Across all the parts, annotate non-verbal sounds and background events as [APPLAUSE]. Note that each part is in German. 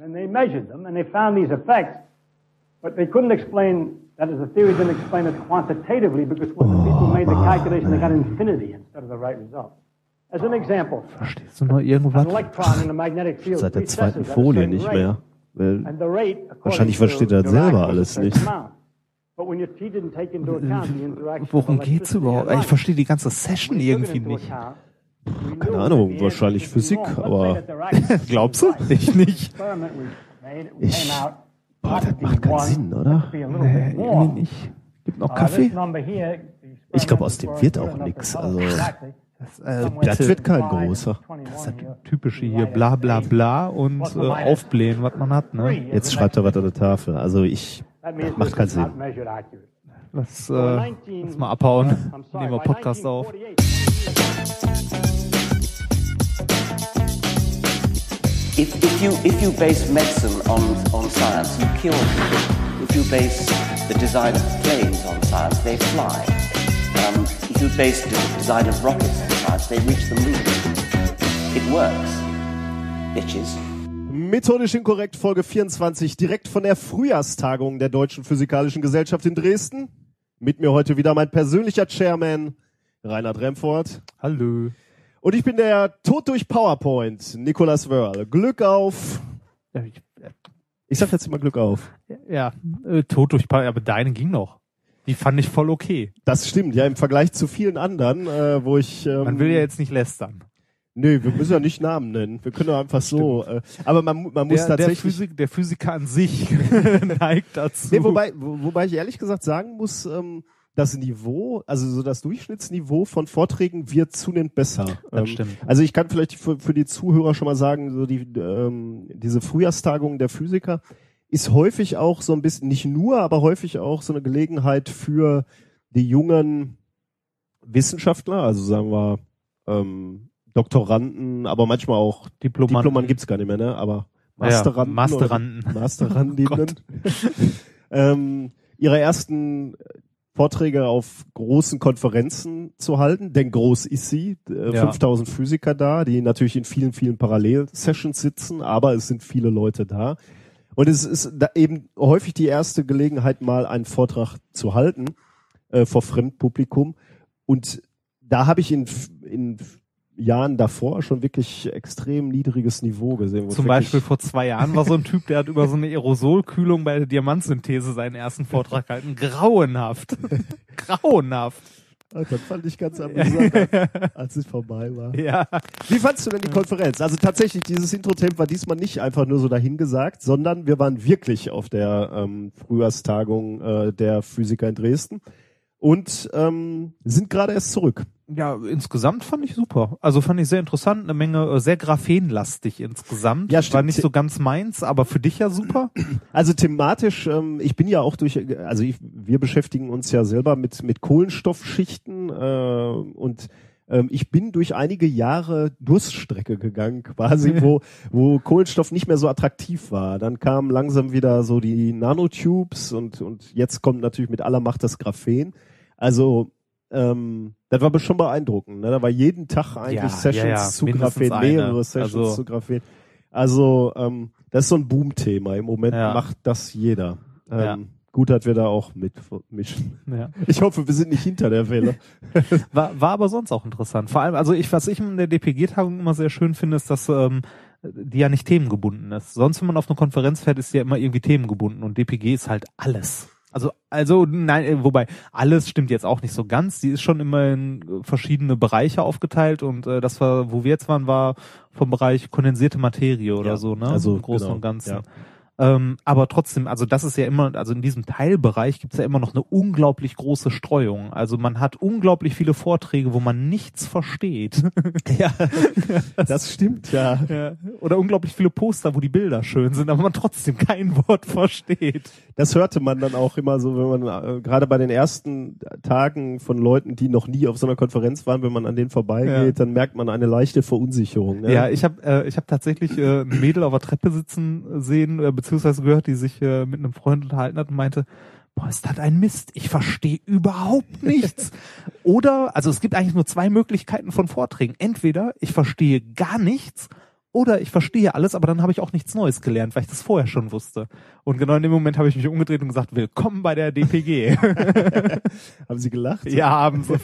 And they measured them and they found these effects, but they couldn't explain, that is, the theory didn't explain it quantitatively because when the people made the calculation, they got infinity instead of the right result. As an example, Verstehst du noch an irgendwas? electron in a magnetic field Seit der zweiten Folie nicht mehr. Weil And the rate, according Wahrscheinlich to versteht er das selber alles nicht. of Worum geht's überhaupt? Ich verstehe die ganze Session irgendwie nicht. Keine Ahnung, wahrscheinlich Physik, aber- [LAUGHS] Glaubst du? Ich nicht. Ich- Boah, das macht keinen Sinn, oder? Nee, irgendwie nicht. Gibt noch Kaffee? Ich glaube, aus dem wird auch tell also-. Das, äh, Das wird kein großer. Das ist das typische hier, bla bla bla und äh, aufblähen, was man hat. Ne? Jetzt schreibt er was an der Tafel. Also ich, means macht keinen Sinn. Lass, äh, 19 lass mal abhauen. Nehmen wir Podcast auf. If, if, you, if you base medicine on, on science, you cure people. If you base the design of planes on science, they fly. Um, if you base the design of rockets on science, they reach the moon. It works, bitches. methodisch inkorrekt Folge 24, direkt von der Frühjahrstagung der Deutschen Physikalischen Gesellschaft in Dresden. Mit mir heute wieder mein persönlicher Chairman, Reinhard Remford. Hallo. Und ich bin der Tod durch PowerPoint, Nikolas Wörl. Glück auf. Ja, ich, sag jetzt immer Glück auf. ja äh, tot durch Pa- aber deine ging noch. Die fand ich voll okay. Das stimmt, ja, im Vergleich zu vielen anderen, äh, wo ich. Ähm, Man will ja jetzt nicht lästern. Nö, wir müssen ja nicht Namen nennen. Wir können doch einfach so. Äh, aber man, man muss Der, der, tatsächlich. Physik, der Physiker an sich [LAUGHS] [LAUGHS] neigt dazu. Nee, wobei, wo, wobei ich ehrlich gesagt sagen muss, ähm, das Niveau, also so das Durchschnittsniveau von Vorträgen wird zunehmend besser. Das ähm, stimmt. Also ich kann vielleicht für, für die Zuhörer schon mal sagen, so die ähm, diese Frühjahrstagung der Physiker ist häufig auch so ein bisschen, nicht nur, aber häufig auch so eine Gelegenheit für die jungen Wissenschaftler, also sagen wir ähm, Doktoranden, aber manchmal auch Diplomanten. Diplomanden gibt's gar nicht mehr, ne? Aber Ja, ja, Masteranden. Masteranden. Masterandinnen. [LAUGHS] [LAUGHS] ähm, ihre ersten Vorträge auf großen Konferenzen zu halten, denn groß ist sie. Äh, Ja. 5000 Physiker da, die natürlich in vielen, vielen Parallelsessions sitzen, aber es sind viele Leute da. Und es ist da eben häufig die erste Gelegenheit, mal einen Vortrag zu halten äh, vor Fremdpublikum. Und da habe ich in, in Jahren davor schon wirklich extrem niedriges Niveau gesehen. Zum Beispiel vor zwei Jahren war so ein Typ, der hat über so eine Aerosolkühlung bei der Diamantsynthese seinen ersten Vortrag gehalten. Grauenhaft. [LAUGHS] Grauenhaft. Das fand ich ganz amüsant, [LAUGHS] als es vorbei war. Ja. Wie fandst du denn die Konferenz? Also tatsächlich, dieses Intro-Tape war diesmal nicht einfach nur so dahingesagt, sondern wir waren wirklich auf der ähm, Frühjahrstagung äh, der Physiker in Dresden und ähm, sind gerade erst zurück. Ja, insgesamt fand ich super. Also fand ich sehr interessant, eine Menge, äh, sehr graphenlastig insgesamt. Ja, War stimmt. nicht so ganz meins, aber für dich ja super. [CLEARS THROAT] Also thematisch, ähm, ich bin ja auch durch, also ich, wir beschäftigen uns ja selber mit, mit Kohlenstoffschichten äh, und ähm, ich bin durch einige Jahre Durststrecke gegangen, [LAUGHS] quasi, wo, wo Kohlenstoff nicht mehr so attraktiv war. Dann kamen langsam wieder so die Nanotubes und, und jetzt kommt natürlich mit aller Macht das Graphen. Also ähm, das war schon beeindruckend. Ne? Da war jeden Tag eigentlich Ja, Sessions ja, ja, zu mindestens Graphen, mehrere Sessions Also- zu Graphen. Also ähm, das ist so ein Boom-Thema. Im Moment macht das jeder. Ähm. Gut, dass wir da auch mitmischen. Ja. [LAUGHS] Ich hoffe, wir sind nicht hinter der Welle. [LAUGHS] War, war aber sonst auch interessant. Vor allem, also ich, was ich in der DPG-Tagung immer sehr schön finde, ist, dass ähm, die ja nicht themengebunden ist. Sonst, wenn man auf eine Konferenz fährt, ist die ja immer irgendwie themengebunden und DPG ist halt alles. Also, also, nein, äh, wobei, alles stimmt jetzt auch nicht so ganz. Die ist schon immer in äh, verschiedene Bereiche aufgeteilt und äh, das war, wo wir jetzt waren, war vom Bereich kondensierte Materie oder Ja, so, ne? also, Im Großen genau, und Ganzen. ja. Ähm, aber trotzdem, also das ist ja immer, also in diesem Teilbereich gibt es ja immer noch eine unglaublich große Streuung. Also man hat unglaublich viele Vorträge, wo man nichts versteht. [LAUGHS] Ja, das stimmt, ja. ja. Oder unglaublich viele Poster, wo die Bilder schön sind, aber man trotzdem kein Wort versteht. Das hörte man dann auch immer so, wenn man äh, gerade bei den ersten Tagen von Leuten, die noch nie auf so einer Konferenz waren, wenn man an denen vorbeigeht, Ja. dann merkt man eine leichte Verunsicherung. Ne? Ja, ich habe äh, ich hab tatsächlich äh, ein Mädel auf der Treppe sitzen sehen, äh, beziehungsweise gehört, die sich äh, mit einem Freund unterhalten hat und meinte, boah, ist das ein Mist, ich verstehe überhaupt nichts. [LAUGHS] Oder, also es gibt eigentlich nur zwei Möglichkeiten von Vorträgen. Entweder ich verstehe gar nichts Oder ich verstehe alles, aber dann habe ich auch nichts Neues gelernt, weil ich das vorher schon wusste. Und genau in dem Moment habe ich mich umgedreht und gesagt, willkommen bei der DPG. [LAUGHS] Haben Sie gelacht? ja, haben sie.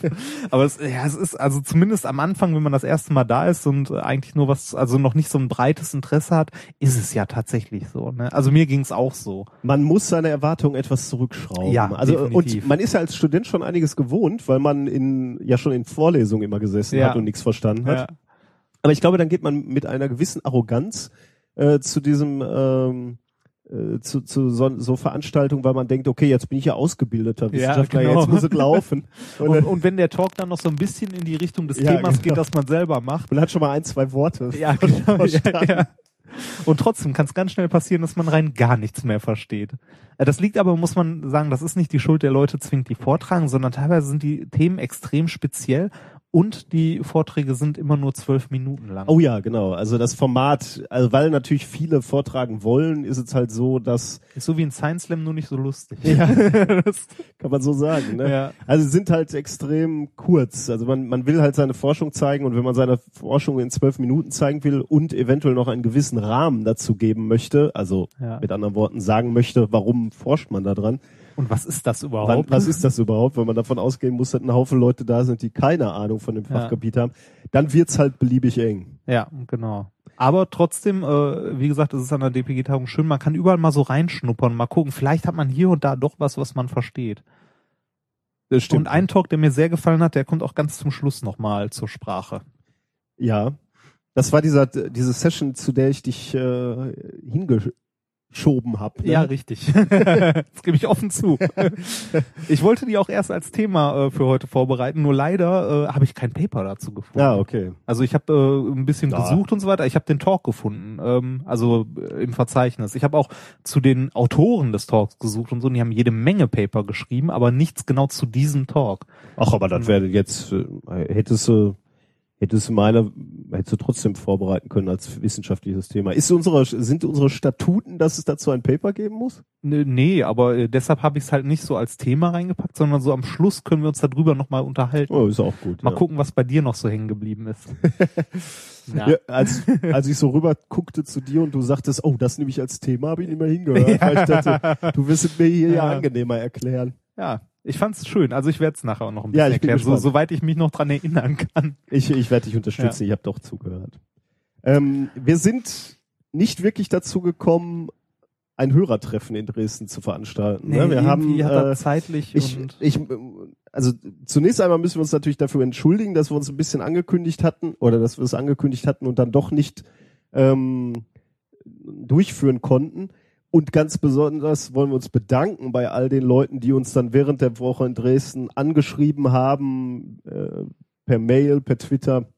Aber es, ja, es ist also zumindest am Anfang, wenn man das erste Mal da ist und äh, eigentlich nur was, also noch nicht so ein breites Interesse hat, ist es ja tatsächlich so. Ne? Also mir ging es auch so. Man muss seine Erwartungen etwas zurückschrauben. Ja, also definitiv. und man ist ja als Student schon einiges gewohnt, weil man in ja schon in Vorlesungen immer gesessen Ja. hat und nichts verstanden hat. Ja. Aber ich glaube, dann geht man mit einer gewissen Arroganz äh, zu diesem ähm, äh, zu, zu so, so Veranstaltungen, weil man denkt, okay, jetzt bin ich ja ausgebildeter Wissenschaftler, genau. jetzt muss es laufen. Und, [LAUGHS] Und, und wenn der Talk dann noch so ein bisschen in die Richtung des Ja, Themas geht, genau. das man selber macht. man hat schon mal ein, zwei Worte. Ja, [LAUGHS] genau. Ja, verstanden. ja. Und trotzdem kann es ganz schnell passieren, dass man rein gar nichts mehr versteht. Äh, Das liegt aber, muss man sagen, das ist nicht die Schuld der Leute zwingend, die vortragen, sondern teilweise sind die Themen extrem speziell und die Vorträge sind immer nur zwölf Minuten lang. Oh ja, genau. Also das Format, also weil natürlich viele vortragen wollen, ist es halt so, dass Ist so wie ein Science Slam, nur nicht so lustig. Ja. [LAUGHS] Das- kann man so sagen. Ne? Ja. Also sie sind halt extrem kurz. Also man, man will halt seine Forschung zeigen und wenn man seine Forschung in zwölf Minuten zeigen will und eventuell noch einen gewissen Rahmen dazu geben möchte, also Ja. mit anderen Worten sagen möchte, warum forscht man da dran? Und was ist das überhaupt? was ist das überhaupt, wenn man davon ausgehen muss, dass ein Haufen Leute da sind, die keine Ahnung von dem Ja. Fachgebiet haben, dann wird's halt beliebig eng. Ja, genau. Aber trotzdem, äh, wie gesagt, es ist an der DPG-Tagung schön, man kann überall mal so reinschnuppern, mal gucken, vielleicht hat man hier und da doch was, was man versteht. Das Und ein Talk, der mir sehr gefallen hat, der kommt auch ganz zum Schluss nochmal zur Sprache. Ja, das war dieser diese Session, zu der ich dich äh, hingeschoben habe. Ne? Ja, richtig. [LAUGHS] das gebe ich offen zu. [LAUGHS] Ich wollte die auch erst als Thema äh, für heute vorbereiten, nur leider äh, habe ich kein Paper dazu gefunden. Ja, okay. Also ich habe äh, ein bisschen Ja. gesucht und so weiter. Ich habe den Talk gefunden, ähm, also äh, im Verzeichnis. Ich habe auch zu den Autoren des Talks gesucht und so. Und die haben jede Menge Paper geschrieben, aber nichts genau zu diesem Talk. Ach, aber das wäre jetzt, äh, hättest du, hättest du meine, hättest du trotzdem vorbereiten können als wissenschaftliches Thema. Ist unsere, sind unsere Statuten, dass es dazu ein Paper geben muss? Ne, Nee, aber äh, deshalb habe ich es halt nicht so als Thema reingepackt, sondern so am Schluss können wir uns darüber nochmal unterhalten. Oh, ist auch gut. Mal ja. gucken, was bei dir noch so hängen geblieben ist. [LAUGHS] Ja, als, als ich so rüber guckte zu dir und du sagtest, oh, das nehme ich als Thema, habe ich nicht mehr hingehört. Weil ich dachte, [LAUGHS] du wirst es mir hier ja Ja. angenehmer erklären. Ja, ich fand's schön. Also ich werde es nachher auch noch ein Ja, bisschen bin erklären, so, soweit ich mich noch dran erinnern kann. Ich, ich werde dich unterstützen, ich habe doch zugehört. Ähm, wir sind nicht wirklich dazu gekommen, ein Hörertreffen in Dresden zu veranstalten. ne? Wir haben irgendwie hat er äh, zeitlich ich, ich, also zunächst einmal müssen wir uns natürlich dafür entschuldigen, dass wir uns ein bisschen angekündigt hatten oder dass wir es angekündigt hatten und dann doch nicht ähm, durchführen konnten. Und ganz besonders wollen wir uns bedanken bei all den Leuten, die uns dann während der Woche in Dresden angeschrieben haben, äh, per Mail, per Twitter,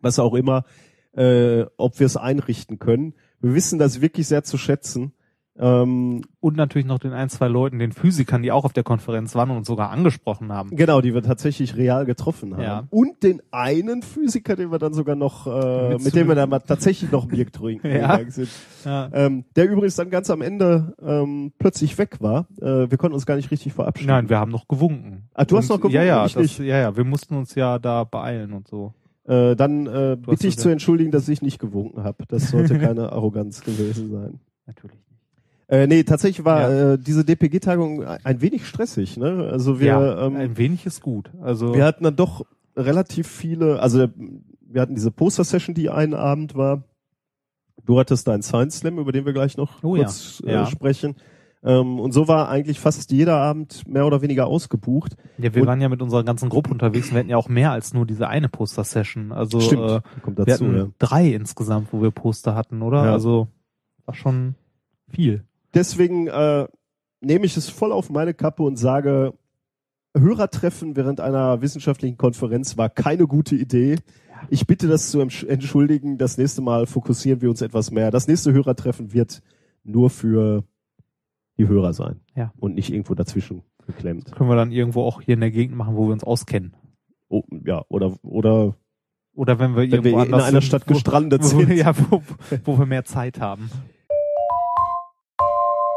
was auch immer, äh, ob wir es einrichten können. Wir wissen das wirklich sehr zu schätzen. Ähm, und natürlich noch den ein, zwei Leuten, den Physikern, die auch auf der Konferenz waren und uns sogar angesprochen haben. Genau, die wir tatsächlich real getroffen haben. Ja. Und den einen Physiker, den wir dann sogar noch, äh, Mit mit dem wir dann mal tatsächlich noch ein Bier trinken [LAUGHS] Ja. gegangen sind. Ja. Ähm, der übrigens dann ganz am Ende ähm, plötzlich weg war. Äh, wir konnten uns gar nicht richtig verabschieden. Nein, wir haben noch gewunken. Ah, du hast Und- noch gewunken, Ja, ja, das, ja, ja, wir mussten uns ja da beeilen und so. Äh, dann äh, hast bitte ich zu entschuldigen, dass ich nicht gewunken habe. Das sollte [LAUGHS] keine Arroganz gewesen sein. Natürlich. Äh, nee, tatsächlich war Ja. äh, diese DPG-Tagung ein wenig stressig. Ne? Also wir, ja, ähm, ein wenig ist gut. Also Wir hatten dann doch relativ viele, also wir hatten diese Poster-Session, die einen Abend war. Du hattest deinen Science Slam, über den wir gleich noch Oh kurz ja, ja. Äh, sprechen. Ähm, und so war eigentlich fast jeder Abend mehr oder weniger ausgebucht. ja, wir und- waren ja mit unserer ganzen Gruppe unterwegs und wir hatten ja auch mehr als nur diese eine Poster-Session. Also Stimmt, äh, kommt wir dazu. hatten Ja. drei insgesamt, wo wir Poster hatten, oder? Ja. Also war schon viel. Deswegen äh, nehme ich es voll auf meine Kappe und sage, Hörertreffen während einer wissenschaftlichen Konferenz war keine gute Idee. Ich bitte das zu entsch- entschuldigen. Das nächste Mal fokussieren wir uns etwas mehr. Das nächste Hörertreffen wird nur für die Hörer sein. Ja. Und nicht irgendwo dazwischen geklemmt. Können wir dann irgendwo auch hier in der Gegend machen, wo wir uns auskennen. Oh, ja, oder, oder Oder wenn wir wenn irgendwo wir in einer sind, Stadt gestrandet [LAUGHS] wo, sind. Ja, wo, wo wir mehr Zeit haben.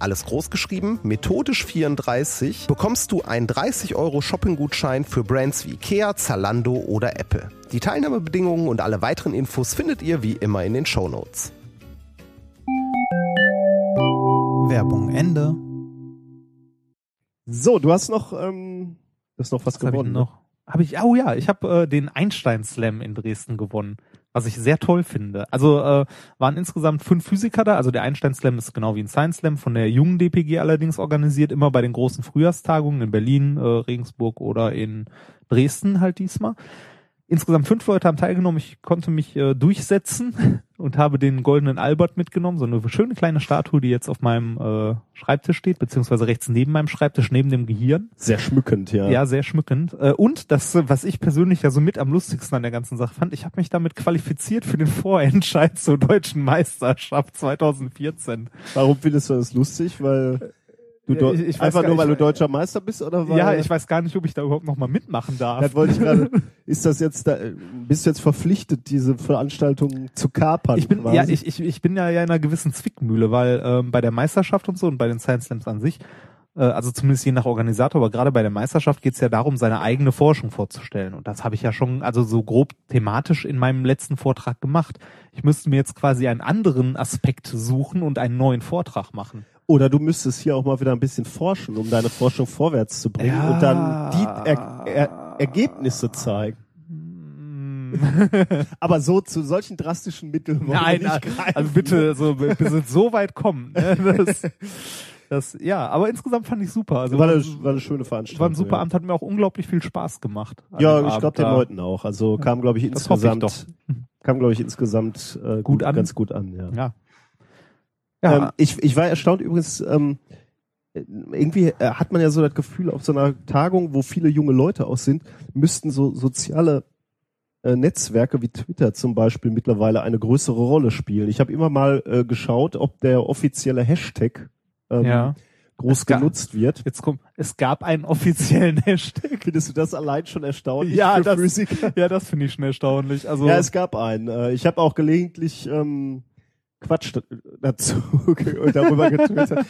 alles groß geschrieben, methodisch 34, bekommst du einen 30 Euro Shopping-Gutschein für Brands wie Ikea, Zalando oder Apple. Die Teilnahmebedingungen und alle weiteren Infos findet ihr wie immer in den Show Notes. Werbung Ende. So, du hast noch, ähm, du hast noch was, Was ich gewonnen. denn noch? Habe ich, oh ja, ich habe äh, den Einstein Slam in Dresden gewonnen, was ich sehr toll finde. Also äh, waren insgesamt fünf Physiker da. Also der Einstein Slam ist genau wie ein Science Slam von der jungen DPG allerdings organisiert, immer bei den großen Frühjahrstagungen in Berlin, äh, Regensburg oder in Dresden halt diesmal. Insgesamt fünf Leute haben teilgenommen. Ich konnte mich äh, durchsetzen und habe den goldenen Albert mitgenommen, so eine schöne kleine Statue, die jetzt auf meinem äh, Schreibtisch steht, beziehungsweise rechts neben meinem Schreibtisch, neben dem Gehirn. Sehr schmückend, ja. Ja, sehr schmückend. Äh, Und das, was ich persönlich ja so mit am lustigsten an der ganzen Sache fand, ich habe mich damit qualifiziert für den Vorentscheid zur deutschen Meisterschaft 2014. Warum findest du das lustig? Weil du Ja, ich- ich weiß einfach gar nur, weil du nicht- deutscher Meister bist oder weil Ja, ich weiß gar nicht, ob ich da überhaupt noch mal mitmachen darf. das wollte ich gerade. [LAUGHS] Ist das jetzt da, bist du jetzt verpflichtet, diese Veranstaltung zu kapern? Ich bin, quasi? ja, ich, ich, ich bin ja, ja in einer gewissen Zwickmühle, weil ähm, bei der Meisterschaft und so und bei den Science Slams an sich, äh, also zumindest je nach Organisator, aber gerade bei der Meisterschaft geht es ja darum, seine eigene Forschung vorzustellen. Und das habe ich ja schon, also so grob thematisch in meinem letzten Vortrag gemacht. Ich müsste mir jetzt quasi einen anderen Aspekt suchen und einen neuen Vortrag machen. Oder du müsstest hier auch mal wieder ein bisschen forschen, um deine Forschung vorwärts zu bringen Ja. und dann die er er Ergebnisse zeigen. [LAUGHS] Aber so zu solchen drastischen Mitteln wollen Nein, wir nicht greifen. also bitte, so, bis es so weit kommen. Ne? Das, das, ja, aber insgesamt fand ich super. Also war eine, war eine schöne Veranstaltung. war ein super ja. Abend, hat mir auch unglaublich viel Spaß gemacht. Ja, ich glaube den. Leuten auch. Also kam, glaube ich, hoffe ich insgesamt, kam, glaube ich, insgesamt äh, Gut an. ganz gut an. Ja. Ja. Ja, Ähm, ich, ich war erstaunt übrigens, ähm, irgendwie äh, hat man ja so das Gefühl, auf so einer Tagung, wo viele junge Leute auch sind, müssten so soziale äh, Netzwerke wie Twitter zum Beispiel mittlerweile eine größere Rolle spielen. Ich habe immer mal äh, geschaut, ob der offizielle Hashtag ähm, ja. groß gab- genutzt wird. Jetzt kommt, es gab einen offiziellen [LAUGHS] Hashtag. Findest du das allein schon erstaunlich Ja, für das- Physiker? Ja, das finde ich schon erstaunlich. Also, Ja, es gab einen. Äh, Ich habe auch gelegentlich ähm, Quatsch da- dazu und darüber getwittert.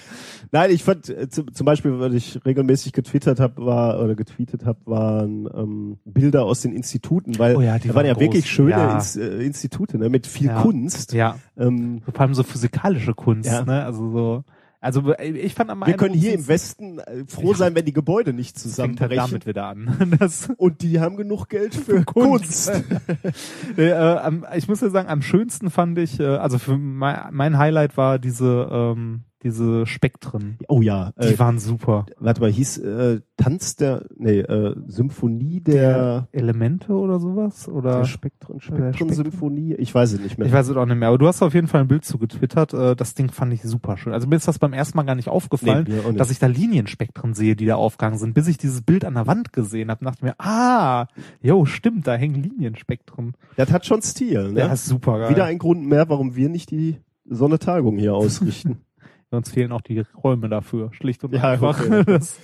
Nein, ich fand äh, zum, Beispiel, was ich regelmäßig getwittert habe, war oder getweetet habe, waren ähm, Bilder aus den Instituten, weil Oh ja, die da waren ja waren wirklich groß. schöne Ja. Ins, äh, Institute ne, mit viel Ja. Kunst. ja, Ähm, vor allem so physikalische Kunst, Ja. ne? Also so, also ich fand am wir können hier im Westen äh, froh sein, wenn die Gebäude nicht fängt halt zusammenbrechen. damit wieder an. [LAUGHS] Das, Und die haben genug Geld [LAUGHS] für Kunst. [LAUGHS] äh, äh, ich muss ja sagen, am schönsten fand ich, äh, also für mein, mein Highlight war diese, ähm, diese Spektren. Oh ja, Die äh, waren super. warte mal, hieß äh, Tanz der, nee, äh, Symphonie der, Elemente oder sowas? Oder der Spektren, Spektren- Spektren-Symphonie? Ich weiß es nicht mehr. Ich weiß es auch nicht mehr, aber du hast auf jeden Fall ein Bild zu getwittert. Äh, das Ding fand ich super schön. Also mir ist das beim ersten Mal gar nicht aufgefallen, Nee, nicht. dass ich da Linienspektren sehe, die da aufgegangen sind, bis ich dieses Bild an der Wand gesehen habe. Dachte mir, ah, jo, stimmt, da hängen Linienspektren. Das hat schon Stil, ne? Ja, ist super geil. Wieder ein Grund mehr, warum wir nicht die Sonnetagung hier ausrichten. [LAUGHS] Uns fehlen auch die Räume dafür, schlicht und Ja, einfach. okay. [LAUGHS] Das,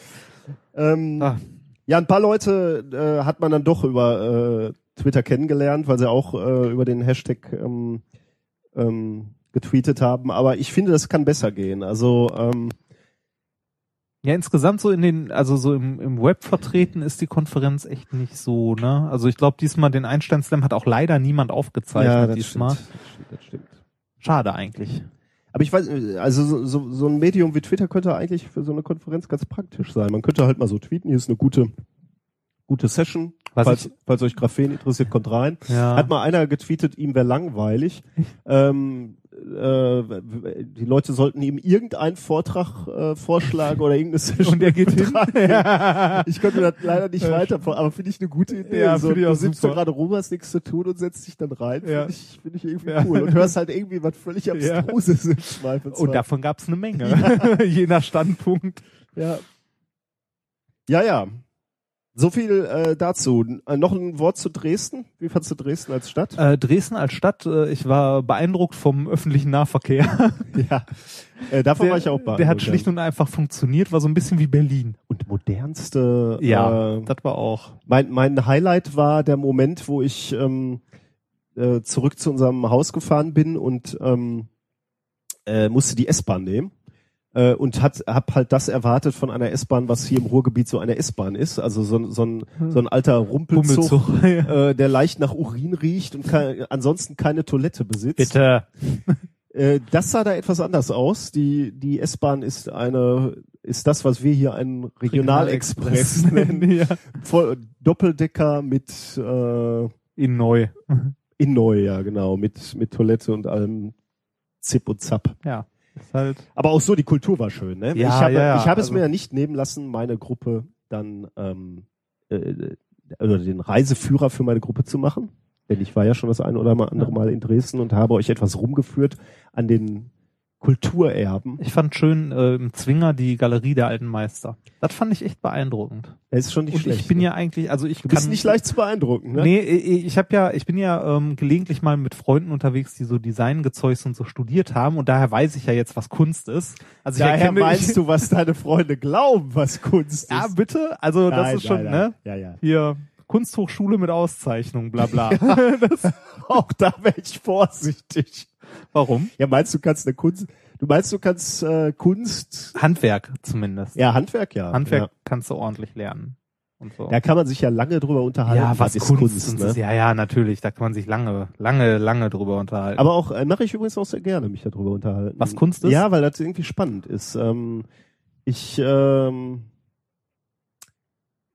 ähm, ah, Ja, ein paar Leute äh, hat man dann doch über äh, Twitter kennengelernt, weil sie auch äh, über den Hashtag ähm, ähm, getweetet haben. Aber ich finde, das kann besser gehen. Also ähm, Ja, insgesamt so in den, also so im, im Web vertreten ist die Konferenz echt nicht so, ne? Also ich glaube, diesmal den Einstein Slam hat auch leider niemand aufgezeichnet diesmal. stimmt. Das stimmt. Schade eigentlich. Aber ich weiß, also so, so, so ein Medium wie Twitter könnte eigentlich für so eine Konferenz ganz praktisch sein. Man könnte halt mal so tweeten, hier ist eine gute, gute Session. Was falls, ich- falls euch Graphen interessiert, kommt rein. Ja. Hat mal einer getweetet, ihm wäre langweilig. [LAUGHS] ähm, äh, die Leute sollten ihm irgendeinen Vortrag äh, vorschlagen oder irgendeine [LAUGHS] Session. Und er geht hin. [LAUGHS] Ich konnte das leider nicht weiter, aber finde ich eine gute Idee. Ja, so, du sitzt super. gerade rum, hast nichts zu tun und setzt dich dann rein. Ja. Finde ich, finde ich irgendwie Ja. cool. Und hörst halt irgendwie was völlig Ja. Abstruses im Zweifelsfall. Und davon gab's eine Menge, je nach Standpunkt. Ja. Ja, ja. So viel äh, dazu. Äh, noch ein Wort zu Dresden. Wie fandst du Dresden als Stadt? Äh, Dresden als Stadt, äh, ich war beeindruckt vom öffentlichen Nahverkehr. [LAUGHS] ja. Äh, davon war ich auch der hat schlicht und einfach funktioniert, war so ein bisschen wie Berlin. und modernste. Ja, Äh, das war auch. mein, mein Highlight war der Moment, wo ich ähm, äh, zurück zu unserem Haus gefahren bin und ähm, äh, musste die S-Bahn nehmen. Äh, und hat hab halt das erwartet von einer S-Bahn, was hier im Ruhrgebiet so eine S-Bahn ist. Also so, ein- so, ein, so ein alter Rumpelzug, [LAUGHS] äh, der leicht nach Urin riecht und ke ansonsten keine Toilette besitzt. Bitte. [LAUGHS] Äh, das sah da etwas anders aus. Die, die S-Bahn ist eine, ist das, was wir hier einen Regionalexpress nennen. ja. Voll, Doppeldecker mit äh, In neu. in neu, ja genau, mit, mit Toilette und allem Zip und Zap. Ja. Ist halt. Aber auch so, die Kultur war schön, ne? Ja, ich habe, ja, ja, ich habe es also- mir ja nicht nehmen lassen, meine Gruppe dann ähm, äh, oder den Reiseführer für meine Gruppe zu machen. Denn ich war ja schon das eine oder mal andere. Mal in Dresden und habe euch etwas rumgeführt an den Kulturerben. Ich fand schön äh, im Zwinger die Galerie der alten Meister. Das fand ich echt beeindruckend. Es ist schon nicht Und schlecht. ich bin ne? ja eigentlich, also ich du bist kann nicht leicht zu beeindrucken, ne? Nee, ich habe ja, ich bin ja ähm, gelegentlich mal mit Freunden unterwegs, die so Designgezeugs und so studiert haben und daher weiß ich ja jetzt, was Kunst ist. Also ich Daher erkenne, meinst ich, du, was deine Freunde glauben, was Kunst Ja, ist? bitte. Also das Nein, ist schon, nein, ne? nein. Ja, ja. Hier Kunsthochschule mit Auszeichnung, bla bla. [LAUGHS] [LAUGHS] das, Auch da wäre ich vorsichtig. warum? Ja, meinst du, kannst eine Kunst, du meinst, du kannst äh, Kunst, Handwerk zumindest. ja, Handwerk, ja. Handwerk kannst du ordentlich lernen und so. Ja. Da kann man sich ja lange drüber unterhalten. ja, was, ist Kunst, Kunst, ne? Ja, ja, natürlich. Da kann man sich lange, lange, lange drüber unterhalten. Aber auch, äh, mache ich übrigens auch sehr gerne, mich darüber unterhalten. Was Kunst ist? Ja, weil das irgendwie spannend ist. Ähm, ich, ähm,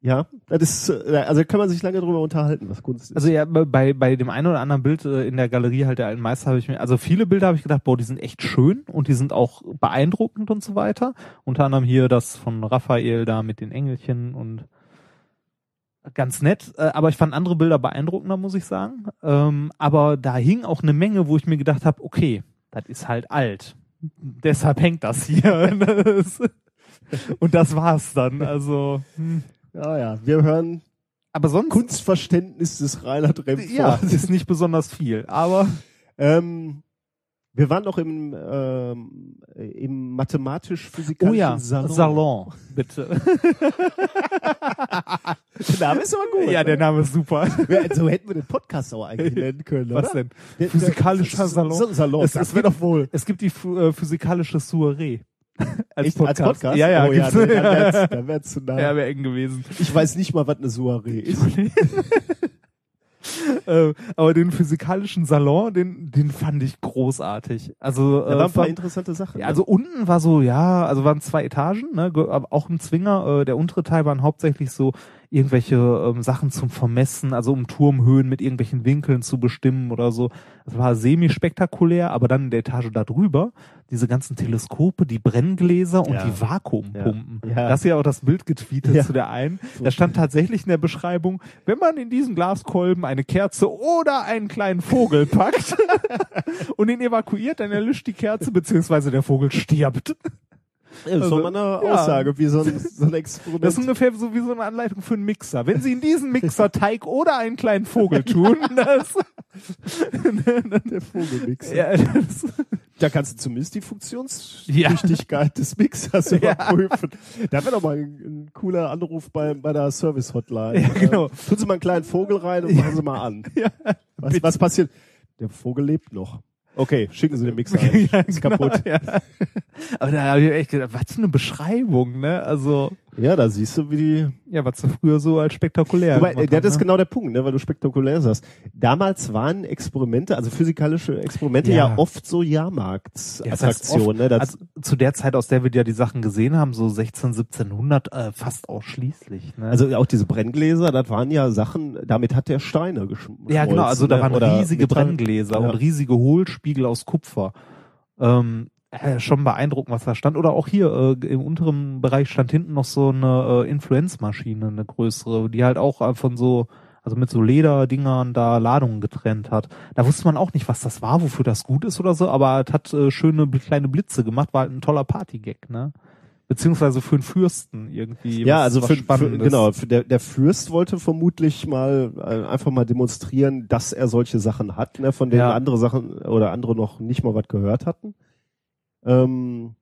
ja, das ist, äh, also kann man sich lange drüber unterhalten, was Kunst ist. Also ja, bei, bei dem einen oder anderen Bild äh, in der Galerie halt der alten Meister habe ich mir, also viele Bilder habe ich gedacht, boah, die sind echt schön und die sind auch beeindruckend und so weiter. Unter anderem hier das von Raphael da mit den Engelchen und ganz nett, äh, aber ich fand andere Bilder beeindruckender, muss ich sagen. Ähm, aber da hing auch eine Menge, wo ich mir gedacht habe, okay, das ist halt alt. Deshalb hängt das hier. [LAUGHS] Und das war's dann. Also, hm. Ja, ja, wir hören aber sonst, Kunstverständnis des Reinhard Remford. ja, ist nicht besonders viel. Aber Ähm, wir waren noch im, ähm, im mathematisch-physikalischen Oh ja, Salon. Salon, bitte. Der Name ist aber gut. ja, der ne? Name ist super. So hätten wir den Podcast auch eigentlich [LAUGHS] nennen können, Was oder? denn? Der- Physikalischer Salon. Salon, Es- das es wäre doch wohl. Es gibt die äh, physikalische Soiree. [LAUGHS] Als Echt, als Podcast? Ja, ja, oh, ja nee, dann wär's zu nah. ja, wäre eng gewesen. Ich weiß nicht mal, was eine Soiree [LAUGHS] ist. äh, aber den physikalischen Salon, den, den fand ich großartig. Also, Da äh, waren ein paar von- interessante Sachen. Ja, also unten war so, ja, also waren zwei Etagen, ne, auch ein Zwinger. Äh, der untere Teil waren hauptsächlich so irgendwelche ähm, Sachen zum Vermessen, also um Turmhöhen mit irgendwelchen Winkeln zu bestimmen oder so. Das war semi-spektakulär, aber dann in der Etage da drüber, diese ganzen Teleskope, die Brenngläser und Ja. die Vakuumpumpen. Ja. Ja. Das ist ja auch das Bild getweetet Ja. zu der einen. Da stand tatsächlich in der Beschreibung, wenn man in diesen Glaskolben eine Kerze oder einen kleinen Vogel packt [LAUGHS] [LAUGHS] und ihn evakuiert, dann erlischt die Kerze, beziehungsweise der Vogel stirbt. Das ist Also, doch mal eine ja. Aussage, wie so ein, so ein Experiment. Das ist ungefähr so wie so eine Anleitung für einen Mixer. Wenn Sie in diesen Mixer [LAUGHS] Teig oder einen kleinen Vogel tun, [LAUGHS] das, [LAUGHS] der Vogelmixer. ja, das Da kannst du zumindest die Funktionstüchtigkeit des Mixers überprüfen. Da wäre doch mal ein, ein cooler Anruf bei, bei der Service-Hotline. Ja, genau. Äh, tun Sie mal einen kleinen Vogel rein und machen Sie mal an. was, was passiert? Der Vogel lebt noch. Okay, schicken Sie den Mixer [LAUGHS] ein. ja, ist genau, kaputt. Ja. [LAUGHS] Aber da habe ich echt gedacht, was für eine Beschreibung, ne? Also, Ja, da siehst du, wie die. ja, was du früher so als spektakulär Wobei, gemacht ja, hast, das ist ne? genau der Punkt, ne, weil du spektakulär sagst. Damals waren Experimente, also physikalische Experimente ja, Ja. oft so Ja, Jahrmarktsattraktionen. das heißt ne? Also zu der Zeit, aus der wir ja die Sachen gesehen haben, so 16, 1700, äh, fast ausschließlich. Ne? also auch diese Brenngläser, das waren ja Sachen, damit hat der Steine geschmolzen. ja, genau, also da ne? waren riesige Metall. Brenngläser Ja. und riesige Hohlspiegel aus Kupfer. Ähm, äh, schon beeindruckend, was da stand. Oder auch hier äh, im unteren Bereich stand hinten noch so eine äh, Influenzmaschine, eine größere, die halt auch äh, von so, also mit so Lederdingern da Ladungen getrennt hat. Da wusste man auch nicht, was das war, wofür das gut ist oder so, aber es hat äh, schöne kleine Blitze gemacht, war halt ein toller Partygag, ne? Beziehungsweise für einen Fürsten irgendwie. Ja, also was für, für genau, für der, der Fürst wollte vermutlich mal äh, einfach mal demonstrieren, dass er solche Sachen hat, ne, von denen Ja. andere Sachen oder andere noch nicht mal was gehört hatten. Ähm,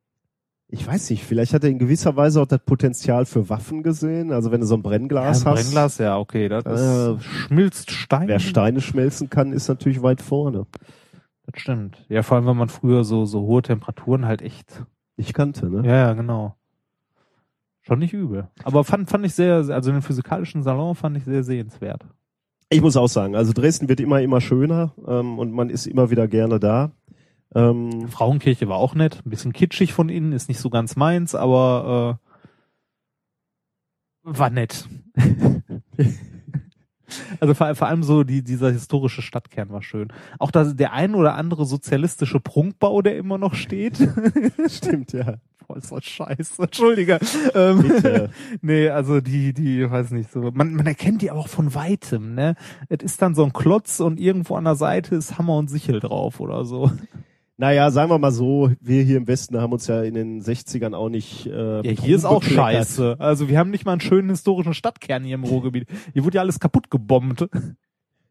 ich weiß nicht, vielleicht hat er in gewisser Weise auch das Potenzial für Waffen gesehen. Also wenn du so ein Ja, Brennglas ein hast, Brennglas, ja, okay, das Äh, schmilzt Stein. wer Steine schmelzen kann, ist natürlich weit vorne. Das stimmt. Ja, vor allem, wenn man früher so, so hohe Temperaturen halt echt. Ich kannte, ne? Ja, ja, genau. Schon nicht übel. Aber fand, fand ich sehr, also den physikalischen Salon fand ich sehr sehenswert. Ich muss auch sagen, also Dresden wird immer, immer schöner ähm, und man ist immer wieder gerne da. Ähm, Frauenkirche war auch nett, ein bisschen kitschig von innen, ist nicht so ganz meins, aber äh, war nett. [LAUGHS] also vor, vor allem so die, dieser historische Stadtkern war schön. Auch das, der ein oder andere sozialistische Prunkbau, der immer noch steht. [LAUGHS] stimmt, ja. Voll so scheiße. Entschuldige. Ähm, Bitte. [LAUGHS] nee, also die, die, weiß nicht so. Man, man erkennt die aber auch von weitem, ne? Es ist dann so ein Klotz und irgendwo an der Seite ist Hammer und Sichel drauf oder so. Naja, sagen wir mal so, wir hier im Westen haben uns ja in den 60ern auch nicht. Äh, Ja, hier ist auch scheiße. Also wir haben nicht mal einen schönen historischen Stadtkern hier im Ruhrgebiet. Hier wurde ja alles kaputt gebombt.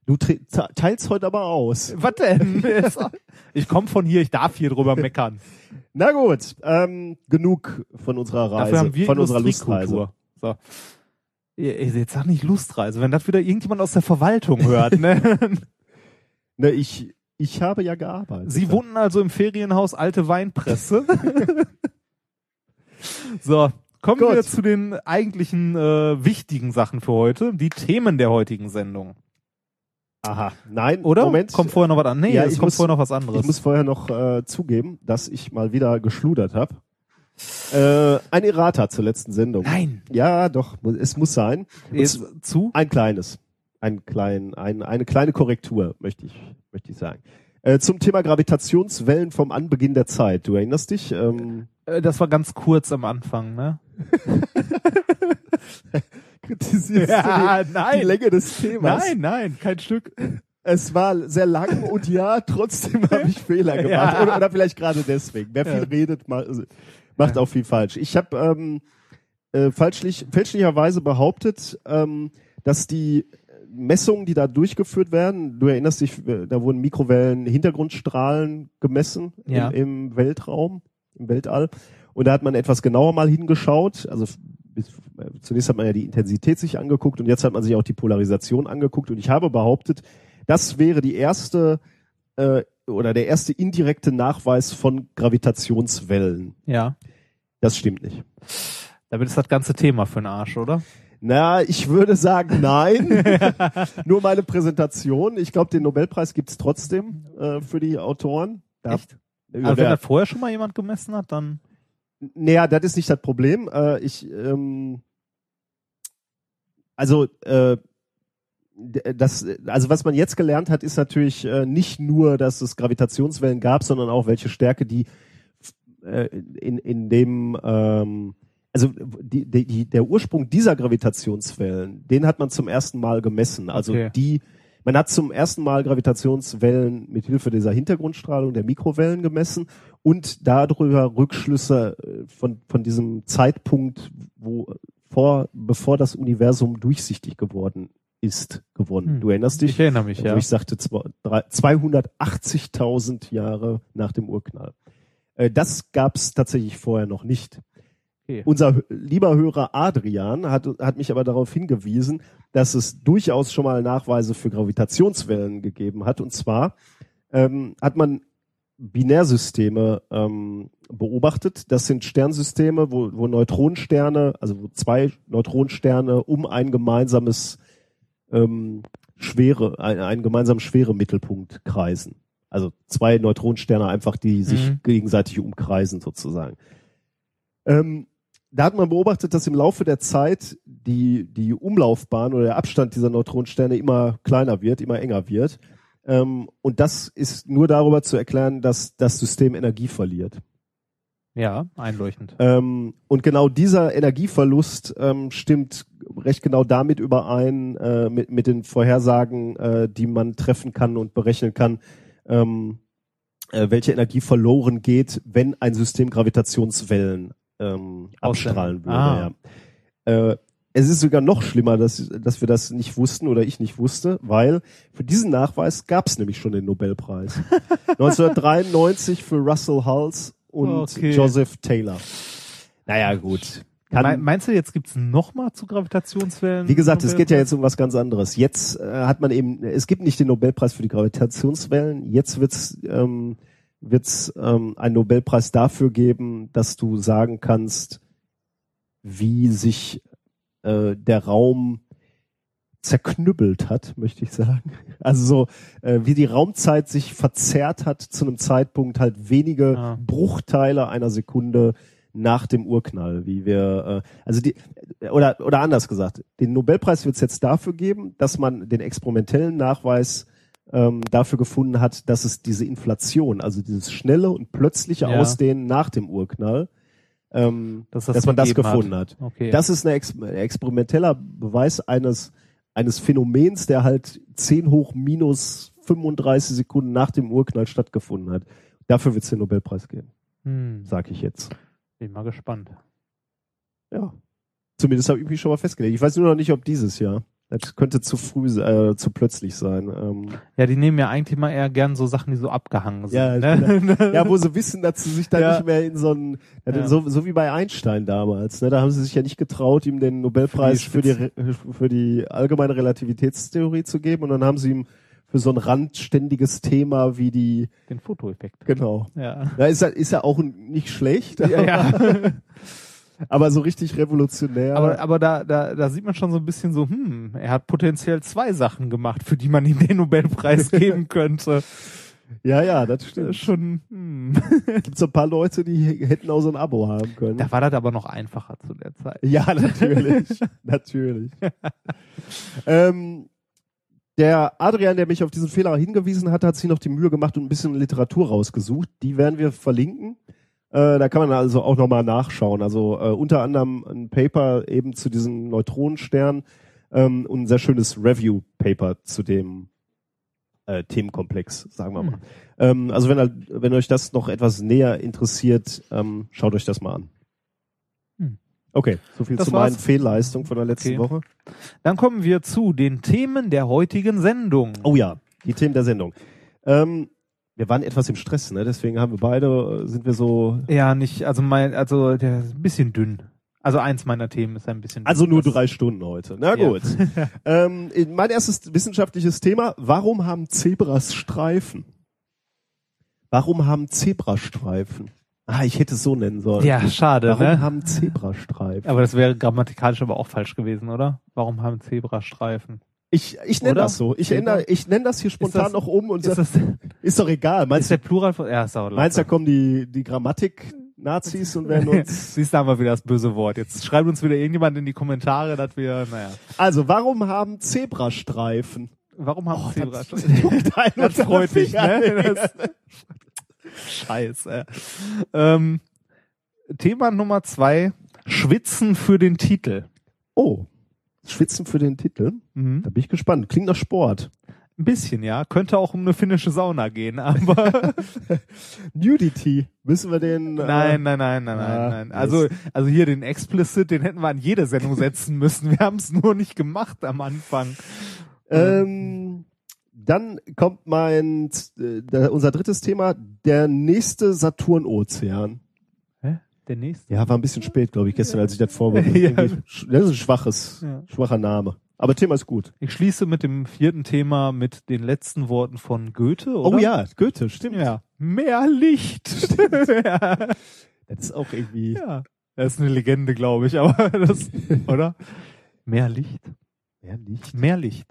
Du teilst heute aber aus. Was denn? [LAUGHS] Ich komme von hier, ich darf hier drüber meckern. Na gut, ähm, genug von unserer Reise, Dafür haben wir von unserer Lustreise. So. Jetzt sag nicht Lustreise, wenn das wieder irgendjemand aus der Verwaltung hört, ne? [LAUGHS] Ne, ich, ich habe ja gearbeitet. Sie wohnten also im Ferienhaus Alte Weinpresse. [LAUGHS] so, kommen Gut. wir zu den eigentlichen äh, wichtigen Sachen für heute, die Themen der heutigen Sendung. Aha, nein, Oder? Moment. Kommt vorher noch was an? Nee, Ja, es ich kommt muss- vorher noch was anderes. Ich muss vorher noch äh, zugeben, dass ich mal wieder geschludert habe. Äh, ein Errata zur letzten Sendung. Nein. Ja, doch, es muss sein. Jetzt z- zu? Ein kleines. Ein klein, ein, eine kleine Korrektur, möchte ich, möchte ich sagen. Äh, zum Thema Gravitationswellen vom Anbeginn der Zeit. Du erinnerst dich? Ähm, Äh, Das war ganz kurz am Anfang, ne? [LAUGHS] kritisierst Ja, du die, nein. die Länge des Themas? Nein, nein, kein Stück. Es war sehr lang und ja, trotzdem habe ich Fehler gemacht. Ja. Oder, oder vielleicht gerade deswegen. Wer viel Ja. redet, ma- macht auch viel falsch. Ich habe ähm, äh, falschlich, fälschlicherweise behauptet, ähm, dass die Messungen, die da durchgeführt werden, du erinnerst dich, äh, da wurden Mikrowellen Hintergrundstrahlen gemessen Ja. im, im Weltraum, im Weltall. Und da hat man etwas genauer mal hingeschaut. Also bis, äh, zunächst hat man ja die Intensität sich angeguckt und jetzt hat man sich auch die Polarisation angeguckt. Und ich habe behauptet, das wäre die erste äh, oder der erste indirekte Nachweis von Gravitationswellen. Ja. Das stimmt nicht. Damit ist das ganze Thema für den Arsch, oder? Na, ich würde sagen, nein. [LAUGHS] Nur meine Präsentation. Ich glaube, den Nobelpreis gibt's trotzdem äh, für die Autoren. Da, Echt? Also wenn das vorher schon mal jemand gemessen hat, dann. Naja, das ist nicht das Problem. Äh, ich, ähm, also, äh, das, also was man jetzt gelernt hat, ist natürlich äh, nicht nur, dass es Gravitationswellen gab, sondern auch welche Stärke die äh, in, in dem, ähm, also die, die, die, der Ursprung dieser Gravitationswellen, den hat man zum ersten Mal gemessen. Also Okay. die Man hat zum ersten Mal Gravitationswellen mit Hilfe dieser Hintergrundstrahlung der Mikrowellen gemessen und darüber Rückschlüsse äh, von, von diesem Zeitpunkt, wo vor, bevor das Universum durchsichtig geworden ist, gewonnen. Hm. Du erinnerst dich? Ich erinnere mich, wo ja. ich sagte, zwei- drei- 280.000 Jahre nach dem Urknall. Äh, Das gab es tatsächlich vorher noch nicht. Okay. Unser lieber Hörer Adrian hat, hat mich aber darauf hingewiesen, dass es durchaus schon mal Nachweise für Gravitationswellen gegeben hat. Und zwar ähm, hat man Binärsysteme ähm, beobachtet. Das sind Sternsysteme, wo, wo Neutronensterne, also wo zwei Neutronensterne um ein gemeinsames ähm, Schwere, ein, einen gemeinsamen Schweremittelpunkt kreisen. Also zwei Neutronensterne einfach, die sich Mhm. gegenseitig umkreisen sozusagen. Ähm, da hat man beobachtet, dass im Laufe der Zeit die, die Umlaufbahn oder der Abstand dieser Neutronensterne immer kleiner wird, immer enger wird. Ähm, und das ist nur darüber zu erklären, dass das System Energie verliert. Ja, einleuchtend. Ähm, und genau dieser Energieverlust ähm, stimmt recht genau damit überein, äh, mit, mit den Vorhersagen, äh, die man treffen kann und berechnen kann, ähm, äh, welche Energie verloren geht, wenn ein System Gravitationswellen ähm, abstrahlen würde. Ah. Ja. Äh, es ist sogar noch schlimmer, dass, dass wir das nicht wussten oder ich nicht wusste, weil für diesen Nachweis gab es nämlich schon den Nobelpreis. [LAUGHS] 1993 für Russell Hulse und Okay. Joseph Taylor. Naja, gut. Kann, Me- Meinst du, jetzt gibt's noch mal zu Gravitationswellen? wie gesagt, es geht ja jetzt um was ganz anderes. Jetzt äh, hat man eben, es gibt nicht den Nobelpreis für die Gravitationswellen. Jetzt wird's ähm, wird's ähm, einen Nobelpreis dafür geben, dass du sagen kannst, wie sich äh, der Raum zerknüppelt hat, möchte ich sagen. [LAUGHS] Also so, äh, wie die Raumzeit sich verzerrt hat zu einem Zeitpunkt halt wenige Ah. Bruchteile einer Sekunde nach dem Urknall, wie wir, äh, also die, oder, oder anders gesagt, den Nobelpreis wird es jetzt dafür geben, dass man den experimentellen Nachweis ähm, dafür gefunden hat, dass es diese Inflation, also dieses schnelle und plötzliche Ja. Ausdehnen nach dem Urknall, ähm, Dass das dass man das gefunden hat. hat. Okay. Das ist ein ex experimenteller Beweis eines, eines Phänomens, der halt 10 hoch minus 35 Sekunden nach dem Urknall stattgefunden hat. Dafür wird es den Nobelpreis geben, hm, sage ich jetzt. bin mal gespannt. Ja. Zumindest habe ich mich schon mal festgelegt. Ich weiß nur noch nicht, ob dieses Jahr. Das könnte zu früh, äh, zu plötzlich sein. Ähm, Ja, die nehmen ja eigentlich mal eher gern so Sachen, die so abgehangen sind. Ja, ne? [LAUGHS] ja, wo sie wissen, dass sie sich da Ja. nicht mehr in so einen, Ja. so, so wie bei Einstein damals, ne? da haben sie sich ja nicht getraut, ihm den Nobelpreis für die, Für für die, allgemeine Relativitätstheorie zu geben und dann haben sie ihm für so ein randständiges Thema wie die, Den Fotoeffekt. genau. Ja. Da ist er, ist er auch nicht schlecht, Ja, ja. [LAUGHS] aber so richtig revolutionär. Aber, aber da, da, da sieht man schon so ein bisschen so, hm, er hat potenziell zwei Sachen gemacht, für die man ihm den Nobelpreis [LAUGHS] geben könnte. ja, ja, das Das ist stimmt. schon, hm. Gibt so ein paar Leute, die hätten auch so ein Abo haben können. Da war das aber noch einfacher zu der Zeit. Ja, natürlich. [LAUGHS] natürlich. ähm, der Adrian, der mich auf diesen Fehler hingewiesen hat, hat sich noch die Mühe gemacht und ein bisschen Literatur rausgesucht. Die werden wir verlinken. Äh, da kann man also auch nochmal nachschauen. Also äh, unter anderem ein Paper eben zu diesem Neutronenstern ähm, und ein sehr schönes Review-Paper zu dem äh, Themenkomplex, sagen wir mal. Ähm, also wenn, halt- wenn euch das noch etwas näher interessiert, ähm, schaut euch das mal an. Hm. Okay, so viel Das zu war's. meinen Fehlleistungen von der letzten Okay. Woche. Dann kommen wir zu den Themen der heutigen Sendung. Oh ja, die Themen der Sendung. Ähm, wir waren etwas im Stress, ne? Deswegen haben wir beide, äh, sind wir so. Ja, nicht, also mein, also der ist ein bisschen dünn. Also eins meiner Themen ist ein bisschen dünn. Also nur drei Stunden heute. Na Ja. gut. [LAUGHS] ähm, mein erstes wissenschaftliches Thema: Warum haben Zebras Streifen? Warum haben Zebrastreifen? Ah, ich hätte es so nennen sollen. Ja, schade, Warum ne? haben Zebrastreifen? Aber das wäre grammatikalisch aber auch falsch gewesen, oder? Warum haben Zebrastreifen? Ich, ich nenne das so. Ich, Zebra? ändere, ich nenne das hier spontan das- noch um und Ist, das, [LAUGHS] ist doch egal. ist Meinst, der Plural von, ja, ist du, meinst du, da kommen die, die Grammatik-Nazis und werden uns. [LAUGHS] Siehst du, haben wir wieder das böse Wort. Jetzt schreibt uns wieder irgendjemand in die Kommentare, dass wir, naja. Also, warum haben Zebrastreifen? Warum haben Oh, Zebrastreifen? [LAUGHS] juckt einen Das freut dich, ne? Das, Scheiße. Ähm, Thema Nummer zwei. Schwitzen für den Titel. Oh, Schwitzen für den Titel? Mhm. Da bin ich gespannt. Klingt nach Sport. Ein bisschen, ja. Könnte auch um eine finnische Sauna gehen, aber [LAUGHS] Nudity. Müssen wir den. äh, nein, nein, nein, nein, Ah, nein, nein. Also, also hier den Explicit, den hätten wir an jede Sendung setzen müssen. Wir haben es nur nicht gemacht am Anfang. Ähm, dann kommt mein äh, unser drittes Thema, der nächste Saturn-Ozean. Der nächste? Ja, war ein bisschen spät, glaube ich, gestern, als ich das vorbereitet [LAUGHS] Ja. habe. Das ist ein schwaches, Ja. schwacher Name. Aber Thema ist gut. Ich schließe mit dem vierten Thema mit den letzten Worten von Goethe, oder? Oh ja, Goethe, stimmt. Ja. Mehr Licht. [LAUGHS] ja. Das ist auch irgendwie. ja. Das ist eine Legende, glaube ich, aber [LAUGHS] das, oder? Mehr Licht. Mehr Licht. Mehr Licht.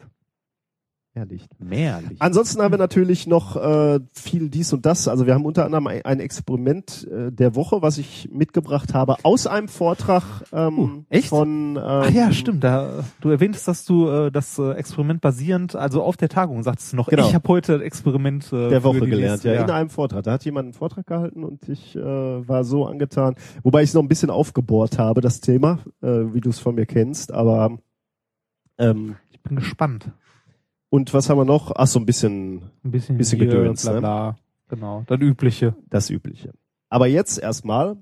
Mehr Licht. Mehr Licht. Ansonsten haben wir natürlich noch äh, viel dies und das. Also wir haben unter anderem ein, ein Experiment äh, der Woche, was ich mitgebracht habe, aus einem Vortrag ähm, Uh, echt? von. Ähm, Ach ja, stimmt. Da, du erwähntest, dass du äh, das äh, Experiment basierend, also auf der Tagung sagst du noch, Genau. ich habe heute Experiment äh, der Woche gelernt, nächste- ja, in einem Vortrag. Da hat jemand einen Vortrag gehalten und ich äh, war so angetan, wobei ich es noch ein bisschen aufgebohrt habe, das Thema, äh, wie du es von mir kennst, aber ähm, Ich bin gespannt. Und was haben wir noch? Ach so, ein bisschen Ein bisschen, Bisschen hier, Gedöns, bla ne? bla. Genau, das Übliche. das Übliche. Aber jetzt erstmal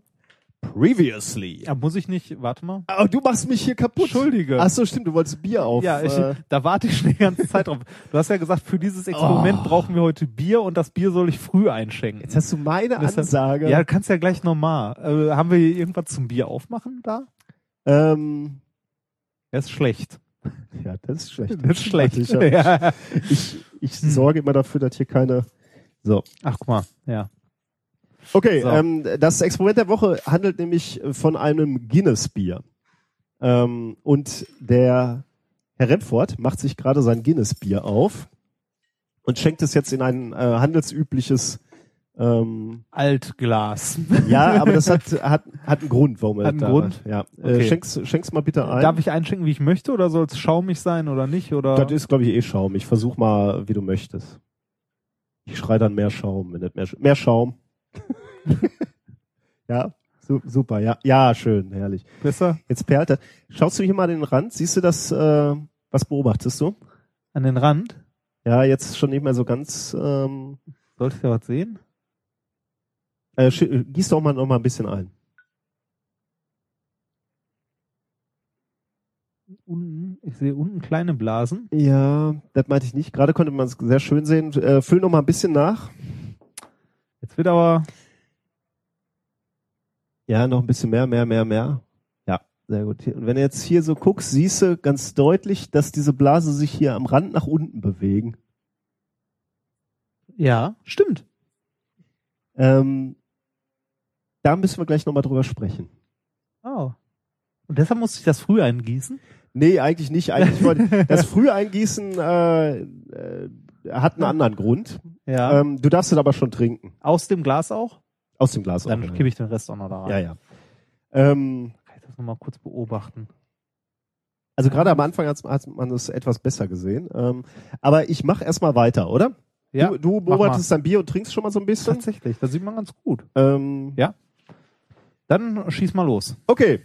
previously. Ja, muss ich nicht, warte mal. Oh, du machst mich hier kaputt. Entschuldige. Ach so, stimmt, du wolltest Bier auf. ja, ich, äh, da warte ich schon die ganze Zeit drauf. Du hast ja gesagt, für dieses Experiment Oh. brauchen wir heute Bier und das Bier soll ich früh einschenken. jetzt hast du meine Deshalb- Ansage. Ja, du kannst ja gleich nochmal. Äh, haben wir hier irgendwas zum Bier aufmachen da? ähm, Das ist schlecht. Ja, das ist schlecht. Das ist schlecht. Ich, [LAUGHS] Ja. ich, ich Hm. sorge immer dafür, dass hier keine. So. Ach, guck mal. Ja. Okay, So. ähm, das Experiment der Woche handelt nämlich von einem Guinness-Bier. Ähm, und der Herr Remford macht sich gerade sein Guinness-Bier auf und schenkt es jetzt in ein äh, handelsübliches. Ähm, Altglas. ja, aber das hat, [LAUGHS] hat, hat einen Grund, warum er Hat einen da Grund? Ja, äh, Okay. schenk's, schenk's mal bitte ein. Darf ich einschenken, wie ich möchte, oder soll es schaumig sein oder nicht? Oder? Das ist, glaube ich, eh Schaum. Ich versuch mal, wie du möchtest. Ich schrei dann mehr Schaum, wenn nicht mehr, Sch- mehr Schaum. [LAUGHS] ja, su super, ja, ja, schön, herrlich. Besser Jetzt perlt er. Schaust du hier mal den Rand? Siehst du das, äh, was beobachtest du? an den Rand. Ja, jetzt schon nicht mehr so ganz, ähm, Sollte ich da was sehen? Äh, sch- gieß doch mal noch mal ein bisschen ein. Unten, ich sehe unten kleine Blasen. Ja, das meinte ich nicht. Gerade konnte man es sehr schön sehen. Äh, füll noch mal ein bisschen nach. Jetzt wird aber, Ja, noch ein bisschen mehr, mehr, mehr, mehr. Ja, sehr gut. Und wenn du jetzt hier so guckst, siehst du ganz deutlich, dass diese Blase sich hier am Rand nach unten bewegen. ja, stimmt. Ähm, da müssen wir gleich nochmal drüber sprechen. Oh. Und deshalb musste ich das früh eingießen? Nee, eigentlich nicht. Eigentlich wollte [LAUGHS] das Früheingießen äh, äh, hat einen anderen Grund. Ja. Ähm, du darfst es aber schon trinken. Aus dem Glas auch? Aus dem Glas. Dann auch, gebe ich den Rest auch noch da rein. ja, ja. Ähm, Kann ich das nochmal kurz beobachten? also gerade am Anfang hat, hat man es etwas besser gesehen. Ähm, aber ich mache erstmal weiter, oder? Ja, du, du beobachtest dein Bier und trinkst schon mal so ein bisschen. Tatsächlich, das sieht man ganz gut. Ähm, Ja. Dann schieß mal los. Okay,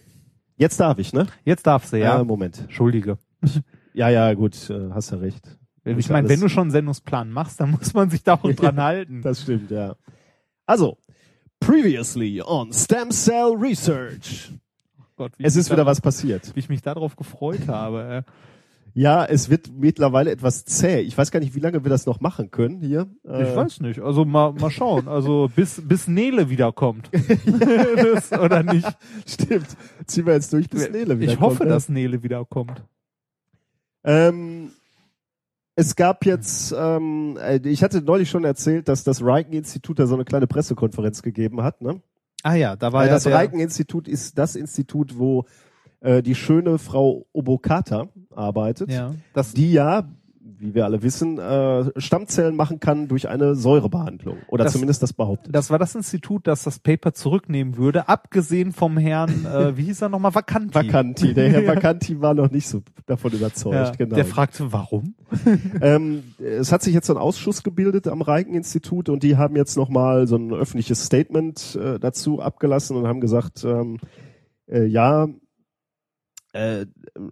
jetzt darf ich, ne? Jetzt darfst du, ja. Äh, Moment. Entschuldige. Ja, ja, gut, äh, hast ja recht. Ich meine, wenn du schon einen Sendungsplan machst, dann muss man sich da auch [LAUGHS] dran halten. Das stimmt, ja. Also, previously on Stem Cell Research. Gott, wie Es ist wieder was passiert. Wie ich mich darauf gefreut habe. Ja, es wird mittlerweile etwas zäh. Ich weiß gar nicht, wie lange wir das noch machen können hier. Äh. Ich Äh, weiß nicht. Also mal, mal schauen. Also bis, bis Nele wiederkommt. [LAUGHS] das, oder nicht? Stimmt. Ziehen wir jetzt durch, bis Nele wieder ich hoffe, ne? dass Nele wiederkommt. Ähm, es gab jetzt, ähm, äh, ich hatte neulich schon erzählt, dass das Reiken-Institut da so eine kleine Pressekonferenz gegeben hat. Ne? Ah ja, da war Weil ja das der, Reiken-Institut ist das Institut, wo äh, die schöne Frau Obokata arbeitet, ja, das, die ja, wie wir alle wissen, äh, Stammzellen machen kann durch eine Säurebehandlung. Oder Das- zumindest das behauptet. das war das Institut, das das Paper zurücknehmen würde, abgesehen vom Herrn, äh, wie hieß er nochmal, Vacanti. Vacanti. Der Herr. [LAUGHS] Vacanti war noch nicht so davon überzeugt. Ja, genau. Der fragte, warum? [LAUGHS] Ähm, es hat sich jetzt so ein Ausschuss gebildet am Reiken-Institut und die haben jetzt nochmal so ein öffentliches Statement äh, dazu abgelassen und haben gesagt, ähm, äh, ja, äh,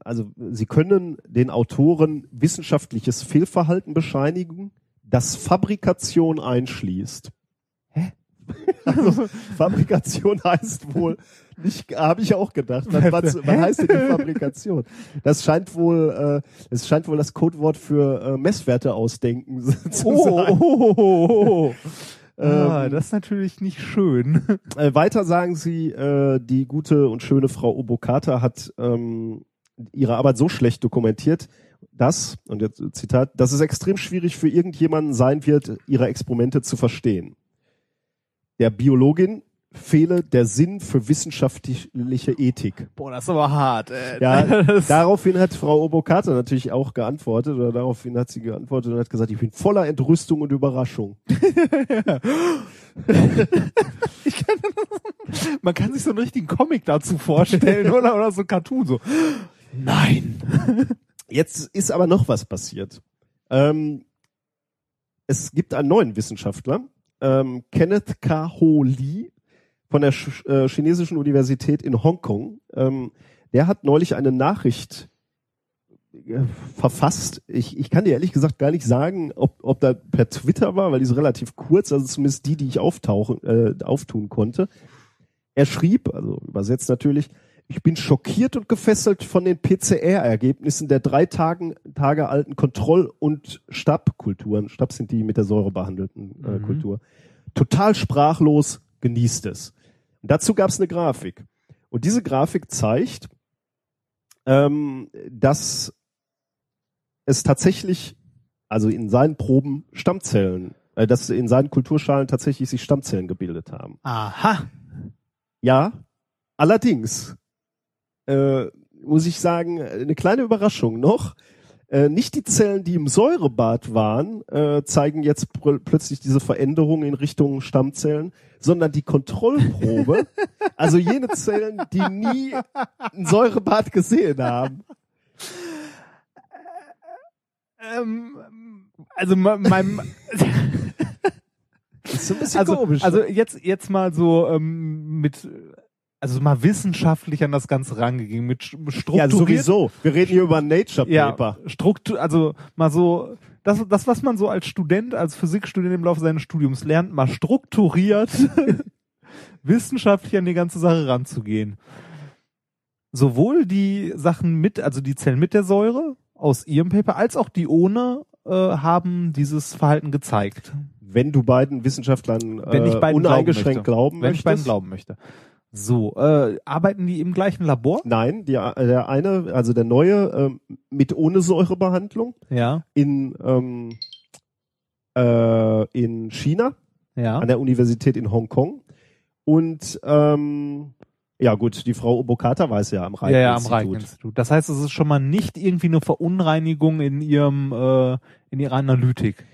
also sie können den Autoren wissenschaftliches Fehlverhalten bescheinigen, das Fabrikation einschließt. Hä? [LAUGHS] Also, Fabrikation heißt wohl nicht, habe ich auch gedacht. Was, was, was heißt denn die Fabrikation? Das scheint wohl, äh, es scheint wohl das Codewort für äh, Messwerte ausdenken [LAUGHS] zu Oh, sein. oh, oh, oh, oh. Ah, Ähm, das ist natürlich nicht schön. [LAUGHS] Äh, weiter sagen sie, äh, die gute und schöne Frau Obokata hat ähm, ihre Arbeit so schlecht dokumentiert, dass, und jetzt Zitat, dass es extrem schwierig für irgendjemanden sein wird, ihre Experimente zu verstehen. Der Biologin fehle der Sinn für wissenschaftliche Ethik. Boah, das ist aber hart. Ey. Ja, [LAUGHS] daraufhin hat Frau Obokata natürlich auch geantwortet, oder daraufhin hat sie geantwortet und hat gesagt, ich bin voller Entrüstung und Überraschung. [LAUGHS] [LAUGHS] man kann sich so einen richtigen Comic dazu vorstellen oder, oder so ein Cartoon so. Nein. Jetzt ist aber noch was passiert. Ähm, es gibt einen neuen Wissenschaftler, ähm, Kenneth K. Ho Lee von der Sch äh, chinesischen Universität in Hongkong. Ähm, der hat neulich eine Nachricht äh, verfasst. Ich, ich kann dir ehrlich gesagt gar nicht sagen, ob, ob da per Twitter war, weil die ist relativ kurz, also zumindest die, die ich auftauchen, äh, auftun konnte. Er schrieb, also übersetzt natürlich, ich bin schockiert und gefesselt von den PCR-Ergebnissen der drei Tagen, Tage alten Kontroll- und Stabkulturen. Stab sind die mit der Säure behandelten äh, Mhm. Kultur. Total sprachlos, genießt es. Dazu gab es eine Grafik. Und diese Grafik zeigt, ähm, dass es tatsächlich, also in seinen Proben Stammzellen, äh, dass in seinen Kulturschalen tatsächlich sich Stammzellen gebildet haben. Aha. Ja, allerdings äh, muss ich sagen, eine kleine Überraschung noch. Äh, nicht die Zellen, die im Säurebad waren, äh, zeigen jetzt pl plötzlich diese Veränderung in Richtung Stammzellen, sondern die Kontrollprobe, [LAUGHS] also jene Zellen, die nie ein Säurebad gesehen haben. Ähm, also me- meinem Das ist so ein bisschen also, komisch. also jetzt jetzt mal so ähm, mit also mal wissenschaftlich an das Ganze rangegangen mit sch- ja, strukturiert sowieso. Wir reden hier über Nature ja Paper. Struktur also mal so das das was man so als Student als Physikstudent im Laufe seines Studiums lernt mal strukturiert [LAUGHS] wissenschaftlich an die ganze Sache ranzugehen sowohl die Sachen mit also die Zellen mit der Säure aus ihrem Paper als auch die ohne äh, haben dieses Verhalten gezeigt Wenn du beiden Wissenschaftlern wenn ich äh, beiden uneingeschränkt glauben glauben möchte. wenn ich möchtest. beiden glauben möchte. So, äh, arbeiten die im gleichen Labor? Nein, die, der eine, also der neue ähm, mit ohne Säurebehandlung Ja, in ähm, äh, in China ja. an der Universität in Hongkong und ähm, ja gut, die Frau Obokata weiß ja am Ja, ja, am. Reicheninstitut. Das heißt, es ist schon mal nicht irgendwie eine Verunreinigung in ihrem, äh, in ihrer Analytik.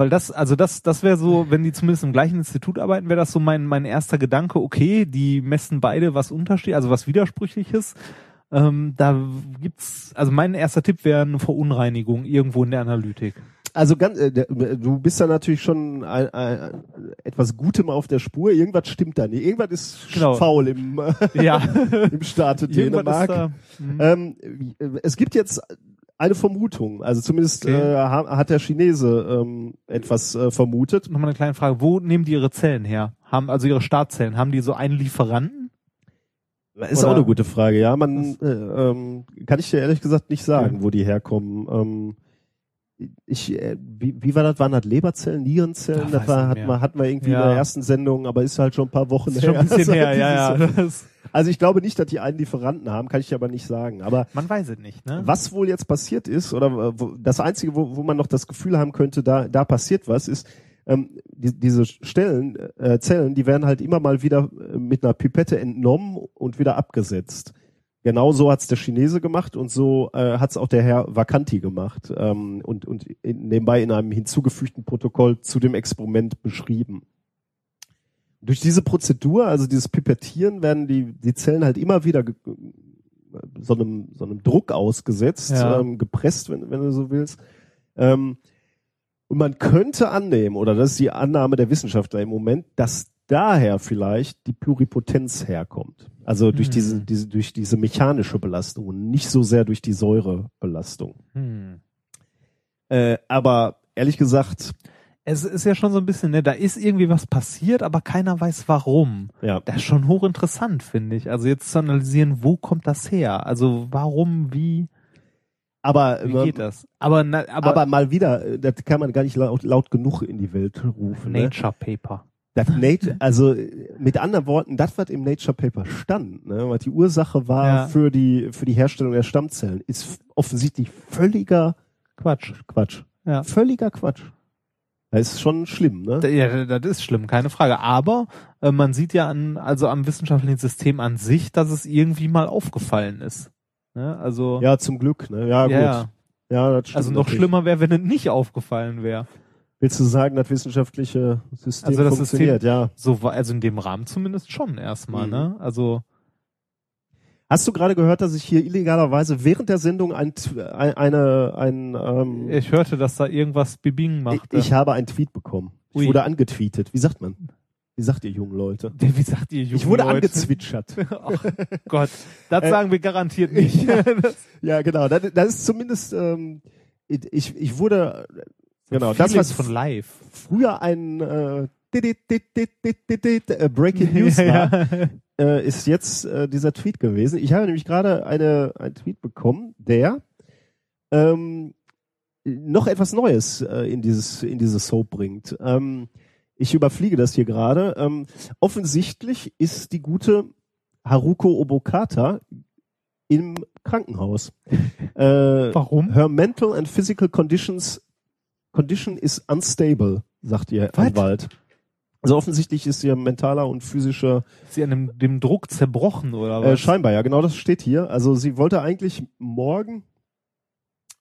Weil das, also das, das wäre so, wenn die zumindest im gleichen Institut arbeiten, wäre das so mein, mein erster Gedanke, okay, die messen beide was untersteht, also was Widersprüchliches. Ähm, da gibt's, also mein erster Tipp wäre eine Verunreinigung irgendwo in der Analytik. Also ganz, äh, du bist da natürlich schon ein, ein, etwas Gutem auf der Spur. Irgendwas stimmt da nicht. Irgendwas ist Genau. faul im, Ja. [LAUGHS] im Staate Dänemark. da, mhm. Ähm, es gibt jetzt eine Vermutung, also zumindest Okay. äh, ha- hat der Chinese ähm, etwas äh, vermutet. Nochmal eine kleine Frage. Wo nehmen die ihre Zellen her? Haben, also ihre Startzellen, haben die so einen Lieferanten? Ist Oder- auch eine gute Frage, ja. Man äh, ähm, kann ich dir ehrlich gesagt nicht sagen, wo die herkommen. Ähm, ich, äh, wie, wie war das? Waren das Leberzellen, Nierenzellen? Ach, das war, hat man, hatten wir irgendwie Ja. in der ersten Sendung, aber ist halt schon ein paar Wochen ist schon ein [LAUGHS] bisschen her, ja, ja. Also ich glaube nicht, dass die einen Lieferanten haben, kann ich aber nicht sagen. Aber man weiß es nicht, ne? Was wohl jetzt passiert ist, oder äh, wo, das Einzige, wo, wo man noch das Gefühl haben könnte, da, da passiert was, ist, ähm, die, diese Stellen, äh, Zellen, die werden halt immer mal wieder äh, mit einer Pipette entnommen und wieder abgesetzt. Genau so hat's der Chinese gemacht und so äh, hat's auch der Herr Vacanti gemacht ähm, und, und in, nebenbei in einem hinzugefügten Protokoll zu dem Experiment beschrieben. Durch diese Prozedur, also dieses Pipettieren, werden die, die Zellen halt immer wieder ge- so einem, so einem Druck ausgesetzt, Ja. ähm, gepresst, wenn, wenn du so willst. Ähm, und man könnte annehmen, oder das ist die Annahme der Wissenschaftler im Moment, dass daher vielleicht die Pluripotenz herkommt. Also durch Hm. diese, diese, durch diese mechanische Belastung und nicht so sehr durch die Säurebelastung. Hm. Äh, aber ehrlich gesagt, Es ist ja schon so ein bisschen, ne, da ist irgendwie was passiert, aber keiner weiß warum. ja, Das ist schon hochinteressant, finde ich. Also jetzt zu analysieren, wo kommt das her? Also warum, wie, aber, wie geht das? Aber, na, aber, aber, mal wieder, äh, das kann man gar nicht laut, laut genug in die Welt rufen. Ne? Nature Paper. Das Nature, also mit anderen Worten, das, was im Nature Paper stand, ne, was die Ursache war Ja. für die für die Herstellung der Stammzellen, ist offensichtlich völliger Quatsch. Quatsch. Ja. Völliger Quatsch. Das ist schon schlimm, ne? Ja, das ist schlimm, keine Frage. Aber äh, man sieht ja an, also am wissenschaftlichen System an sich, dass es irgendwie mal aufgefallen ist. Ne? Also, Ja, zum Glück, ne? Ja, gut. ja. Ja, das stimmt Also noch natürlich. schlimmer wäre, wenn es nicht aufgefallen wäre. Willst du sagen, das wissenschaftliche System Also das funktioniert, ja. So also in dem Rahmen zumindest schon erstmal, Mhm. ne? Also, Hast du gerade gehört, dass ich hier illegalerweise während der Sendung ein, eine, ein, ähm, ich hörte, dass da irgendwas Bibing ich, machte. ich habe einen Tweet bekommen. Ich Ui. wurde angetweetet. Wie sagt man? Wie sagt ihr jungen Leute? Wie sagt ihr, Ich wurde Leute? angezwitschert. [LAUGHS] Ach Gott, das Äh, sagen wir garantiert nicht. [LAUGHS] Ja, genau. Das, das ist zumindest, ähm, ich, ich wurde, genau, das, was von live. früher ein äh, Breaking News war, äh, ist jetzt äh, dieser Tweet gewesen. Ich habe nämlich gerade eine einen Tweet bekommen, der ähm, noch etwas Neues äh, in dieses in diese Soap bringt. Ähm, ich überfliege das hier gerade. Ähm, offensichtlich ist die gute Haruko Obokata im Krankenhaus. [LAUGHS] äh, Warum? Her mental and physical conditions condition is unstable, sagt ihr What? Anwalt. Also offensichtlich ist ihr mentaler und physischer Ist sie an dem, dem Druck zerbrochen oder äh, was? scheinbar, ja, genau das steht hier. Also sie wollte eigentlich morgen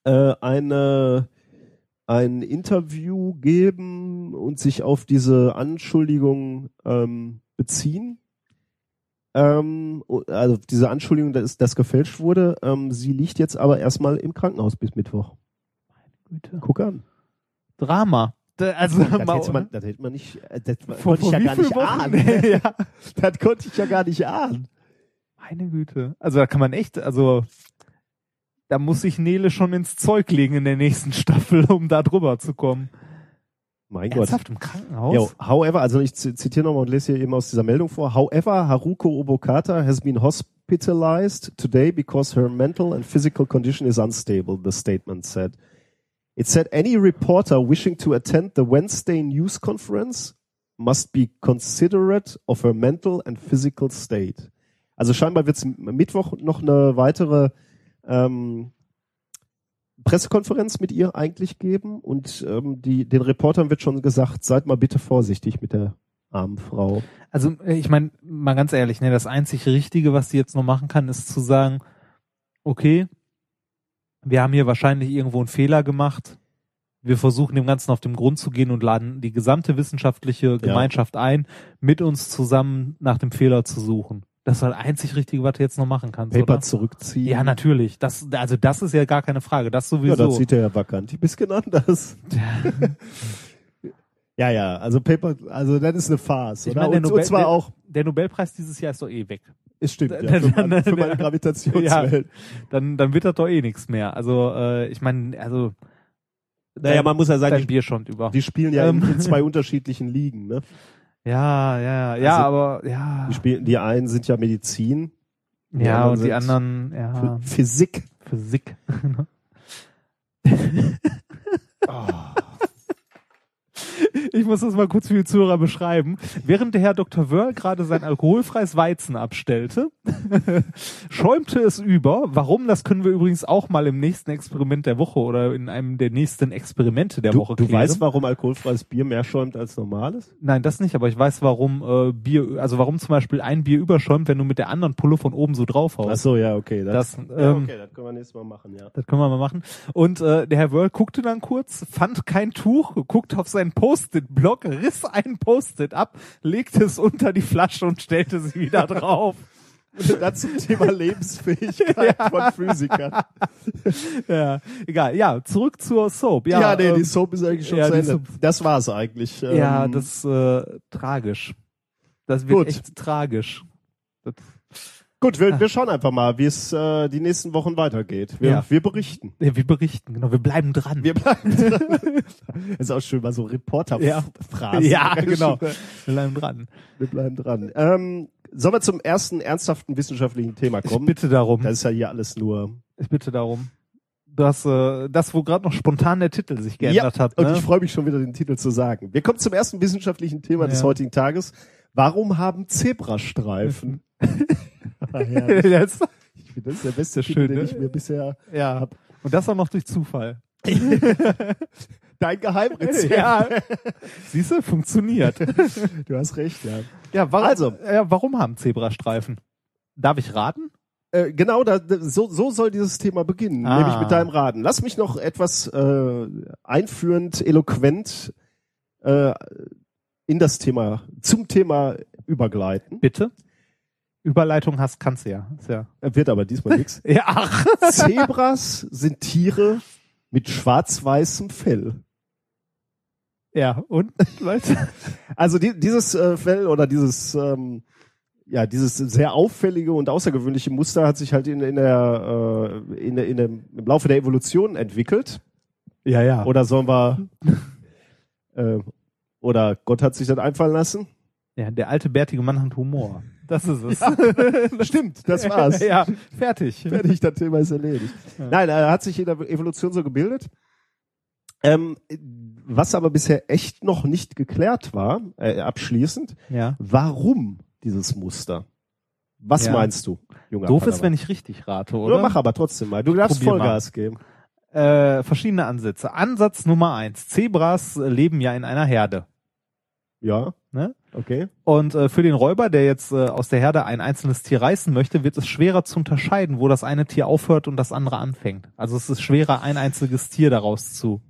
äh, eine ein Interview geben und sich auf diese Anschuldigung ähm, beziehen. Ähm, also diese Anschuldigung, dass das gefälscht wurde. Ähm, sie liegt jetzt aber erstmal im Krankenhaus bis Mittwoch. Güte. Guck an. Drama. Da- Also, Das mal- hätte man, das hätte man nicht, äh, das vor, konnte ich ja gar nicht Wochen? ahnen. [LAUGHS] ja. Das konnte ich ja gar nicht ahnen. Meine Güte. Also da kann man echt, also da muss sich Nele schon ins Zeug legen in der nächsten [LAUGHS] Staffel, um da drüber zu kommen. Mein Gott. Ernsthaft im Krankenhaus? Jo, however, also ich zitiere nochmal und lese hier eben aus dieser Meldung vor. However, Haruko Obokata has been hospitalized today because her mental and physical condition is unstable, the statement said. It said any reporter wishing to attend the Wednesday news conference must be considerate of her mental and physical state. Also scheinbar wird es Mittwoch noch eine weitere ähm, Pressekonferenz mit ihr eigentlich geben und ähm, die, den Reportern wird schon gesagt, seid mal bitte vorsichtig mit der armen Frau. Also äh, ich meine, mal ganz ehrlich, ne, das einzig Richtige, was sie jetzt noch machen kann, ist zu sagen, okay, wir haben hier wahrscheinlich irgendwo einen Fehler gemacht. Wir versuchen dem Ganzen auf den Grund zu gehen und laden die gesamte wissenschaftliche Gemeinschaft ein, mit uns zusammen nach dem Fehler zu suchen. Das ist das einzig Richtige, was du jetzt noch machen kannst, Paper oder? zurückziehen. Ja, natürlich. Das, also das ist ja gar keine Frage. Das Ja, sowieso. das sieht er ja vakant. ein bisschen anders. [LAUGHS] ja, ja, also Paper, also das ist eine Farce, Ich meine, der und, und Nobel- zwar der- auch, Der Nobelpreis dieses Jahr ist doch eh weg. Es stimmt, [LAUGHS] ja, dann- für, meine, dann- für meine Gravitationswelt. Dann, dann wird das doch eh nichts mehr. Also äh, ich meine, also Naja, man muss ja sagen, dein die, die spielen ja in, Ähm. in zwei [LAUGHS] unterschiedlichen Ligen, ne? Ja, ja, ja, Also, aber ja, Die spielen, die einen sind ja Medizin, die ja anderen und die anderen, ja, Ph- Physik. Physik. [LAUGHS] Ich muss das mal kurz für die Zuhörer beschreiben. Während der Herr Dr. Wörl gerade sein alkoholfreies Weizen abstellte, [LAUGHS] schäumte es über. Warum? Das können wir übrigens auch mal im nächsten Experiment der Woche oder in einem der nächsten Experimente der Du, Woche du klären. weißt, warum alkoholfreies Bier mehr schäumt als normales? Nein, das nicht, aber ich weiß, warum äh, Bier, also warum zum Beispiel ein Bier überschäumt, wenn du mit der anderen Pulle von oben so draufhaust. Ach so, ja, okay. Das, ja, ähm, okay, das können wir nächstes Mal machen, ja. Das können wir mal machen. Und äh, der Herr Wörl guckte dann kurz, fand kein Tuch, guckte auf seinen Post-it-Block, riss ein Post-it ab, legte es unter die Flasche und stellte sie wieder drauf. [LAUGHS] Das zum Thema Lebensfähigkeit [LAUGHS] von Physikern. [LAUGHS] ja, egal. Ja, zurück zur Soap. Ja, Ja, nee, die ähm, Soap ist eigentlich schon ja, zu die Ende. Das war's eigentlich. ja Ähm, das ist äh, tragisch. Das wird Gut. echt tragisch. Das, Gut, wir, wir schauen einfach mal, wie es äh, die nächsten Wochen weitergeht. Wir, Ja. wir berichten. ja, wir berichten, genau, wir bleiben dran. Wir bleiben dran. [LAUGHS] ist auch schön, mal so Reporterphrasen. ja, [LAUGHS] genau. Wir bleiben dran. Wir bleiben dran. Ähm, sollen wir zum ersten ernsthaften wissenschaftlichen Thema Ich kommen? bitte darum. Das ist ja hier alles nur. Ich bitte darum. Du hast äh, das, wo gerade noch spontan der Titel sich geändert hat. und Ne? ich freue mich schon wieder, den Titel zu sagen. Wir kommen zum ersten wissenschaftlichen Thema des Ja. heutigen Tages. Warum haben Zebrastreifen? [LAUGHS] Herrlich. [LAUGHS] Jetzt- ich finde, das ist der beste ja Titel, schön, den ne? ich mir bisher ja. Und das auch noch durch Zufall. [LAUGHS] Dein Geheimrezept. ja. [LAUGHS] Siehst du, funktioniert. Du hast recht, ja. Ja, warum, Also. ja, warum haben Zebrastreifen? Darf ich raten? Äh, genau, da- so, so soll dieses Thema beginnen, Ah. nämlich mit deinem Raten. Lass mich noch etwas äh, einführend, eloquent äh, in das Thema, zum Thema übergleiten. Bitte? Überleitung hast, kannst du ja. Ja. Wird aber diesmal nichts. [LAUGHS] Ja, ach. Zebras sind Tiere mit schwarz-weißem Fell. Ja, und? [LAUGHS] Leute? Also die, dieses äh, Fell oder dieses ähm, ja dieses sehr auffällige und außergewöhnliche Muster hat sich halt in, in der, äh, in, der in dem, im Laufe der Evolution entwickelt. Ja, ja. Oder sollen wir äh, oder Gott hat sich das einfallen lassen? ja, der alte bärtige Mann hat Humor. Das ist es. [LAUGHS] Stimmt, das [LAUGHS] war's. ja, fertig. Fertig, das Thema ist erledigt. Nein, er hat sich in der Evolution so gebildet. Ähm, was aber bisher echt noch nicht geklärt war, äh, abschließend, Ja. warum dieses Muster? Was Ja. meinst du, junger Doof ist, Padawan? wenn ich richtig rate, Oder? oder? mach aber trotzdem mal. Du darfst Probier mal. Vollgas geben. Äh, verschiedene Ansätze. Ansatz Nummer eins. Zebras äh, leben ja in einer Herde. Ja. Okay. Und äh, für den Räuber, der jetzt äh, aus der Herde ein einzelnes Tier reißen möchte, wird es schwerer zu unterscheiden, wo das eine Tier aufhört und das andere anfängt. Also es ist schwerer, ein einziges Tier daraus zu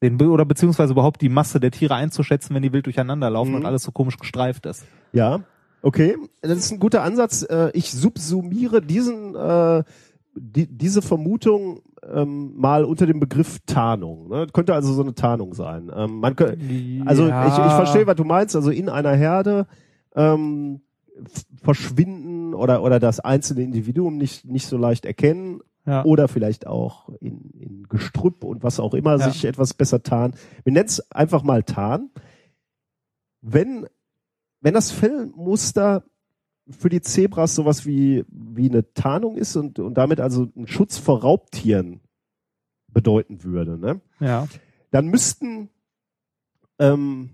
sehen be- oder beziehungsweise überhaupt die Masse der Tiere einzuschätzen, wenn die wild durcheinander laufen Mhm. und alles so komisch gestreift ist. Ja. Okay. Das ist ein guter Ansatz. Äh, Ich subsumiere diesen, äh, die, diese Vermutung ähm, mal unter dem Begriff Tarnung. Ne? Könnte also so eine Tarnung sein. Ähm, man kö- Also Ja. ich, ich verstehe, was du meinst. Also in einer Herde ähm, verschwinden oder oder das einzelne Individuum nicht nicht so leicht erkennen Ja. oder vielleicht auch in, in Gestrüpp und was auch immer Ja. sich etwas besser tarnen. Wir nennen es einfach mal Tarn. Wenn wenn das Fellmuster für die Zebras sowas wie wie eine Tarnung ist und und damit also ein Schutz vor Raubtieren bedeuten würde, ne? ja. dann müssten ähm,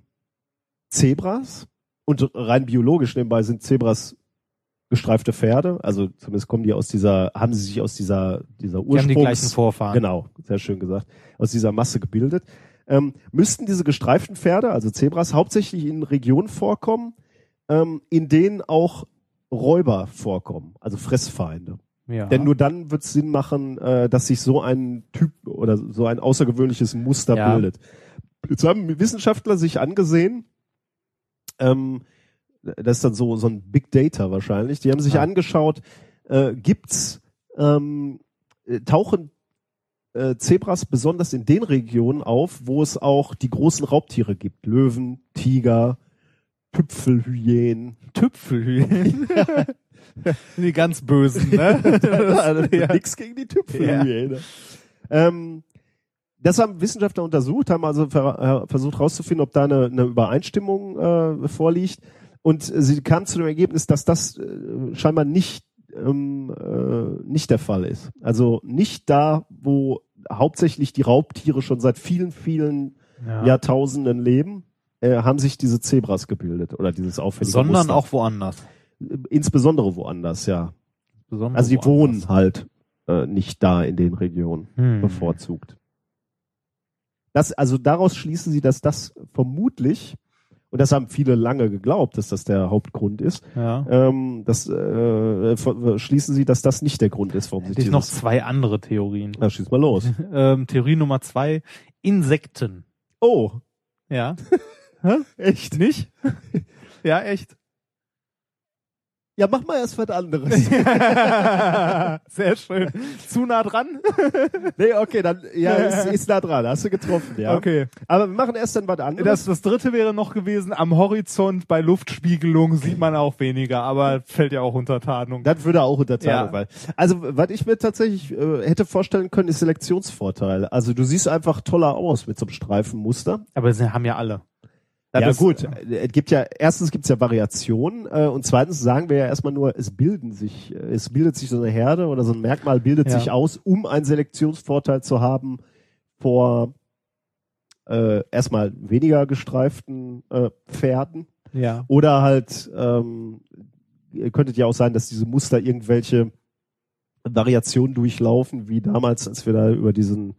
Zebras und rein biologisch nebenbei sind Zebras gestreifte Pferde, also zumindest kommen die aus dieser, haben sie sich aus dieser dieser Die haben die gleichen Ursprungs Vorfahren. genau, sehr schön gesagt, aus dieser Masse gebildet, ähm, müssten diese gestreiften Pferde, also Zebras, hauptsächlich in Regionen vorkommen, ähm, in denen auch Räuber vorkommen, also Fressfeinde. Ja. Denn nur dann wird es Sinn machen, äh, dass sich so ein Typ oder so ein außergewöhnliches Muster Ja. bildet. Jetzt haben Wissenschaftler sich angesehen, ähm, das ist dann so, so ein Big Data wahrscheinlich, die haben sich Ja. angeschaut, äh, gibt's, ähm, äh, tauchen äh, Zebras besonders in den Regionen auf, wo es auch die großen Raubtiere gibt. Löwen, Tiger, Tüpfelhyänen. Tüpfelhühn. [LAUGHS] die ganz bösen, ne? [LAUGHS] ja. Nix gegen die Tüpfelhyäne. Ähm, das haben Wissenschaftler untersucht, haben also ver äh, versucht herauszufinden, ob da eine, eine Übereinstimmung äh, vorliegt. Und sie kamen zu dem Ergebnis, dass das äh, scheinbar nicht, ähm, äh, nicht der Fall ist. Also nicht da, wo hauptsächlich die Raubtiere schon seit vielen, vielen Ja. Jahrtausenden leben, äh, haben sich diese Zebras gebildet oder dieses auffällige Sondern Muster. auch woanders. insbesondere woanders, ja. Besonders Also die woanders. wohnen halt äh, nicht da in den Regionen Hm. bevorzugt. Das, also daraus schließen sie, dass das vermutlich, und das haben viele lange geglaubt, dass das der Hauptgrund ist, Ja. ähm, das äh, schließen sie, dass das nicht der Grund ist, warum sich Hätte ich noch zwei andere Theorien. Na, schieß mal los. [LAUGHS] Ähm, Theorie Nummer zwei, Insekten. Oh, Ja. [LAUGHS] echt? Nicht? [LAUGHS] ja, echt. Ja, mach mal erst was anderes. [LAUGHS] Sehr schön. Zu nah dran? [LAUGHS] nee, okay, dann ja, ist, ist nah dran. Hast du getroffen, ja. Okay. Aber wir machen erst dann was anderes. Das, das dritte wäre noch gewesen, am Horizont bei Luftspiegelung sieht man auch weniger, aber fällt ja auch unter Tarnung. Das würde auch unter Tarnung Ja. fallen. Also, was ich mir tatsächlich äh, hätte vorstellen können, ist Selektionsvorteil. Also, du siehst einfach toller aus mit so einem Streifenmuster. Aber sie haben ja alle. Das ja gut, äh, es gibt ja erstens gibt es ja Variationen äh, und zweitens sagen wir ja erstmal nur, es bilden sich, äh, es bildet sich so eine Herde oder so ein Merkmal bildet Ja. sich aus, um einen Selektionsvorteil zu haben vor äh, erstmal weniger gestreiften äh, Pferden Ja. oder halt ähm, ihr könntet ja auch sein, dass diese Muster irgendwelche Variationen durchlaufen, wie damals, als wir da über diesen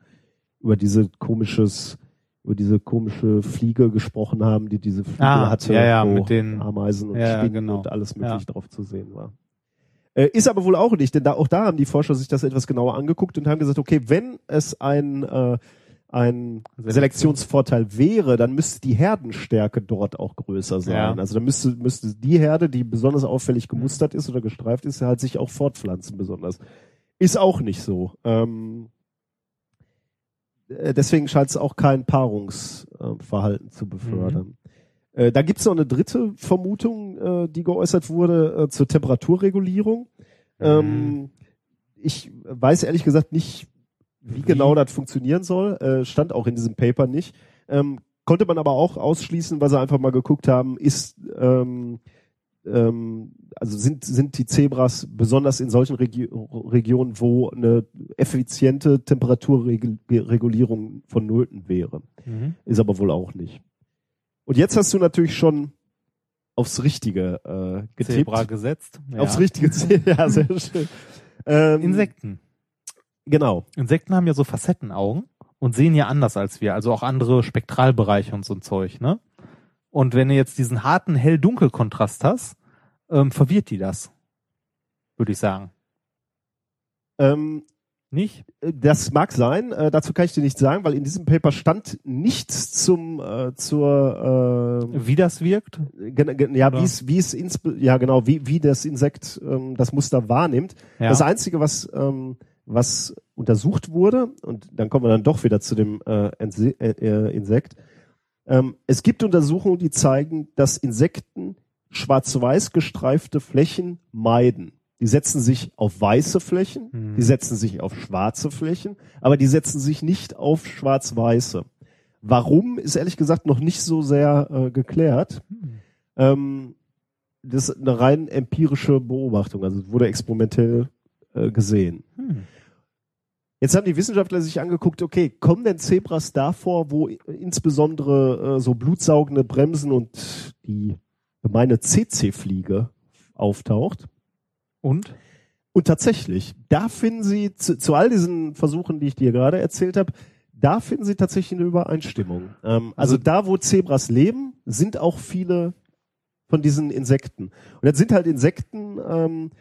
über diese komisches über diese komische Fliege gesprochen haben, die diese Fliege Ah, hatte, ja, ja, wo mit den- Ameisen und ja, Spinnen genau. und alles mögliche Ja. drauf zu sehen war. Äh, ist aber wohl auch nicht, denn da, auch da haben die Forscher sich das etwas genauer angeguckt und haben gesagt, okay, wenn es ein, äh, ein Selektion. Selektionsvorteil wäre, dann müsste die Herdenstärke dort auch größer sein. Ja. Also dann müsste, müsste die Herde, die besonders auffällig gemustert ist oder gestreift ist, halt sich auch fortpflanzen besonders. Ist auch nicht so. Ähm, äh, deswegen scheint es auch kein Paarungsverhalten zu befördern. Äh, da gibt es noch eine dritte Vermutung, äh, die geäußert wurde äh, zur Temperaturregulierung. Ähm, ich weiß ehrlich gesagt nicht, wie, genau das funktionieren soll. Äh, stand auch in diesem Paper nicht. Ähm, konnte man aber auch ausschließen, weil sie einfach mal geguckt haben, ist ähm, ähm, also sind sind die Zebras besonders in solchen Regi Regionen, wo eine effiziente Temperaturregulierung vonnöten wäre. Mhm. Ist aber wohl auch nicht. Und jetzt hast du natürlich schon aufs Richtige äh, getippt. Zebra gesetzt. Ja. Aufs Richtige. [LAUGHS] Ja, sehr schön. Ähm, Insekten. Genau. Insekten haben ja so Facettenaugen und sehen ja anders als wir, also auch andere Spektralbereiche und so ein Zeug, ne? Und wenn du jetzt diesen harten Hell-Dunkel-Kontrast hast, ähm, verwirrt die das. Würde ich sagen. Ähm, Nicht? das mag sein. Äh, dazu kann ich dir nichts sagen, weil in diesem Paper stand nichts zum äh, zur äh, Wie das wirkt? ja wie es wie es ja genau wie wie das Insekt ähm, das Muster wahrnimmt. Ja. Das einzige was ähm, was untersucht wurde und dann kommen wir dann doch wieder zu dem äh, äh, äh, Insekt. Ähm, es gibt Untersuchungen, die zeigen, dass Insekten schwarz-weiß gestreifte Flächen meiden. Die setzen sich auf weiße Flächen, Mhm. die setzen sich auf schwarze Flächen, aber die setzen sich nicht auf schwarz-weiße. Warum ist ehrlich gesagt noch nicht so sehr äh, geklärt. Ähm, das ist eine rein empirische Beobachtung, also wurde experimentell äh, gesehen. Hm. Jetzt haben die Wissenschaftler sich angeguckt, okay, kommen denn Zebras davor, wo insbesondere äh, so blutsaugende Bremsen und die gemeine CC-Fliege auftaucht? Und? Und tatsächlich, da finden Sie zu, zu all diesen Versuchen, die ich dir gerade erzählt habe, da finden Sie tatsächlich eine Übereinstimmung. Ähm, also, Also- da, wo Zebras leben, sind auch viele von diesen Insekten. Und das sind halt Insekten, ähm,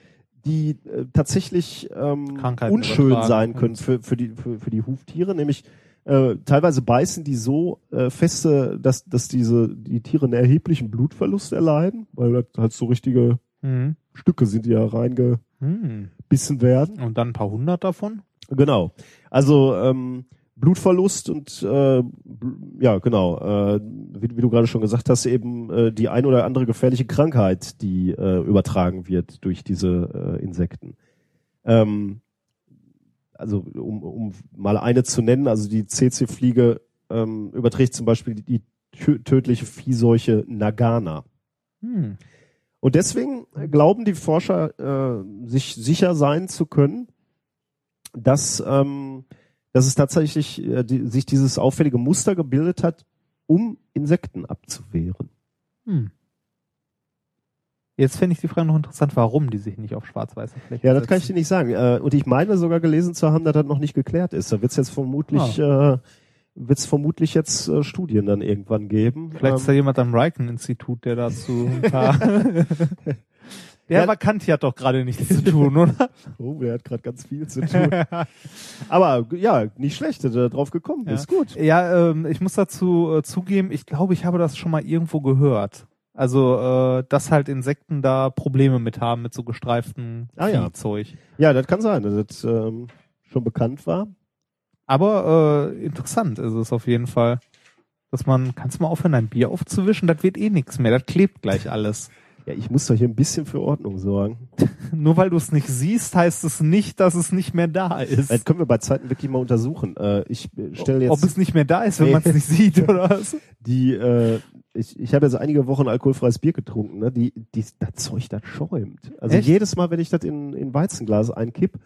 die äh, tatsächlich ähm, unschön übertragen sein können für, für, die, für, für die Huftiere, nämlich äh, teilweise beißen die so äh, feste, dass, dass diese die Tiere einen erheblichen Blutverlust erleiden, weil das halt so richtige Mhm. Stücke sind, die ja reingebissen Hm. werden. Und dann ein paar hundert davon? Genau. Also ähm, Blutverlust und äh, ja genau, äh, wie, wie du gerade schon gesagt hast, eben äh, die ein oder andere gefährliche Krankheit, die äh, übertragen wird durch diese äh, Insekten. Ähm, also um, um mal eine zu nennen, also die CC-Fliege ähm, überträgt zum Beispiel die tö- tödliche Viehseuche Nagana. Hm. Und deswegen glauben die Forscher, äh, sich sicher sein zu können, dass, ähm, dass es tatsächlich äh, die, sich dieses auffällige Muster gebildet hat, um Insekten abzuwehren. Hm. Jetzt fände ich die Frage noch interessant, warum die sich nicht auf schwarz-weiße Flächen Ja, das kann ich dir setzen. nicht sagen. Äh, und ich meine sogar gelesen zu haben, dass das noch nicht geklärt ist. Da wird es jetzt vermutlich, äh, wird es vermutlich jetzt äh, Studien dann irgendwann geben. Vielleicht ist da Ähm, jemand am Riken-Institut, der dazu [LAUGHS] ein paar... Der [LAUGHS] Ja. Vakanti hat doch gerade nichts zu tun, oder? [LAUGHS] oh, der hat gerade ganz viel zu tun. Aber ja, nicht schlecht, dass du da drauf gekommen bist. Gut. Ja, ähm, ich muss dazu äh, zugeben, ich glaube, ich habe das schon mal irgendwo gehört. Also, äh, dass halt Insekten da Probleme mit haben, mit so gestreiften Ah, ja. Zeug. Ja, das kann sein, dass das ähm, schon bekannt war. Aber äh, interessant ist es auf jeden Fall. Dass man, kannst du mal aufhören, dein Bier aufzuwischen? Das wird eh nichts mehr, das klebt gleich alles. Ja, ich muss doch hier ein bisschen für Ordnung sorgen. [LAUGHS] Nur weil du es nicht siehst, heißt es nicht, dass es nicht mehr da ist. Das können wir bei Zeiten wirklich mal untersuchen. Äh, ich stelle Ob jetzt es nicht mehr da ist, wenn Nee. man es nicht sieht, [LAUGHS] oder was? die, äh, ich, ich habe jetzt einige Wochen alkoholfreies Bier getrunken, ne? Die, die, das Zeug, das schäumt. Also Echt? jedes Mal, wenn ich das in, in Weizenglas einkipp,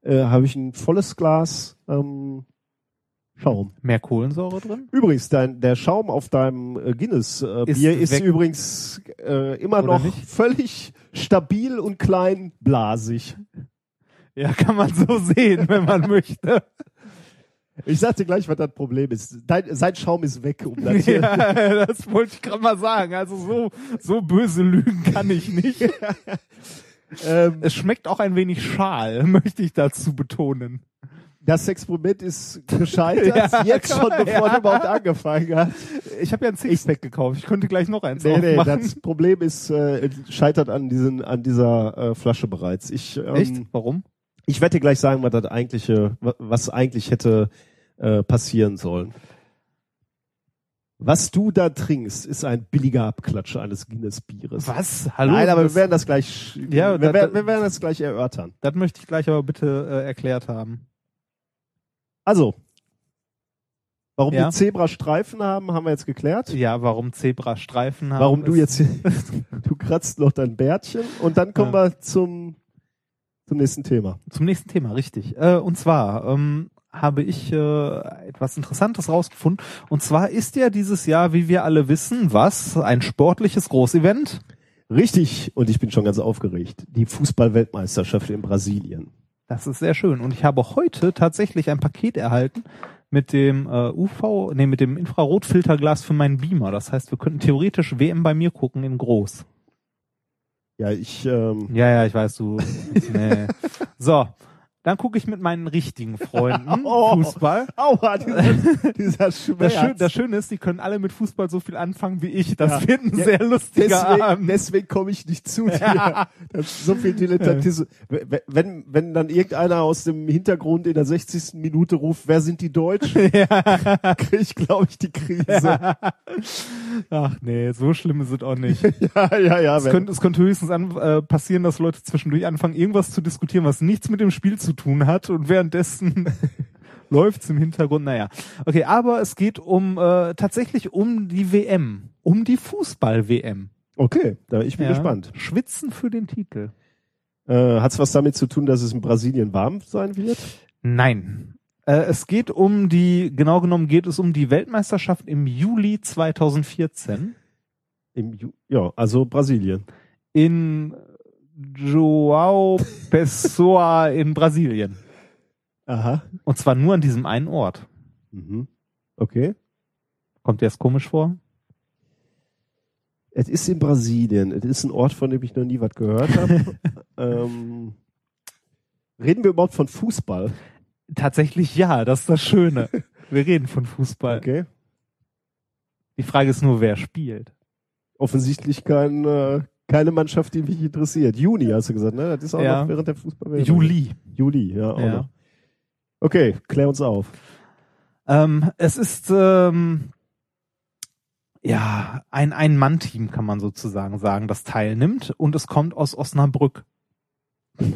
äh, habe ich ein volles Glas ähm, Schaum. Mehr Kohlensäure drin? Übrigens, dein, der Schaum auf deinem äh, Guinness-Bier äh, Ist ist übrigens äh, immer Oder noch nicht? völlig stabil und klein blasig. Ja, kann man so [LAUGHS] sehen, wenn man möchte. Ich sag dir gleich, was das Problem ist. Dein, sein Schaum ist weg. Um das hier. Ja, das wollte ich gerade mal sagen. Also so, so böse Lügen kann ich nicht. [LAUGHS] ähm, Es schmeckt auch ein wenig schal, [LAUGHS] möchte ich dazu betonen. Das Experiment ist gescheitert, [LAUGHS] Ja, jetzt schon, bevor ja. du überhaupt angefangen hast. Ich habe ja ein Sixpack gekauft. Ich könnte gleich noch eins Nee, nee, aufmachen. das Problem ist, äh, scheitert an diesen, an dieser äh, Flasche bereits. Ich, ähm, Echt? Warum? ich werde dir gleich sagen, was das eigentliche, wa- was eigentlich hätte äh, passieren sollen. Was du da trinkst, ist ein billiger Abklatsch eines Guinness-Bieres. Was? Hallo? Nein, aber das, wir werden das gleich, Ja, wir, da- werden, wir werden das gleich erörtern. das möchte ich gleich aber bitte äh, erklärt haben. Also, warum Ja. die Zebrastreifen haben, haben wir jetzt geklärt. Ja, warum Zebrastreifen haben. Warum du jetzt, [LAUGHS] du kratzt noch dein Bärtchen und dann kommen Ja. wir zum, zum nächsten Thema. Zum nächsten Thema, richtig. Äh, und zwar ähm, habe ich äh, etwas Interessantes rausgefunden. Und zwar ist ja dieses Jahr, wie wir alle wissen, was? Ein sportliches Großevent. Richtig, und ich bin schon ganz aufgeregt. Die Fußball-Weltmeisterschaft in Brasilien. Das ist sehr schön. Und ich habe heute tatsächlich ein Paket erhalten mit dem äh, UV, nee, mit dem Infrarotfilterglas für meinen Beamer. Das heißt, wir könnten theoretisch WM bei mir gucken in groß. Ja, ich, ähm, Ja, ja, ich weiß, du. nee. [LAUGHS] So, dann gucke ich mit meinen richtigen [LAUGHS] Freunden Oh. Fußball. aua, dieser, [LAUGHS] dieser Schmerz. Das, Schön, das Schöne ist, die können alle mit Fußball so viel anfangen wie ich. Das Ja. wird ein Ja, sehr lustiger Deswegen, Abend. deswegen komme ich nicht zu [LAUGHS] dir. Ist so viel Dilettantismus. Wenn, wenn, dann irgendeiner aus dem Hintergrund in der 60. Minute ruft, wer sind die Deutschen, kriege ich, glaube ich, die Krise. Ach nee, so schlimm ist es auch nicht. Ja, ja, ja. Es könnte, es könnte höchstens an, äh, passieren, dass Leute zwischendurch anfangen, irgendwas zu diskutieren, was nichts mit dem Spiel zu tun hat und währenddessen [LAUGHS] läuft's im Hintergrund. Naja, okay, aber es geht um äh, tatsächlich um die WM, um die Fußball-WM. okay, da ich bin Ja. gespannt. Schwitzen für den Titel. Äh, Hat es was damit zu tun, dass es in Brasilien warm sein wird? Nein. Äh, es geht um die, genau genommen geht es um die Weltmeisterschaft im Juli 2014 Im Ju ja, also Brasilien. in João Pessoa in Brasilien. Aha. Und zwar nur an diesem einen Ort. Mhm. Okay. Kommt dir das komisch vor? Es ist in Brasilien. Es ist ein Ort, von dem ich noch nie was gehört habe. [LAUGHS] ähm, reden wir überhaupt von Fußball? Tatsächlich ja, das ist das Schöne. Wir reden von Fußball. Okay. Die Frage ist nur, wer spielt. Offensichtlich kein, äh, keine Mannschaft, die mich interessiert. Juni hast du gesagt, ne? Das ist auch Ja. noch während der Fußball. Juli. Juli, ja. Auch Ja. Noch. Okay, klär uns auf. Ähm, es ist ähm, ja ein Ein-Mann-Team, kann man sozusagen sagen, das teilnimmt und es kommt aus Osnabrück. [LAUGHS]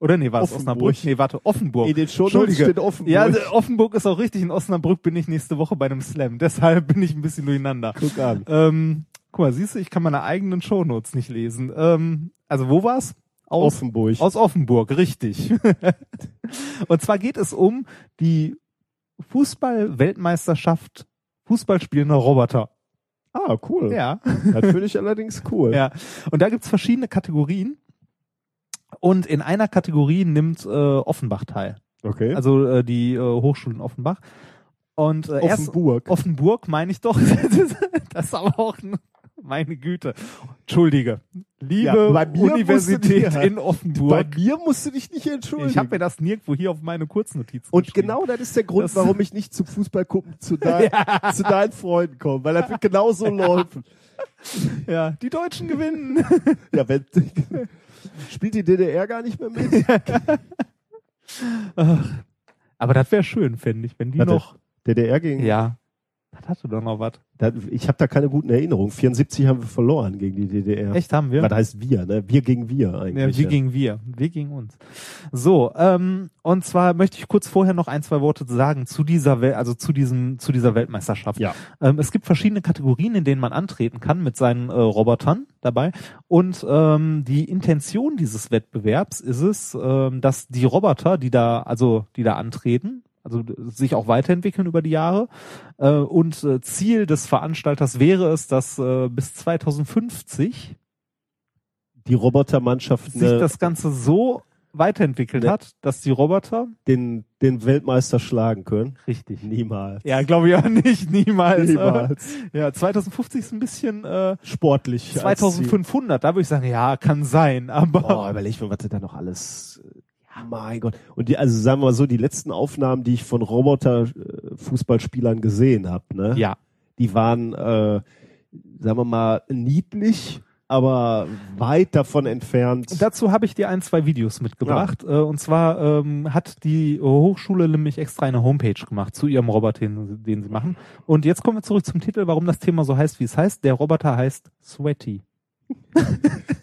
Oder nee, war es. Osnabrück? Nee, warte, Offenburg. In den Shownotes Entschuldige. steht Offenburg. Ja, also Offenburg ist auch richtig. In Osnabrück bin ich nächste Woche bei einem Slam. Deshalb bin ich ein bisschen durcheinander. Guck an. Ähm, guck mal, siehst du, ich kann meine eigenen Shownotes nicht lesen. Ähm, also wo war's? Aus, Offenburg. aus Offenburg, richtig. [LAUGHS] Und zwar geht es um die Fußball-Weltmeisterschaft Fußballspielender Roboter. ah, cool. Ja. [LAUGHS] Das finde ich allerdings cool. ja. Und da gibt's verschiedene Kategorien. Und in einer Kategorie nimmt äh, Offenbach teil. Okay. Also äh, die äh, Hochschule in Offenbach. Und äh, erst Offenburg. Offenburg meine ich doch. [LAUGHS] das ist aber auch ein, meine Güte. Entschuldige. Liebe Ja, bei Universität dir- in Bei Offenburg. mir musst du dich nicht entschuldigen. Ich habe mir das nirgendwo hier auf meine Kurznotizen Und genau das ist der Grund, Das- warum ich nicht zum Fußball gucken zu, [LAUGHS] dein, zu deinen Freunden komme, weil das wird genauso [LAUGHS] laufen. Ja, die Deutschen gewinnen. [LAUGHS] Ja, wenn, spielt die DDR gar nicht mehr mit? Aber das wäre schön, fände ich, wenn die Warte. noch. DDR gegen. Ja. Das hast du doch noch was. Ich habe da keine guten Erinnerungen. 74 haben wir verloren gegen die DDR. Echt haben wir? Was heißt wir, ne? Wir gegen wir eigentlich. Ja, wir gegen wir. Wir gegen uns. So, ähm, und zwar möchte ich kurz vorher noch ein, zwei Worte sagen zu dieser Welt, also zu diesem, zu dieser Weltmeisterschaft. Ja. Ähm, es gibt verschiedene Kategorien, in denen man antreten kann mit seinen äh, Robotern dabei. Und ähm, die Intention dieses Wettbewerbs ist es, ähm, dass die Roboter, die da, also die da antreten, also sich auch weiterentwickeln über die Jahre. Äh, und äh, Ziel des Veranstalters wäre es, dass äh, bis 2050 Die Robotermannschaft sich ne, das Ganze so weiterentwickelt Ne. hat, dass die Roboter den, den Weltmeister schlagen können. richtig. Niemals. Ja, glaube ich auch nicht, niemals. Niemals. Ja, 2050 ist ein bisschen äh, Sportlich. als 2500, da würde ich sagen, ja, kann sein, aber. Oh, überleg mal, was du da noch alles. Ja, mein Gott. Und die, also sagen wir mal so, die letzten Aufnahmen, die ich von Roboter-Fußballspielern gesehen habe, ne? ja. Die waren, äh, sagen wir mal, niedlich, aber weit davon entfernt. Dazu habe ich dir ein, zwei Videos mitgebracht. Äh, und zwar ähm, hat die Hochschule nämlich extra eine Homepage gemacht zu ihrem Roboter, den, den sie machen. Und jetzt kommen wir zurück zum Titel, warum das Thema so heißt, wie es heißt. Der Roboter heißt Sweaty. [LAUGHS]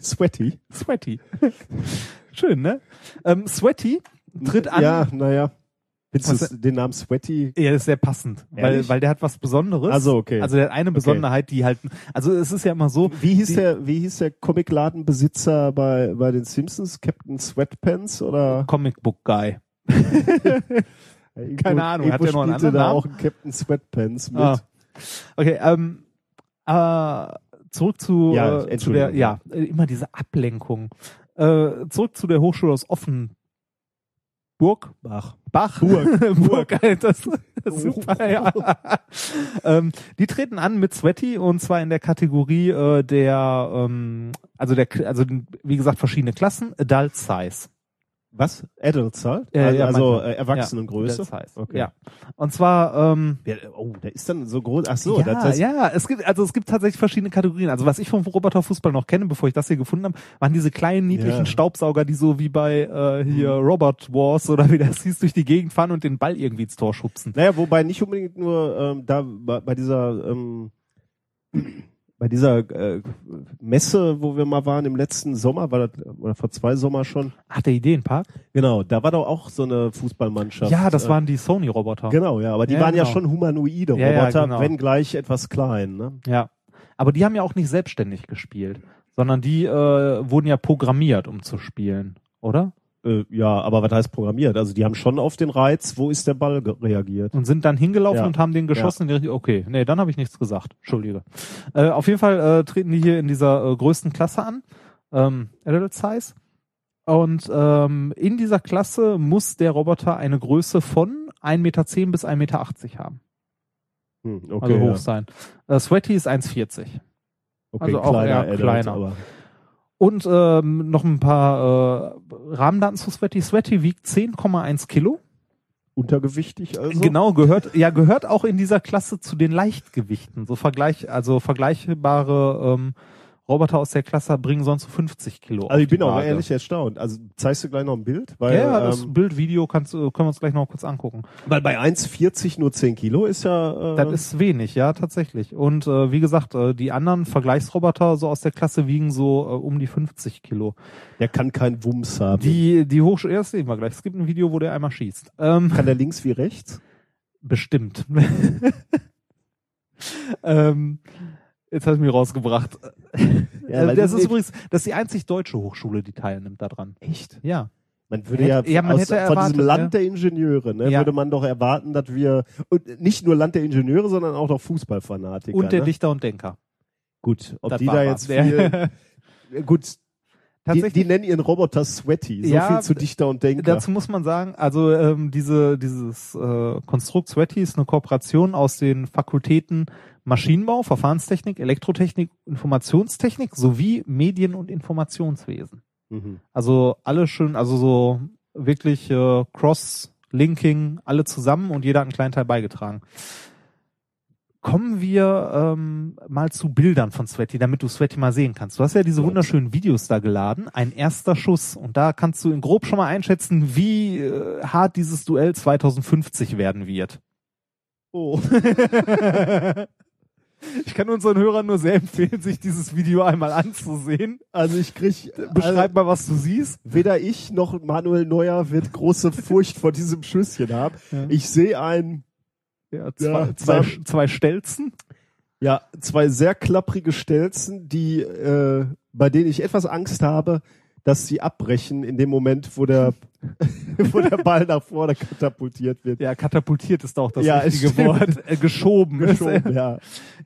Sweaty. Sweaty. [LAUGHS] Schön, ne? Ähm, Sweaty tritt an. Ja, naja. Findest du den Namen Sweaty? Ja, ist sehr passend, weil, Ehrlich? weil der hat was Besonderes. Also, okay. Also der hat eine Besonderheit, die halt, also es ist ja immer so, Wie hieß Die- der, wie hieß der Comicladenbesitzer bei, bei den Simpsons? Captain Sweatpants oder? Comic Book Guy. [LAUGHS] Keine Ahnung, hat irgendwo der noch einen anderen da Namen? auch ein Captain Sweatpants mit. Ah. Okay, ähm, äh, zurück zu, Ja, äh, zu der, ja, äh, immer diese Ablenkung. Äh, zurück zu der Hochschule aus Offenburg. Ach, Bach. [LAUGHS] Burg. Burg, Alter, das, das ist super, ja. [LAUGHS] ähm, die treten an mit Sweaty und zwar in der Kategorie äh, der, ähm, also der, also wie gesagt verschiedene Klassen, Adult Size. Was? Adult Size? Äh, also ja, also äh, Erwachsenengröße? Adult Size. Okay. Ja. Und zwar ähm, Ja, oh, der ist dann so groß. Ach so, ja, das heißt, ja, es gibt also es gibt tatsächlich verschiedene Kategorien. Also was ich vom Roboterfußball noch kenne, bevor ich das hier gefunden habe, waren diese kleinen niedlichen Ja. Mhm. Staubsauger, die so wie bei äh, hier Robot Wars oder wie das hieß durch die Gegend fahren und den Ball irgendwie ins Tor schubsen. Naja, wobei nicht unbedingt nur ähm, da bei, bei dieser ähm, bei dieser äh, Messe, wo wir mal waren im letzten Sommer, war das, oder vor zwei Sommer schon. Ach, der Ideenpark? Genau, da war doch auch so eine Fußballmannschaft. Ja, das äh, waren die Sony Roboter. Genau, ja, aber die Ja, waren ja genau. schon humanoide Ja, ja, Roboter, genau. wenn gleich etwas klein. Ne? Ja. Aber die haben ja auch nicht selbstständig gespielt, sondern die äh, wurden ja programmiert, um zu spielen, oder? Äh, ja, aber was heißt programmiert? Also die haben schon auf den Reiz, wo ist der Ball reagiert. Und sind dann hingelaufen Ja. und haben den geschossen. Richtung- Okay, nee, dann habe ich nichts gesagt. Entschuldige. Äh, auf jeden Fall äh, treten die hier in dieser äh, größten Klasse an, ähm, Adult Size. Und ähm, in dieser Klasse muss der Roboter eine Größe von 1,10 Meter bis 1,80 Meter haben. Hm, Also okay, hoch ja. sein. Äh, Sweaty ist 1,40. okay also auch kleiner eher Adult, kleiner. Und ähm, noch ein paar äh, Rahmendaten zu Sweaty. Sweaty wiegt 10,1 Kilo. untergewichtig also. Genau, gehört, ja, gehört auch in dieser Klasse zu den Leichtgewichten. So Vergleich, also vergleichbare ähm, Roboter aus der Klasse bringen sonst so 50 Kilo. Also ich bin auch ehrlich erstaunt. Also zeigst du gleich noch ein Bild? Ja, Weil, ja, das ähm, Bild, Video kannst, du- können wir uns gleich noch kurz angucken. weil bei 1,40 nur 10 Kilo ist ja... Äh, Das ist wenig, ja, tatsächlich. Und äh, wie gesagt, äh, die anderen Vergleichsroboter so aus der Klasse wiegen so äh, um die 50 Kilo. der kann keinen Wumms haben. Die, die Hochschule, ja, das sehen wir gleich. Es gibt ein Video, wo der einmal schießt. Ähm, kann der links wie rechts? [LAUGHS] Bestimmt. [LAUGHS] ähm, jetzt hast du mich rausgebracht. [LAUGHS] Ja, Äh, das ist übrigens, das ist die einzig deutsche Hochschule, die teilnimmt daran. Echt? Ja. Man würde ja, ja, man aus, hätte von erwartet, diesem Land ja. der Ingenieure, ne, Ja. würde man doch erwarten, dass wir und nicht nur Land der Ingenieure, sondern auch noch Fußballfanatiker. Und der ne? Dichter und Denker. Gut, ob Das die da jetzt viel, [LAUGHS] gut, die, die nennen ihren Roboter Sweaty. So Ja, viel zu Dichter und Denker. Dazu muss man sagen, also ähm, diese dieses äh, Konstrukt Sweaty ist eine Kooperation aus den Fakultäten Maschinenbau, Verfahrenstechnik, Elektrotechnik, Informationstechnik sowie Medien- und Informationswesen. Mhm. Also alle schön, also so wirklich äh, Cross-Linking, alle zusammen und jeder hat einen kleinen Teil beigetragen. kommen wir ähm, mal zu Bildern von Sweaty, damit du Sweaty mal sehen kannst. Du hast ja diese wunderschönen Videos da geladen, ein erster Schuss. Und da kannst du in grob schon mal einschätzen, wie äh, hart dieses Duell 2050 werden wird. Oh. [LAUGHS] Ich kann unseren Hörern nur sehr empfehlen, sich dieses Video einmal anzusehen. Also ich krieg, Beschreib mal, was du siehst. weder ich noch Manuel Neuer wird große Furcht vor diesem Schüsschen haben. Ja. Ich sehe ein, Ja, zwei, Ja, zwei, zwei- zwei Stelzen. ja, zwei sehr klapprige Stelzen, die, äh, bei denen ich etwas Angst habe, dass sie abbrechen in dem Moment, wo der, [LAUGHS] wo der Ball nach vorne katapultiert wird. Ja, katapultiert ist auch das Ja, richtige stimmt. Wort. Äh, geschoben. Geschoben, ja.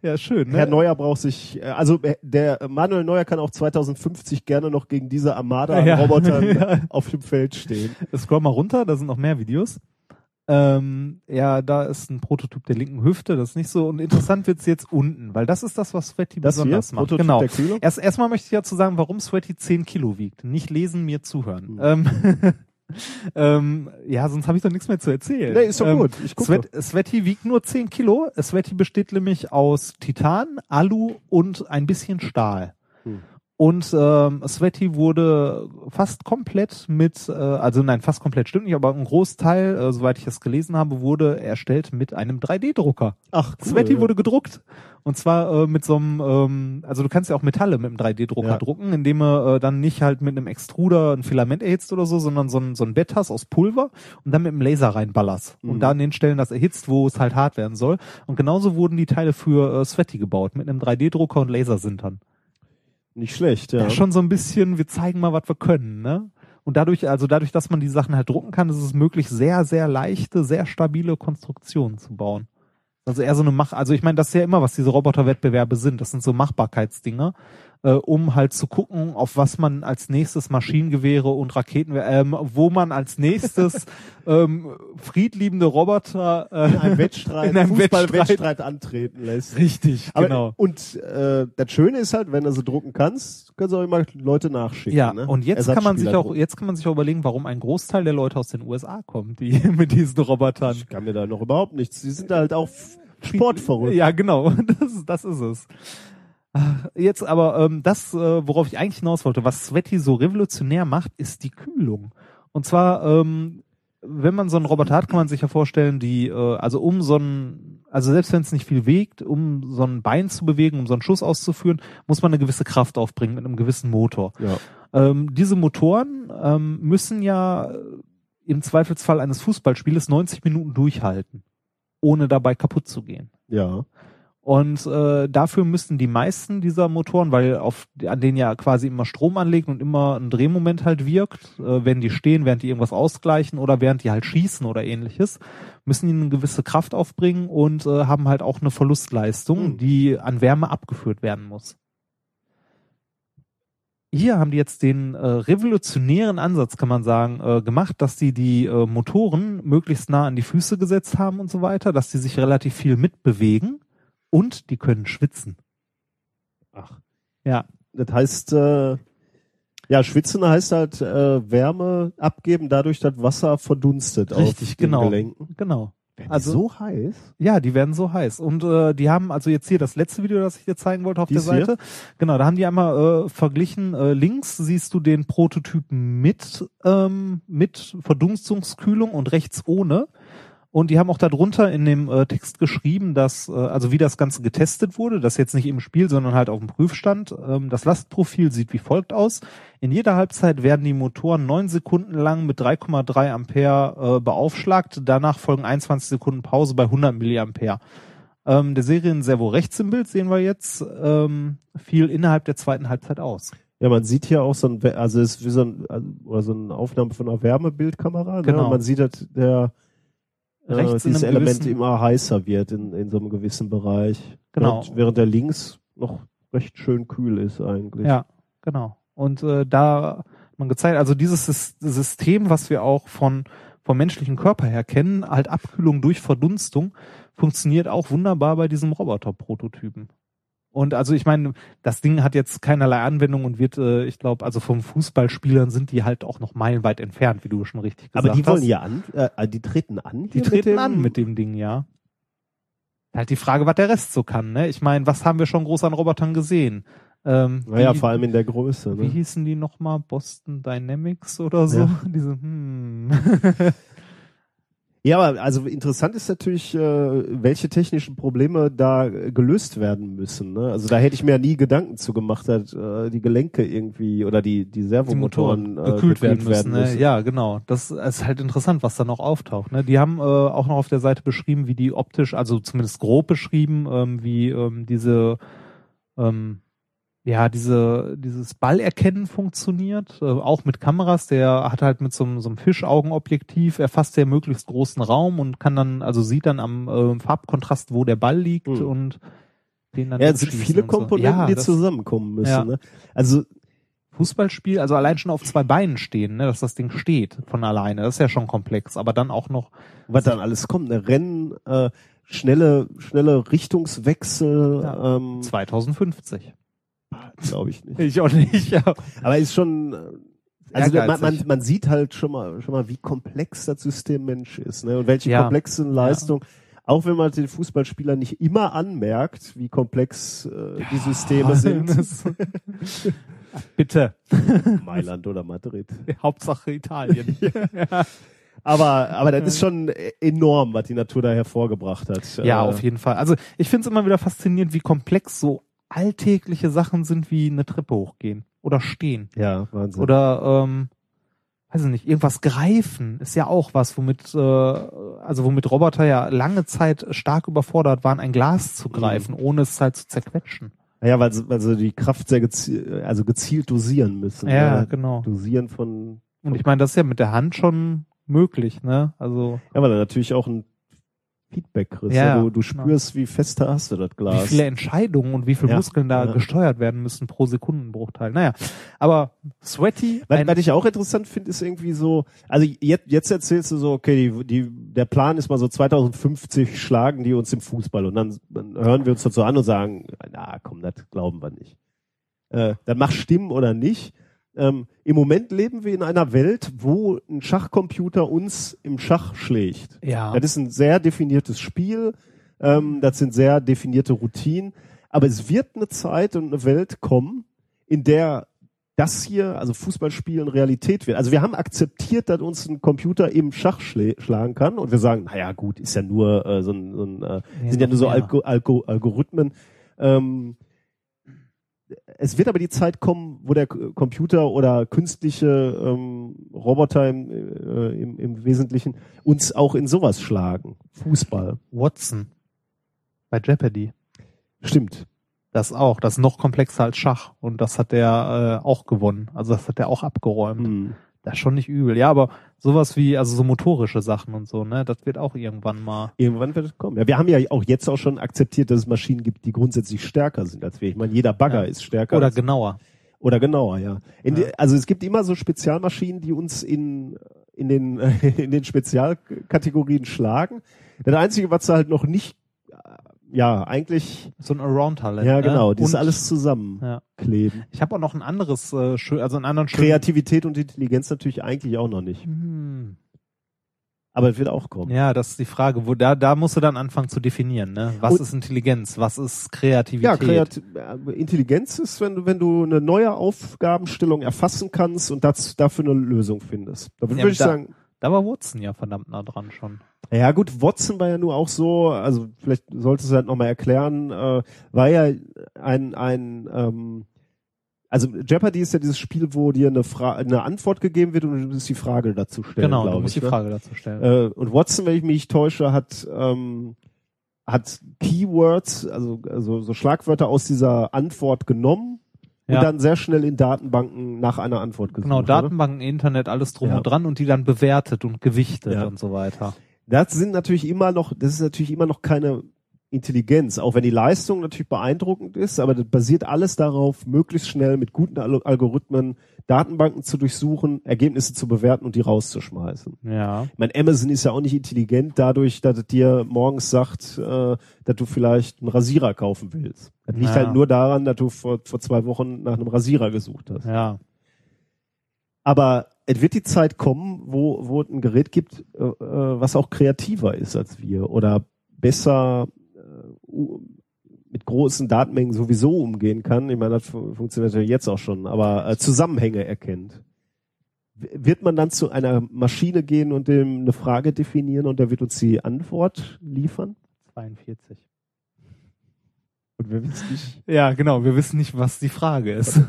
Ja, schön. Ne? Herr Neuer braucht sich, äh, also äh, der Manuel Neuer kann auch 2050 gerne noch gegen diese Armada an Ja. Robotern [LAUGHS] Ja. auf dem Feld stehen. Scroll mal runter, da sind noch mehr Videos. Ähm, ja, da ist ein Prototyp der linken Hüfte, das ist nicht so. Und interessant wird's jetzt unten, weil das ist das, was Sweaty Das besonders macht. Prototyp genau. Erst erstmal möchte ich dazu sagen, warum Sweaty 10 Kilo wiegt. Nicht lesen, mir zuhören. Hm. Ähm, [LAUGHS] ähm, ja, sonst habe ich doch nichts mehr zu erzählen. Nee, ist doch ähm, gut. Ich gucke. Sweat, Sweaty wiegt nur 10 Kilo. Sweaty besteht nämlich aus Titan, Alu und ein bisschen Stahl. Hm. Und ähm, Sweaty wurde fast komplett mit, äh, also nein, fast komplett stimmt nicht, aber ein Großteil, äh, soweit ich das gelesen habe, wurde erstellt mit einem 3D-Drucker. Ach, cool, Sweaty ja. wurde gedruckt. Und zwar äh, mit so einem, ähm, also du kannst ja auch Metalle mit einem 3D-Drucker Ja. drucken, indem du äh, dann nicht halt mit einem Extruder ein Filament erhitzt oder so, sondern so ein, so ein Bett hast aus Pulver und dann mit dem Laser reinballerst. Mhm. Und da an den Stellen das erhitzt, wo es halt hart werden soll. Und genauso wurden die Teile für äh, Sweaty gebaut, mit einem 3D-Drucker und Lasersintern. Nicht schlecht, ja. Ja. schon so ein bisschen, wir zeigen mal, was wir können, ne? Und dadurch, also dadurch, dass man die Sachen halt drucken kann, ist es möglich, sehr, sehr leichte, sehr stabile Konstruktionen zu bauen. Also eher so eine Mach, also ich meine, das ist ja immer, was diese Roboterwettbewerbe sind. Das sind so Machbarkeitsdinge, äh, um halt zu gucken, auf was man als nächstes Maschinengewehre und Raketen, ähm, wo man als nächstes [LAUGHS] ähm, friedliebende Roboter äh, in einem Wettstreit, [LAUGHS] in einem Fußball-Wettstreit antreten lässt. Richtig, Aber, genau. Und äh, das Schöne ist halt, wenn du sie drucken kannst, kannst du auch immer Leute nachschicken. Ja, ne? und jetzt kann man sich auch, jetzt kann man sich auch überlegen, warum ein Großteil der Leute aus den USA kommt, die [LAUGHS] mit diesen Robotern. Ich kann mir da noch überhaupt nichts. Die sind halt auch sportverrückt. Ja, genau, das, das ist es. Ach, Jetzt aber ähm, das, äh, worauf ich eigentlich hinaus wollte, was Sweaty so revolutionär macht, ist die Kühlung. Und zwar, ähm, wenn man so einen Roboter hat, kann man sich ja vorstellen, die, äh, also um so einen, also selbst wenn es nicht viel wiegt, um so ein Bein zu bewegen, um so einen Schuss auszuführen, muss man eine gewisse Kraft aufbringen mit einem gewissen Motor. Ja. Ähm, diese Motoren ähm, müssen ja im Zweifelsfall eines Fußballspieles 90 Minuten durchhalten, ohne dabei kaputt zu gehen. Ja. Und äh, dafür müssen die meisten dieser Motoren, weil auf an denen ja quasi immer Strom anlegt und immer ein Drehmoment halt wirkt, äh, wenn die stehen, während die irgendwas ausgleichen oder während die halt schießen oder ähnliches, müssen die eine gewisse Kraft aufbringen und äh, haben halt auch eine Verlustleistung, Hm. die an Wärme abgeführt werden muss. Hier haben die jetzt den äh, revolutionären Ansatz, kann man sagen, äh, gemacht, dass die die äh, Motoren möglichst nah an die Füße gesetzt haben und so weiter, dass die sich relativ viel mitbewegen und die können schwitzen. Ach. Ja. Das heißt, äh, ja, schwitzen heißt halt äh, Wärme abgeben, dadurch das Wasser verdunstet Richtig, auf den genau. Gelenken. Genau. Also Also- so heiß? Ja, die werden so heiß. Und äh, die haben, also jetzt hier das letzte Video, das ich dir zeigen wollte auf Dies der Seite. Genau, da haben die einmal äh, verglichen, äh, links siehst du den Prototypen mit, ähm, mit Verdunstungskühlung und rechts ohne. Und die haben auch darunter in dem äh, Text geschrieben, dass, äh, also wie das Ganze getestet wurde, das jetzt nicht im Spiel, sondern halt auf dem Prüfstand. Ähm, das Lastprofil sieht wie folgt aus. In jeder Halbzeit werden die Motoren neun Sekunden lang mit 3,3 Ampere äh, beaufschlagt. Danach folgen 21 Sekunden Pause bei 100 Milliampere. Ähm, der Serien-Servo rechts im Bild sehen wir jetzt, ähm, fiel innerhalb der zweiten Halbzeit aus. Ja, man sieht hier auch so ein, also es ist wie so ein, also- oder so eine Aufnahme von einer Wärmebildkamera. Genau. Ne? Man sieht, dass der Rechts in dieses Element immer heißer wird in, in so einem gewissen Bereich. Genau. Während, während der links noch recht schön kühl ist eigentlich. Ja, genau. Und äh, da hat man gezeigt, also dieses Sys- System, was wir auch von vom menschlichen Körper her kennen, halt Abkühlung durch Verdunstung, funktioniert auch wunderbar bei diesem Roboter-Prototypen. Und also ich meine, das Ding hat jetzt keinerlei Anwendung und wird, äh, ich glaube, also vom Fußballspielern sind die halt auch noch meilenweit entfernt, wie du schon richtig gesagt Aber die hast. wollen ja an, äh, die treten an. Die treten an mit dem Ding, ja. Halt die Frage, was der Rest so kann, ne? Ich meine, was haben wir schon groß an Robotern gesehen? Ähm, Naja, wie, vor allem in der Größe. wie Ne? hießen die nochmal? Boston Dynamics oder so? Ja. [LAUGHS] Diese, hm. Ja, aber also interessant ist natürlich, äh, welche technischen Probleme da gelöst werden müssen. Ne? Also da hätte ich mir ja nie Gedanken zu gemacht, dass äh, die Gelenke irgendwie oder die, die die Servomotoren Motoren äh, gekühlt werden müssen. Ne? Ja, genau. Das ist halt interessant, was da noch auftaucht. Ne? Die haben äh, auch noch auf der Seite beschrieben, wie die optisch, also zumindest grob beschrieben, ähm, wie ähm, diese ähm, ja, diese, dieses Ballerkennen funktioniert, äh, auch mit Kameras, der hat halt mit so, einem- so einem Fischaugenobjektiv, erfasst der möglichst großen Raum und kann dann, also sieht dann am äh, Farbkontrast, wo der Ball liegt Hm. und den dann Ja, es sind viele so. Komponenten, Ja, die das- zusammenkommen müssen. Ja. Ne? Also Fußballspiel, also allein schon auf zwei Beinen stehen, ne, dass das Ding steht von alleine, das ist ja schon komplex, aber dann auch noch, was dann alles kommt, ne? Rennen, äh, schnelle, schnelle Richtungswechsel, Ja. ähm, 2050. glaube ich nicht. Ich auch nicht, ja. Aber ist schon, äh, also man, man, man sieht halt schon mal, schon mal, wie komplex das System Mensch ist, ne? Und welche Ja. komplexen Leistungen, auch wenn man den Fußballspieler nicht immer anmerkt, wie komplex äh, die Systeme sind. [LAUGHS] Bitte. Mailand oder Madrid. [LAUGHS] Hauptsache Italien. [LAUGHS] Aber, aber das ist schon enorm, was die Natur da hervorgebracht hat. Ja, Äh, auf jeden Fall. Also ich finde es immer wieder faszinierend, wie komplex so alltägliche Sachen sind, wie eine Treppe hochgehen oder stehen. Ja, Wahnsinn. Oder ähm, weiß ich nicht, irgendwas greifen ist ja auch was, womit, äh, also womit Roboter ja lange Zeit stark überfordert waren, ein Glas zu greifen, ohne es halt zu zerquetschen. ja, weil, sie- weil sie die Kraft sehr gezielt, also gezielt dosieren müssen. Ja, ne? genau. Dosieren von, Und ich meine, das ist ja mit der Hand schon möglich, ne? Also ja, weil du natürlich auch ein Feedback kriegst. Ja, Ja, du, du genau. spürst, wie fest hast du das Glas. wie viele Entscheidungen und wie viele Ja, Muskeln da gesteuert werden müssen pro Sekundenbruchteil. Naja, aber Sweaty, Was, was ich auch interessant finde, ist irgendwie so, also jetzt, jetzt erzählst du so, okay, die, die, der Plan ist mal so 2050 schlagen die uns im Fußball und dann, dann hören wir uns dazu an und sagen, na komm, das glauben wir nicht. Äh, dann mach Stimmen oder nicht. Ähm, Im Moment leben wir in einer Welt, wo ein Schachcomputer uns im Schach schlägt. ja, Das ist ein sehr definiertes Spiel, ähm, das sind sehr definierte Routinen, aber es wird eine Zeit und eine Welt kommen, in der das hier, also Fußballspielen, Realität wird. Also wir haben akzeptiert, dass uns ein Computer im Schach schlagen kann und wir sagen, naja gut, ist ja nur äh, so ein, so ein äh, sind ja nur so. Algo Algo Algorithmen. Ähm, es wird aber die Zeit kommen, wo der Computer oder künstliche ähm, Roboter im, äh, im, im Wesentlichen uns auch in sowas schlagen. Fußball. Watson bei Jeopardy. Stimmt. Das auch, das ist noch komplexer als Schach und das hat der äh, auch gewonnen. Also das hat der auch abgeräumt. Hm. Das ist schon nicht übel. Ja, aber sowas wie, also so motorische Sachen und so, ne, das wird auch irgendwann mal. Irgendwann wird es kommen. Ja, wir haben ja auch jetzt auch schon akzeptiert, dass es Maschinen gibt, die grundsätzlich stärker sind als wir. Ich meine, jeder Bagger Ja. ist stärker. Oder genauer. oder genauer, ja. Ja. Die, also es gibt immer so Spezialmaschinen, die uns in, in den, [LAUGHS] in den Spezialkategorien schlagen. Das Einzige, was sie halt noch nicht, ja, eigentlich, So ein Around-Talent. ja ne? genau, die ist Und- alles zusammenkleben. Ja. Ich habe auch noch ein anderes, äh, schön, also einen anderen schönen. Kreativität und Intelligenz natürlich eigentlich auch noch nicht. Hm. Aber es wird auch kommen. Ja, das ist die Frage. Wo da, da musst du dann anfangen zu definieren, ne? Was Und- ist Intelligenz? Was ist Kreativität? Ja, Kreat äh, Intelligenz ist, wenn du, wenn du eine neue Aufgabenstellung erfassen kannst und das, dafür eine Lösung findest. Da würde Ja, ich da- sagen, Da war Watson ja verdammt nah dran schon. ja gut, Watson war ja nur auch so, also vielleicht solltest du halt nochmal erklären, äh, war ja ein, ein ähm, also Jeopardy ist ja dieses Spiel, wo dir eine, Fra eine Antwort gegeben wird und du musst die Frage dazu stellen, genau, du musst ich. die ne? Frage dazu stellen. Äh, und Watson, wenn ich mich täusche, hat ähm, hat Keywords, also, also so Schlagwörter aus dieser Antwort genommen Ja. und dann sehr schnell in Datenbanken nach einer Antwort gesucht. genau, oder? Datenbanken, Internet, alles drum Ja. und dran und die dann bewertet und gewichtet Ja. und so weiter. Das sind natürlich immer noch, das ist natürlich immer noch keine Intelligenz, auch wenn die Leistung natürlich beeindruckend ist, aber das basiert alles darauf, möglichst schnell mit guten Al Algorithmen Datenbanken zu durchsuchen, Ergebnisse zu bewerten und die rauszuschmeißen. Ja. Ich meine, Amazon ist ja auch nicht intelligent dadurch, dass es dir morgens sagt, äh, dass du vielleicht einen Rasierer kaufen willst. Das liegt Ja. halt nur daran, dass du vor, vor zwei Wochen nach einem Rasierer gesucht hast. Ja. Aber es wird die Zeit kommen, wo, wo es ein Gerät gibt, äh, äh, was auch kreativer ist als wir oder besser, mit großen Datenmengen sowieso umgehen kann. Ich meine, das fu- funktioniert ja jetzt auch schon, aber äh, Zusammenhänge erkennt. Wird man dann zu einer Maschine gehen und dem eine Frage definieren und der wird uns die Antwort liefern? 42. Und wir wissen nicht. Ja, genau. Wir wissen nicht, was die Frage ist.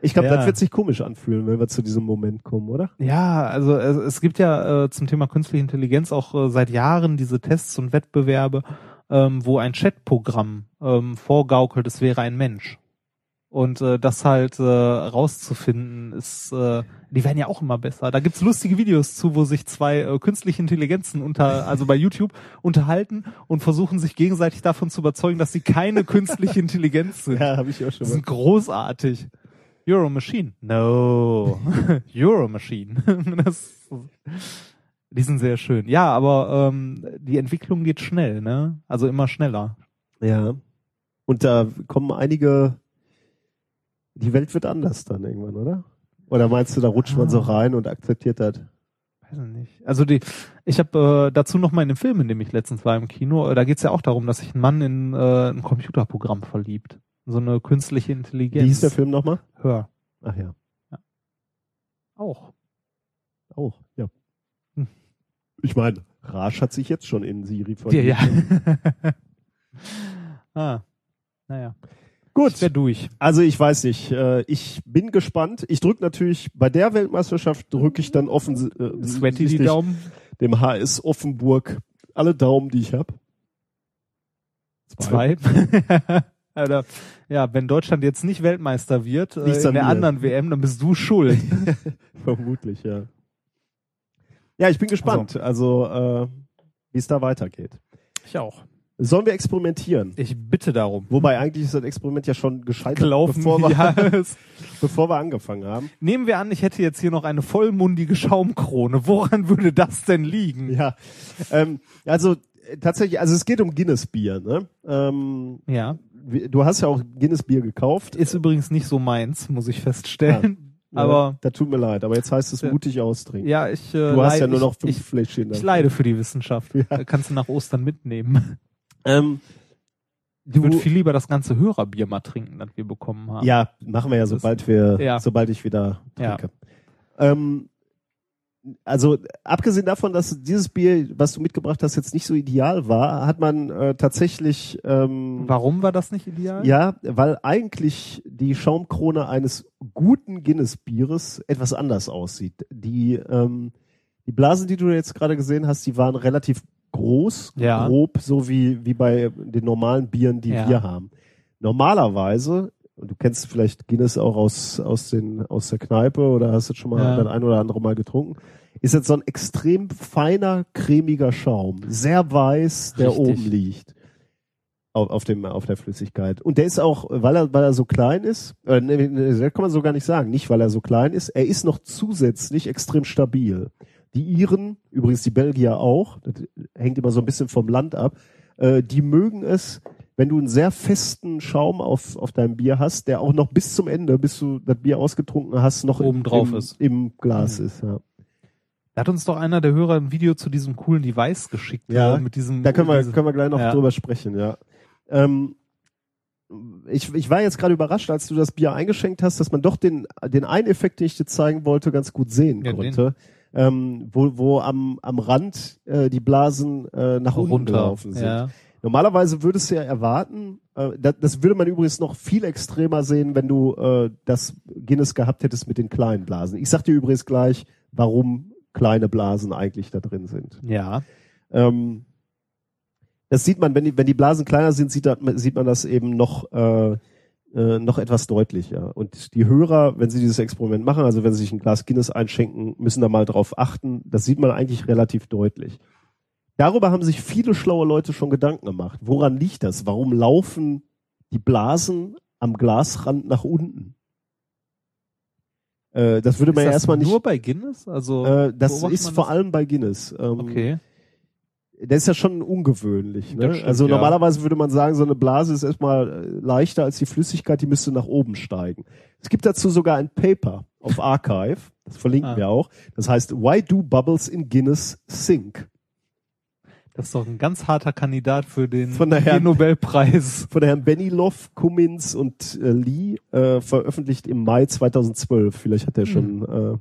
Ich glaube, Ja. das wird sich komisch anfühlen, wenn wir zu diesem Moment kommen, oder? Ja, also es, es gibt ja äh, zum Thema künstliche Intelligenz auch äh, seit Jahren diese Tests und Wettbewerbe, ähm, wo ein Chatprogramm ähm, vorgaukelt, es wäre ein Mensch. Und äh, das halt äh, rauszufinden ist, äh, die werden ja auch immer besser. Da gibt's lustige Videos zu, wo sich zwei äh, künstliche Intelligenzen unter, also bei YouTube unterhalten und versuchen sich gegenseitig davon zu überzeugen, dass sie keine künstliche Intelligenz sind. [LAUGHS] Ja, habe ich auch schon mal. sind großartig. You're a machine. No. [LAUGHS] You're a machine. [LAUGHS] das, die sind sehr schön. Ja, aber ähm, die Entwicklung geht schnell, ne? Also immer schneller. Ja. Und da kommen einige, die Welt wird anders dann irgendwann, oder? Oder meinst du, da rutscht man so Ah. rein und akzeptiert das? Weiß ich nicht. Also die, ich habe äh, dazu noch mal in dem Film, in dem ich letztens war im Kino, äh, da geht's ja auch darum, dass sich ein Mann in äh, ein Computerprogramm verliebt. So eine künstliche Intelligenz. Wie hieß der Film nochmal? Hör. Ach ja, Auch. auch, ja. Hm. Ich meine, Rasch hat sich jetzt schon in Siri Ja, verliebt. ja. [LAUGHS] ah. Naja. Gut, Ich durch. also ich weiß nicht. Äh, ich bin gespannt. Ich drücke natürlich, bei der Weltmeisterschaft drücke ich dann offen äh, Sweaty die Daumen. dem HS Offenburg alle Daumen, die ich habe. Zwei. [LAUGHS] Alter, ja, wenn Deutschland jetzt nicht Weltmeister wird äh, in an der mir. anderen WM, dann bist du schuld. [LAUGHS] Vermutlich, ja. Ja, ich bin gespannt, also, äh, wie es da weitergeht. ich auch. Sollen wir experimentieren? Ich bitte darum. Wobei eigentlich ist das Experiment ja schon gescheitert, Gelaufen. bevor wir, [LAUGHS] Ja, [LAUGHS] bevor wir angefangen haben. Nehmen wir an, ich hätte jetzt hier noch eine vollmundige Schaumkrone. Woran würde das denn liegen? Ja, ähm, also tatsächlich, also es geht um Guinness Bier. Ne? Ähm, Ja. du hast ja auch Guinness Bier gekauft. Ist übrigens nicht so meins, muss ich feststellen. Ja, Aber da tut mir leid, aber jetzt heißt es mutig austrinken. ja, ich. Äh, du hast leid- ja nur noch ich, fünf ich, Fläschchen. ich da. leide für die Wissenschaft. Ja. Da kannst du nach Ostern mitnehmen. Ähm, Ich würde du, viel lieber das ganze Hörerbier mal trinken, das wir bekommen haben. ja, machen wir ja, sobald wir, Ja. sobald ich wieder Ja. trinke. Ähm, also abgesehen davon, dass dieses Bier, was du mitgebracht hast, jetzt nicht so ideal war, hat man äh, tatsächlich ähm, Warum war das nicht ideal? Ja, weil eigentlich die Schaumkrone eines guten Guinness-Bieres etwas anders aussieht. Die, ähm, die Blasen, die du jetzt gerade gesehen hast, die waren relativ groß, Ja. grob, so wie, wie bei den normalen Bieren, die Ja. wir haben. Normalerweise, und du kennst vielleicht Guinness auch aus, aus, den, aus der Kneipe oder hast es schon mal Ja. das ein oder andere Mal getrunken, ist jetzt so ein extrem feiner, cremiger Schaum. Sehr weiß, der Richtig. oben liegt auf, auf dem auf der Flüssigkeit und der ist auch weil er weil er so klein ist äh, das kann man so gar nicht sagen nicht weil er so klein ist er ist noch zusätzlich extrem stabil die Iren übrigens die Belgier auch das hängt immer so ein bisschen vom Land ab äh, die mögen es wenn du einen sehr festen Schaum auf auf deinem Bier hast der auch noch bis zum Ende bis du das Bier ausgetrunken hast noch Oben im, drauf im, ist. im Glas Mhm. ist ja Da hat uns doch einer der Hörer ein Video zu diesem coolen Device geschickt. Ja, äh, mit diesem. Da können wir, diese- können wir gleich noch Ja. drüber sprechen, ja. Ähm, ich, ich war jetzt gerade überrascht, als du das Bier eingeschenkt hast, dass man doch den, den einen Effekt, den ich dir zeigen wollte, ganz gut sehen Ja, konnte. Ähm, wo, wo am, am Rand äh, die Blasen äh, nach unten runter. gelaufen sind. Ja. Normalerweise würdest du ja erwarten, äh, das, das würde man übrigens noch viel extremer sehen, wenn du äh, das Guinness gehabt hättest mit den kleinen Blasen. Ich sag dir übrigens gleich, warum kleine Blasen eigentlich da drin sind. ja. Ähm, das sieht man, wenn die, wenn die Blasen kleiner sind, sieht, das, sieht man das eben noch, äh, äh, noch etwas deutlicher. Und die Hörer, wenn sie dieses Experiment machen, also wenn sie sich ein Glas Guinness einschenken, müssen da mal drauf achten. Das sieht man eigentlich relativ deutlich. Darüber haben sich viele schlaue Leute schon Gedanken gemacht. Woran liegt das? Warum laufen die Blasen am Glasrand nach unten? Äh, das würde man ja das erstmal nicht. nur bei Guinness? Also Äh, das ist vor das? allem bei Guinness. Ähm, Okay. Der ist ja schon ungewöhnlich. Das Ne? stimmt, also ja. normalerweise würde man sagen, so eine Blase ist erstmal äh, leichter als die Flüssigkeit, die müsste nach oben steigen. Es gibt dazu sogar ein Paper auf Archive, das verlinken Ah. wir auch. Das heißt, Why do bubbles in Guinness sink? Das ist doch ein ganz harter Kandidat für den Von der Herrn- Nobelpreis. von der Herrn Benilov, Cummins und äh, Lee äh, veröffentlicht im Mai 2012. Vielleicht hat er schon äh,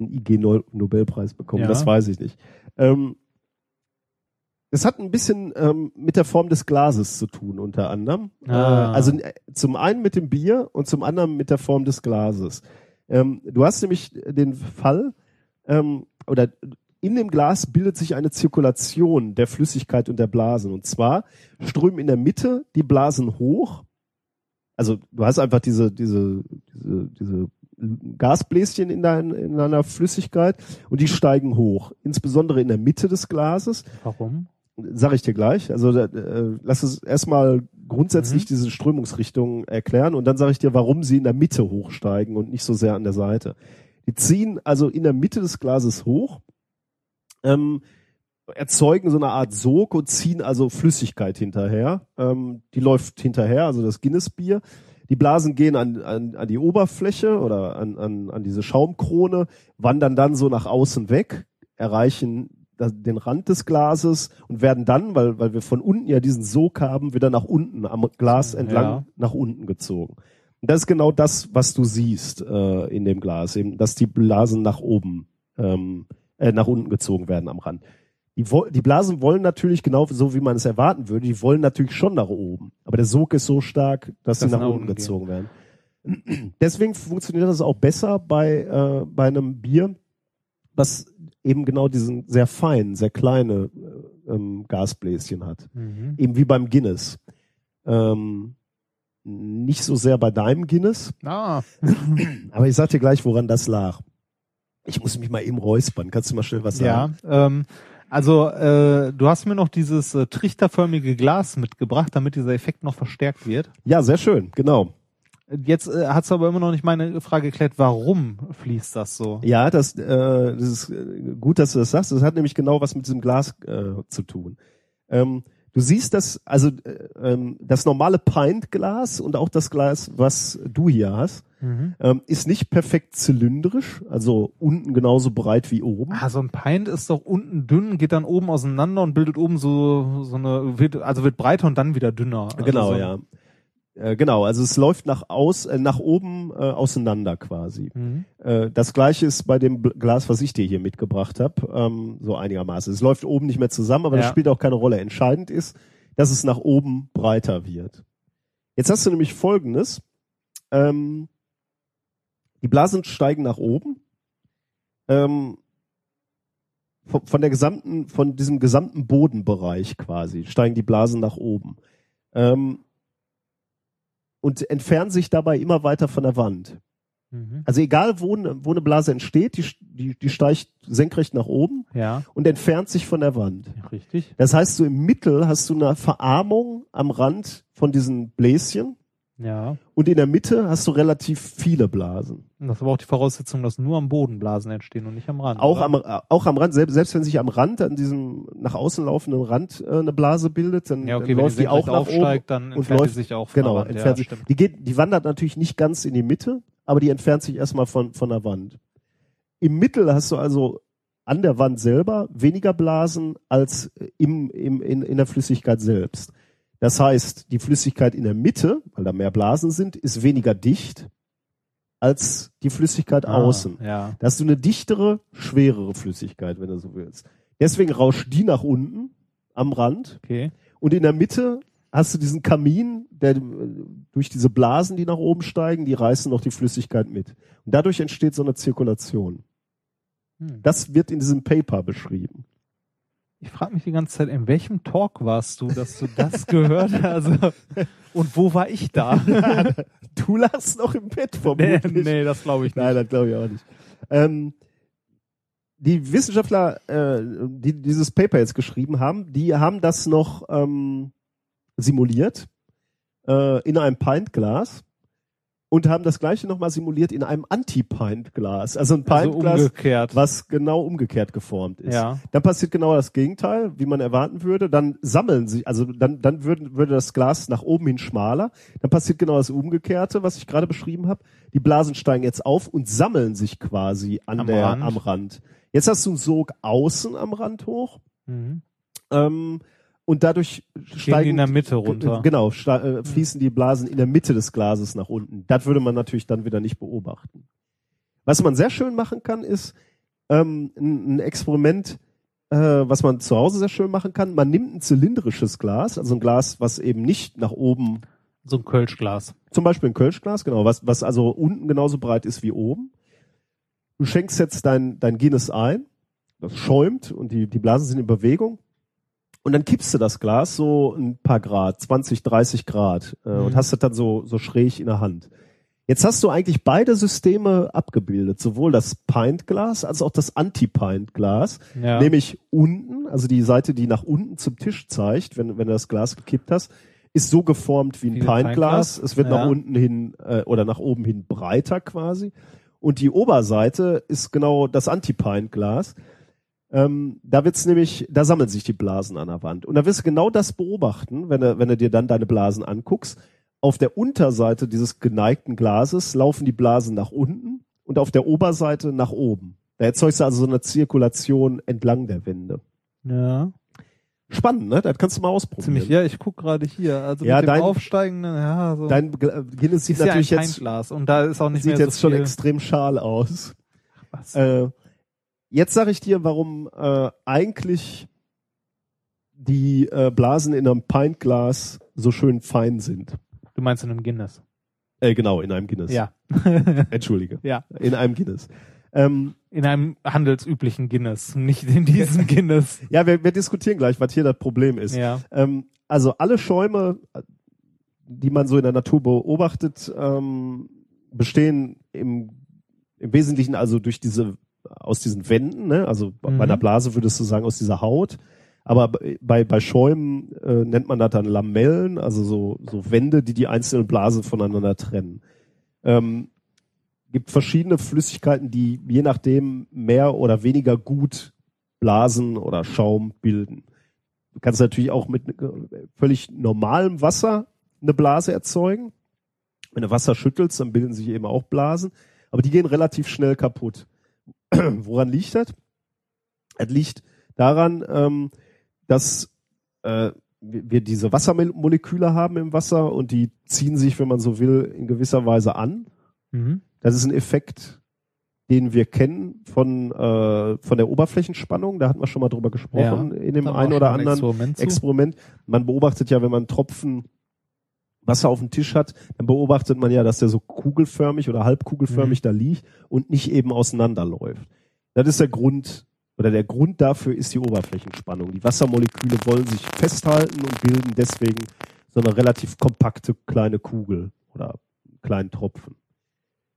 einen IG-Nobelpreis bekommen, Ja. das weiß ich nicht. Ähm, es hat ein bisschen ähm, mit der Form des Glases zu tun, unter anderem. Ah. Äh, also äh, zum einen mit dem Bier und zum anderen mit der Form des Glases. Ähm, du hast nämlich den Fall, ähm, oder in dem Glas bildet sich eine Zirkulation der Flüssigkeit und der Blasen. Und zwar strömen in der Mitte die Blasen hoch. Also du hast einfach diese, diese, diese, diese Gasbläschen in, dein, in deiner Flüssigkeit und die steigen hoch. Insbesondere in der Mitte des Glases. Warum? Sag ich dir gleich. Also äh, lass es erstmal grundsätzlich diese Strömungsrichtung erklären und dann sage ich dir, warum sie in der Mitte hochsteigen und nicht so sehr an der Seite. Die ziehen also in der Mitte des Glases hoch, ähm, erzeugen so eine Art Sog und ziehen also Flüssigkeit hinterher. Ähm, die läuft hinterher, also das Guinness-Bier. Die Blasen gehen an, an, an die Oberfläche oder an, an, an diese Schaumkrone, wandern dann so nach außen weg, erreichen den Rand des Glases und werden dann, weil, weil wir von unten ja diesen Sog haben, wieder nach unten am Glas entlang Ja. nach unten gezogen. Und das ist genau das, was du siehst äh, in dem Glas, eben, dass die Blasen nach oben, ähm, äh, nach unten gezogen werden am Rand. Die, die Blasen wollen natürlich genau so, wie man es erwarten würde, die wollen natürlich schon nach oben. Aber der Sog ist so stark, dass sie Dass nach, sie nach unten unten gezogen werden. [CLEARS THROAT] Deswegen funktioniert das auch besser bei, äh, bei einem Bier, was eben genau diesen sehr feinen, sehr kleine äh, ähm, Gasbläschen hat. Mhm. Eben wie beim Guinness. Ähm, nicht so sehr bei deinem Guinness, Ah, [CLEARS THROAT] aber ich sag dir gleich, woran das lag. Ich muss mich mal eben räuspern. Kannst du mal schnell was ja. sagen? Ähm, also äh, du hast mir noch dieses äh, trichterförmige Glas mitgebracht, damit dieser Effekt noch verstärkt wird. Ja, sehr schön, genau. Jetzt äh, hat's aber immer noch nicht meine Frage geklärt, warum fließt das so? Ja, das, äh, das ist äh, gut, dass du das sagst. Das hat nämlich genau was mit diesem Glas äh, zu tun. Ähm, du siehst das, also äh, ähm, das normale Pint-Glas und auch das Glas, was du hier hast, Mhm. ähm, ist nicht perfekt zylindrisch, also unten genauso breit wie oben. Ah, so ein Pint ist doch unten dünn, geht dann oben auseinander und bildet oben so so eine wird also wird breiter und dann wieder dünner. Also genau, so, ja. Äh, genau, also es läuft nach aus, äh, nach oben äh, auseinander quasi. Mhm. Äh, das gleiche ist bei dem Glas, was ich dir hier mitgebracht habe, ähm, so einigermaßen. Es läuft oben nicht mehr zusammen, aber das Ja. spielt auch keine Rolle. Entscheidend ist, dass es nach oben breiter wird. Jetzt hast du nämlich Folgendes. Ähm, die Blasen steigen nach oben. Ähm, von, von der gesamten, von diesem gesamten Bodenbereich quasi steigen die Blasen nach oben. Ähm, und entfernen sich dabei immer weiter von der Wand. Mhm. Also egal, wo, ne- wo eine Blase entsteht, die, die, die steigt senkrecht nach oben Ja, und entfernt sich von der Wand. richtig. Das heißt, so im Mittel hast du eine Verarmung am Rand von diesen Bläschen Ja. und in der Mitte hast du relativ viele Blasen. Und das ist aber auch die Voraussetzung, dass nur am Boden Blasen entstehen und nicht am Rand. Auch oder? am, auch am Rand, selbst, selbst wenn sich am Rand, an diesem nach außen laufenden Rand äh, eine Blase bildet, dann, ja, okay, dann wenn läuft die die auch nach aufsteigt, oben. dann und entfernt läuft- sich auch von Genau, der Wand. entfernt ja, sich. Die geht, die wandert natürlich nicht ganz in die Mitte, aber die entfernt sich erstmal von, von der Wand. Im Mittel hast du also an der Wand selber weniger Blasen als im, im, in, in der Flüssigkeit selbst. Das heißt, die Flüssigkeit in der Mitte, weil da mehr Blasen sind, ist weniger dicht als die Flüssigkeit Ah, außen. Ja. Da hast du eine dichtere, schwerere Flüssigkeit, wenn du so willst. Deswegen rauscht die nach unten am Rand Okay. und in der Mitte hast du diesen Kamin, der äh, durch diese Blasen, die nach oben steigen, die reißen noch die Flüssigkeit mit. Und dadurch entsteht so eine Zirkulation. Hm. Das wird in diesem Paper beschrieben. Ich frage mich die ganze Zeit, in welchem Talk warst du, dass du das gehört hast? Also, und wo war ich da? [LAUGHS] Du lachst noch im Bett nee, vermutlich. nee, das glaube ich nicht. Nein, das glaube ich auch nicht. Ähm, die Wissenschaftler, äh, die dieses Paper jetzt geschrieben haben, die haben das noch ähm, simuliert äh, in einem Pintglas und haben das gleiche nochmal simuliert in einem Anti-Pint-Glas. Also ein also Pintglas, umgekehrt. was genau umgekehrt geformt ist. Ja. Dann passiert genau das Gegenteil, wie man erwarten würde. Dann sammeln sich, also dann, dann würden, würde das Glas nach oben hin schmaler. Dann passiert genau das Umgekehrte, was ich gerade beschrieben habe. Die Blasen steigen jetzt auf und sammeln sich quasi an Am der, Rand. am Rand. Jetzt hast du einen Sog außen am Rand hoch Mhm. Ähm, und dadurch steigen die in der Mitte runter. Genau, äh, fließen die Blasen in der Mitte des Glases nach unten. Das würde man natürlich dann wieder nicht beobachten. Was man sehr schön machen kann, ist ähm, ein, ein Experiment, äh, was man zu Hause sehr schön machen kann. Man nimmt ein zylindrisches Glas, also ein Glas, was eben nicht nach oben, So ein Kölschglas. zum Beispiel ein Kölschglas, genau, was, was also unten genauso breit ist wie oben. Du schenkst jetzt dein, dein Guinness ein, das schäumt und die, die Blasen sind in Bewegung. Und dann kippst du das Glas so ein paar Grad, 20, 30 Grad, äh, und Mhm. hast das dann so, so schräg in der Hand. Jetzt hast du eigentlich beide Systeme abgebildet, sowohl das Pintglas als auch das Anti-Pint-Glas, Ja. nämlich unten, also die Seite, die nach unten zum Tisch zeigt, wenn, wenn du das Glas gekippt hast, ist so geformt wie ein. Pintglas, Es wird ja. nach unten hin äh, oder nach oben hin breiter quasi. Und die Oberseite ist genau das Anti-Pint-Glas. Ähm, da wird's nämlich, da sammeln sich die Blasen an der Wand. Und da wirst du genau das beobachten, wenn du, wenn du dir dann deine Blasen anguckst. Auf der Unterseite dieses geneigten Glases laufen die Blasen nach unten und auf der Oberseite nach oben. Da erzeugst du also so eine Zirkulation entlang der Wände. ja. Spannend, ne? Das kannst du mal ausprobieren. Ziemlich, ja, ich guck gerade hier. Also Ja, mit dem dein- aufsteigenden, ja, so. Dein Guinness sieht ist ja ein natürlich jetzt, und da ist auch nicht sieht mehr jetzt so schon viel. extrem schal aus. Was? Äh, jetzt sage ich dir, warum äh, eigentlich die äh, Blasen in einem Pintglas so schön fein sind. Du meinst in einem Guinness? Äh, genau, in einem Guinness. Ja. [LAUGHS] Entschuldige. ja. In einem Guinness. Ähm, In einem handelsüblichen Guinness, nicht in diesem [LAUGHS] Guinness. ja, wir, wir diskutieren gleich, was hier das Problem ist. Ja. Ähm, also alle Schäume, die man so in der Natur beobachtet, ähm, bestehen im, im Wesentlichen also durch diese aus diesen Wänden, ne? also Mhm. bei einer Blase würdest du sagen aus dieser Haut. Aber bei, bei Schäumen äh, nennt man das dann Lamellen, also so, so Wände, die die einzelnen Blasen voneinander trennen. Ähm, gibt verschiedene Flüssigkeiten, die je nachdem mehr oder weniger gut Blasen oder Schaum bilden. Du kannst natürlich auch mit äh, völlig normalem Wasser eine Blase erzeugen. Wenn du Wasser schüttelst, dann bilden sich eben auch Blasen, aber die gehen relativ schnell kaputt. [CLEARS THROAT] Woran liegt das? Es liegt daran, ähm, dass äh, wir diese Wassermoleküle haben im Wasser und die ziehen sich, wenn man so will, in gewisser Weise an. Mhm. Das ist ein Effekt, den wir kennen von, äh, von der Oberflächenspannung. Da hatten wir schon mal drüber gesprochen in dem einen oder ein anderen Experiment. Experiment. Man beobachtet ja, wenn man Tropfen Wasser auf dem Tisch hat, dann beobachtet man ja, dass der so kugelförmig oder Mhm. halbkugelförmig da liegt und nicht eben auseinanderläuft. Das ist der Grund, oder der Grund dafür ist die Oberflächenspannung. Die Wassermoleküle wollen sich festhalten und bilden deswegen so eine relativ kompakte kleine Kugel oder kleinen Tropfen.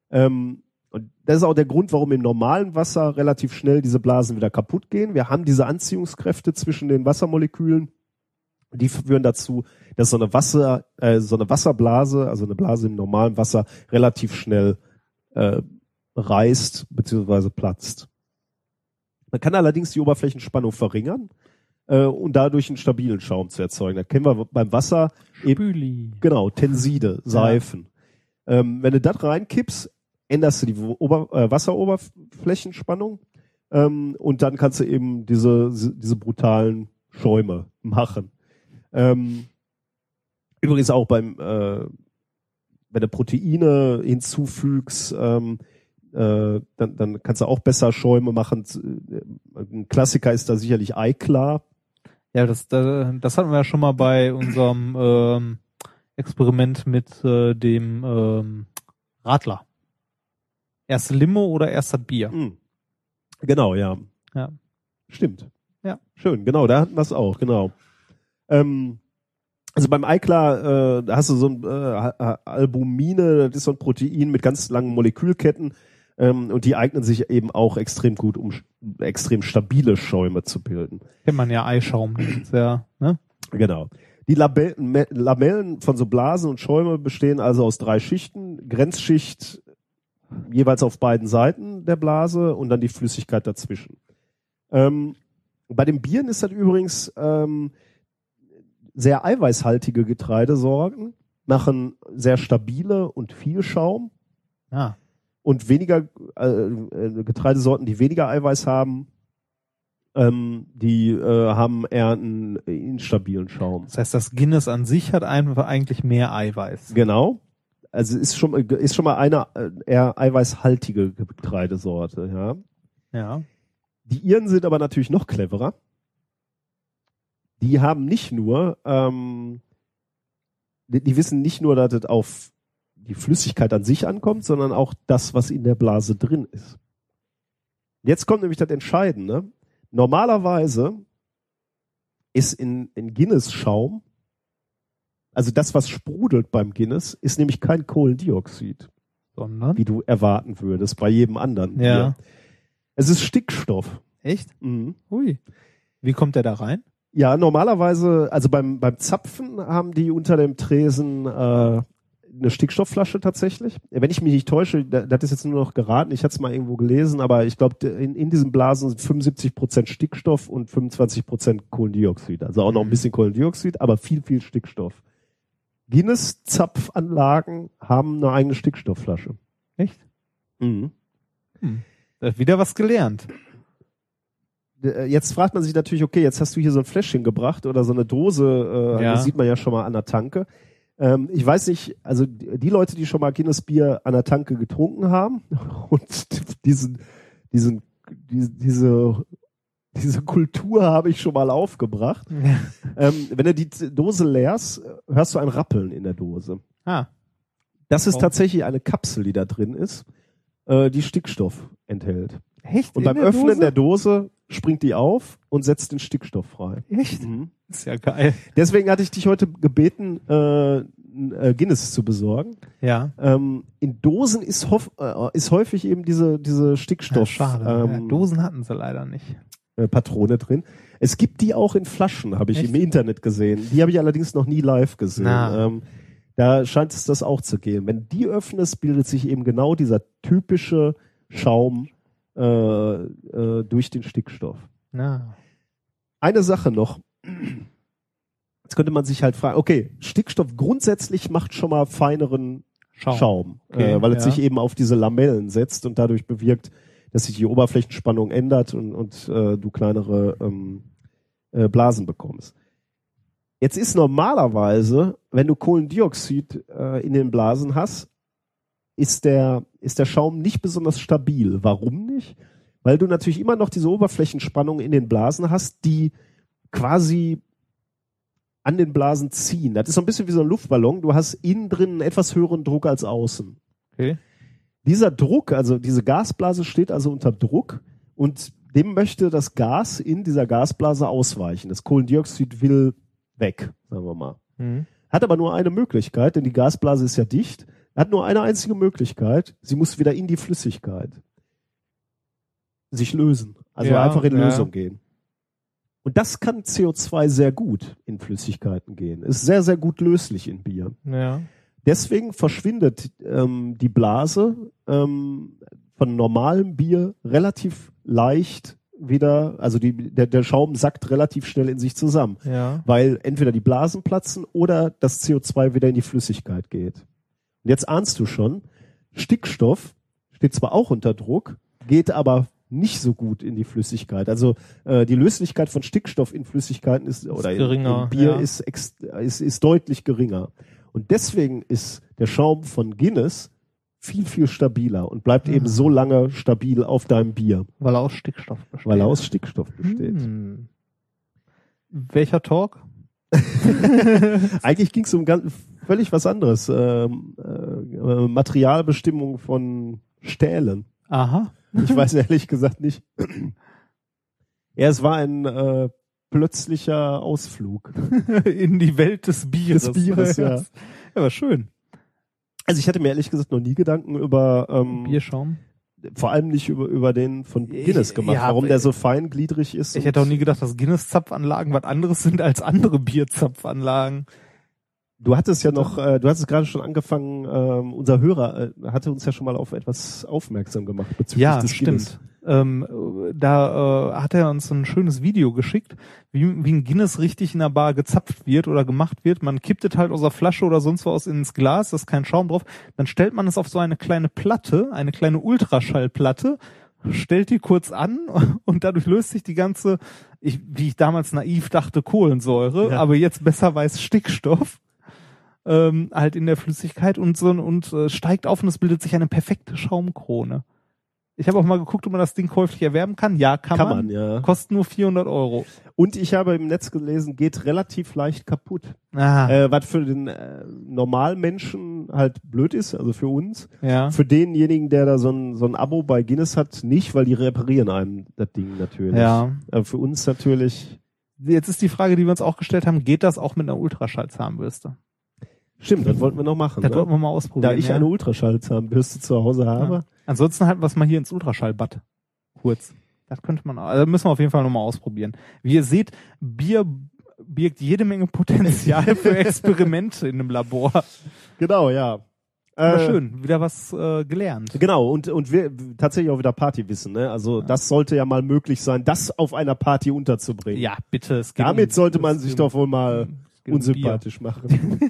Ähm, und das ist auch der Grund, warum im normalen Wasser relativ schnell diese Blasen wieder kaputt gehen. Wir haben diese Anziehungskräfte zwischen den Wassermolekülen. Die führen dazu, dass so eine Wasser, äh, so eine Wasserblase, also eine Blase im normalen Wasser, relativ schnell äh, reißt bzw. platzt. Man kann allerdings die Oberflächenspannung verringern äh, und dadurch einen stabilen Schaum zu erzeugen. Da kennen wir beim Wasser eben. Genau, Tenside, Seifen. Ähm, wenn du das reinkippst, änderst du die Ober äh, Wasseroberflächenspannung ähm, und dann kannst du eben diese, diese brutalen Schäume machen. Ähm, übrigens auch beim, äh, wenn du Proteine hinzufügst, ähm, äh, dann, dann kannst du auch besser Schäume machen. Ein Klassiker ist da sicherlich Eiklar. Ja, das, das, hatten wir ja schon mal bei unserem ähm, Experiment mit äh, dem ähm, Radler. Erst Limo oder erst das Bier? Hm. Genau, ja. Ja. Stimmt. Ja. Schön, genau, da hatten wir es auch, genau. Ähm, also beim Eiklar, äh, da hast du so ein äh, Albumine, das ist so ein Protein mit ganz langen Molekülketten ähm, und die eignen sich eben auch extrem gut, um extrem stabile Schäume zu bilden. Kennt man ja Eischaum. Ja, ne? Genau. Die Lamellen von so Blasen und Schäume bestehen also aus drei Schichten. Grenzschicht jeweils auf beiden Seiten der Blase und dann die Flüssigkeit dazwischen. Ähm, bei den Bieren ist das übrigens ähm, sehr eiweißhaltige Getreidesorten, machen sehr stabile und viel Schaum Ja. und weniger äh, äh, Getreidesorten, die weniger Eiweiß haben, Ähm, die äh, haben eher einen instabilen Schaum. Das heißt, das Guinness an sich hat einfach eigentlich mehr Eiweiß. Genau. Also ist schon ist schon mal eine äh, eher eiweißhaltige Getreidesorte, ja. Ja. Die Iren sind aber natürlich noch cleverer. Die haben nicht nur, ähm, die, die wissen nicht nur, dass es auf die Flüssigkeit an sich ankommt, sondern auch das, was in der Blase drin ist. Jetzt kommt nämlich das Entscheidende. Normalerweise ist in, in Guinness-Schaum, also das, was sprudelt beim Guinness, ist nämlich kein Kohlendioxid, Sondern? wie du erwarten würdest bei jedem anderen. Ja. Bier. Es ist Stickstoff. Echt? Mhm. Ui. Wie kommt der da rein? Ja, normalerweise, also beim, beim Zapfen haben die unter dem Tresen äh, eine Stickstoffflasche tatsächlich. Wenn ich mich nicht täusche, da- das ist jetzt nur noch geraten, ich hatte es mal irgendwo gelesen, aber ich glaube, in, in diesen Blasen sind 75 Prozent Stickstoff und 25 Prozent Kohlendioxid. Also auch noch ein bisschen Kohlendioxid, aber viel, viel Stickstoff. Guinness-Zapfanlagen haben eine eigene Stickstoffflasche. Echt? Mhm. Äh, Wieder was gelernt. Äh, Jetzt fragt man sich natürlich, okay, jetzt hast du hier so ein Fläschchen gebracht oder so eine Dose, äh, Ja. das sieht man ja schon mal an der Tanke. Ähm, ich weiß nicht, also die Leute, die schon mal Guinness Bier an der Tanke getrunken haben [LAUGHS] und diesen, diesen, diese, diese, diese Kultur habe ich schon mal aufgebracht. [LAUGHS] Ähm, wenn du die Dose leerst, hörst du ein Rappeln in der Dose. ah. Das ist Oh. tatsächlich eine Kapsel, die da drin ist, äh, die Stickstoff enthält. Echt? Und beim der Öffnen Dose? der Dose springt die auf und setzt den Stickstoff frei. Echt? Ist ja geil. Deswegen hatte ich dich heute gebeten, äh, äh, Guinness zu besorgen. Ja. Ähm, in Dosen ist, hof, äh, ist häufig eben diese, diese ja Stickstoff schade. ja, ähm, Dosen hatten sie leider nicht. äh, Patrone drin. Es gibt die auch in Flaschen, habe ich Echt? im Internet gesehen. Die habe ich allerdings noch nie live gesehen. Ähm, da scheint es das auch zu gehen. Wenn die öffnest, bildet sich eben genau dieser typische Schaum äh, äh, durch den Stickstoff. Na. Eine Sache noch. Jetzt könnte man sich halt fragen, okay, Stickstoff grundsätzlich macht schon mal feineren Schaum. Schaum, Okay, äh, weil es ja. sich eben auf diese Lamellen setzt und dadurch bewirkt, dass sich die Oberflächenspannung ändert und, und äh, du kleinere ähm, äh, Blasen bekommst. Jetzt ist normalerweise, wenn du Kohlendioxid äh, in den Blasen hast, ist der, ist der Schaum nicht besonders stabil. Warum nicht? Weil du natürlich immer noch diese Oberflächenspannung in den Blasen hast, die quasi an den Blasen ziehen. Das ist so ein bisschen wie so ein Luftballon. Du hast innen drin einen etwas höheren Druck als außen. Okay. Dieser Druck, also diese Gasblase steht also unter Druck und dem möchte das Gas in dieser Gasblase ausweichen. Das Kohlendioxid will weg, sagen wir mal. Hm. Hat aber nur eine Möglichkeit, denn die Gasblase ist ja dicht. Hat nur eine einzige Möglichkeit. Sie muss wieder in die Flüssigkeit sich lösen. Also Ja, einfach in ja. Lösung gehen. Und das kann CO2 sehr gut in Flüssigkeiten gehen. Ist sehr, sehr gut löslich in Bier. Ja. Deswegen verschwindet ähm, die Blase ähm, von normalem Bier relativ leicht wieder, also die, der, der Schaum sackt relativ schnell in sich zusammen, Ja. weil entweder die Blasen platzen oder das CO2 wieder in die Flüssigkeit geht. Und jetzt ahnst du schon, Stickstoff steht zwar auch unter Druck, geht aber nicht so gut in die Flüssigkeit. Also äh, die Löslichkeit von Stickstoff in Flüssigkeiten ist oder in, geringer, in Bier ja. ist, ex, ist, ist deutlich geringer. Und deswegen ist der Schaum von Guinness viel, viel stabiler und bleibt eben so lange stabil auf deinem Bier, Weil er aus Stickstoff besteht. weil er aus Stickstoff besteht. Hm. Welcher Talk? [LAUGHS] Eigentlich ging es um ganz, völlig was anderes. Ähm, äh, Materialbestimmung von Stählen. Aha. Ich weiß ehrlich gesagt nicht. Ja, es war ein äh, plötzlicher Ausflug. [LAUGHS] In die Welt des Bieres. Des Bieres, ja. Ja, aber schön. Also ich hatte mir ehrlich gesagt noch nie Gedanken über, ähm, Bierschaum. Vor allem nicht über, über den von Guinness gemacht, ja, warum der so feingliedrig ist. Ich hätte auch nie gedacht, dass Guinness-Zapfanlagen was anderes sind als andere Bierzapfanlagen. Du hattest ja noch, äh, du hattest gerade schon angefangen, ähm, unser Hörer äh, hatte uns ja schon mal auf etwas aufmerksam gemacht bezüglich Ja, des stimmt. Guinness. Ähm, äh, da äh, hat er uns ein schönes Video geschickt, wie, wie ein Guinness richtig in der Bar gezapft wird oder gemacht wird. Man kippt es halt aus der Flasche oder sonst was ins Glas, da ist kein Schaum drauf. Dann stellt man es auf so eine kleine Platte, eine kleine Ultraschallplatte, stellt die kurz an [LAUGHS] und dadurch löst sich die ganze, ich, wie ich damals naiv dachte, Kohlensäure, Ja. aber jetzt besser weiß Stickstoff ähm, halt in der Flüssigkeit und so und äh, steigt auf und es bildet sich eine perfekte Schaumkrone. Ich habe auch mal geguckt, ob man das Ding käuflich erwerben kann. Ja, kann, Kann man. man, ja. Kostet nur 400 Euro. Und ich habe im Netz gelesen, geht relativ leicht kaputt. Ah, Äh, was für den äh, Normalmenschen halt blöd ist, also für uns. ja. Für denjenigen, der da so ein, so ein Abo bei Guinness hat, nicht, weil die reparieren einem das Ding natürlich. Ja. Aber für uns natürlich. Jetzt ist die Frage, die wir uns auch gestellt haben, geht das auch mit einer Ultraschallzahnbürste? Stimmt, das wollten wir noch machen. Das ne? wollten wir mal ausprobieren. Da ich ja. eine Ultraschallzahnbürste zu Hause habe. Ja. Ansonsten halten wir es mal hier ins Ultraschallbad. Kurz. Das könnte man, also müssen wir auf jeden Fall nochmal ausprobieren. Wie ihr seht, Bier birgt jede Menge Potenzial [LAUGHS] für Experimente in einem Labor. Genau, ja. Äh, schön, wieder was äh, gelernt. Genau, und, und wir tatsächlich auch wieder Partywissen, ne? Also das sollte ja mal möglich sein, das auf einer Party unterzubringen. Ja, bitte. Es geht Damit um, sollte man sich geht doch wohl mal um- geht um unsympathisch machen. [LAUGHS]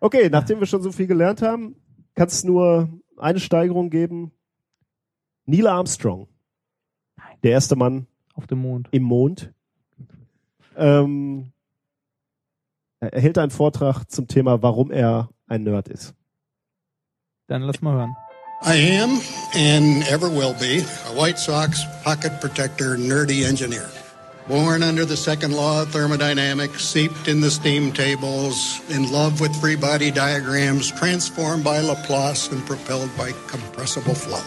okay, nachdem wir schon so viel gelernt haben, kann es nur eine Steigerung geben. Neil Armstrong, der erste Mann auf dem Mond. im Mond, ähm, er hält einen Vortrag zum Thema, warum er ein Nerd ist. Dann lass mal hören. I am, and ever will be, a White Sox pocket protector nerdy engineer. Born under the second law of thermodynamics, seeped in the steam tables, in love with free body diagrams, transformed by Laplace and propelled by compressible flow.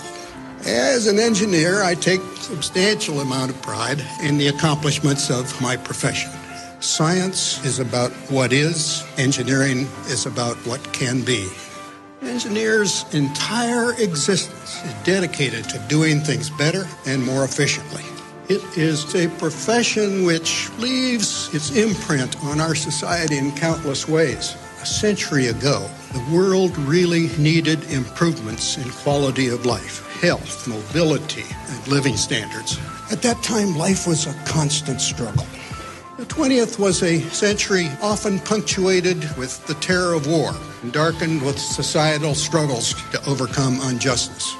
As an engineer, I take substantial amount of pride in the accomplishments of my profession. Science is about what is, engineering is about what can be. Engineers' entire existence is dedicated to doing things better and more efficiently. It is a profession which leaves its imprint on our society in countless ways. A century ago, the world really needed improvements in quality of life, health, mobility, and living standards. At that time, life was a constant struggle. The 20th was a century often punctuated with the terror of war and darkened with societal struggles to overcome injustice.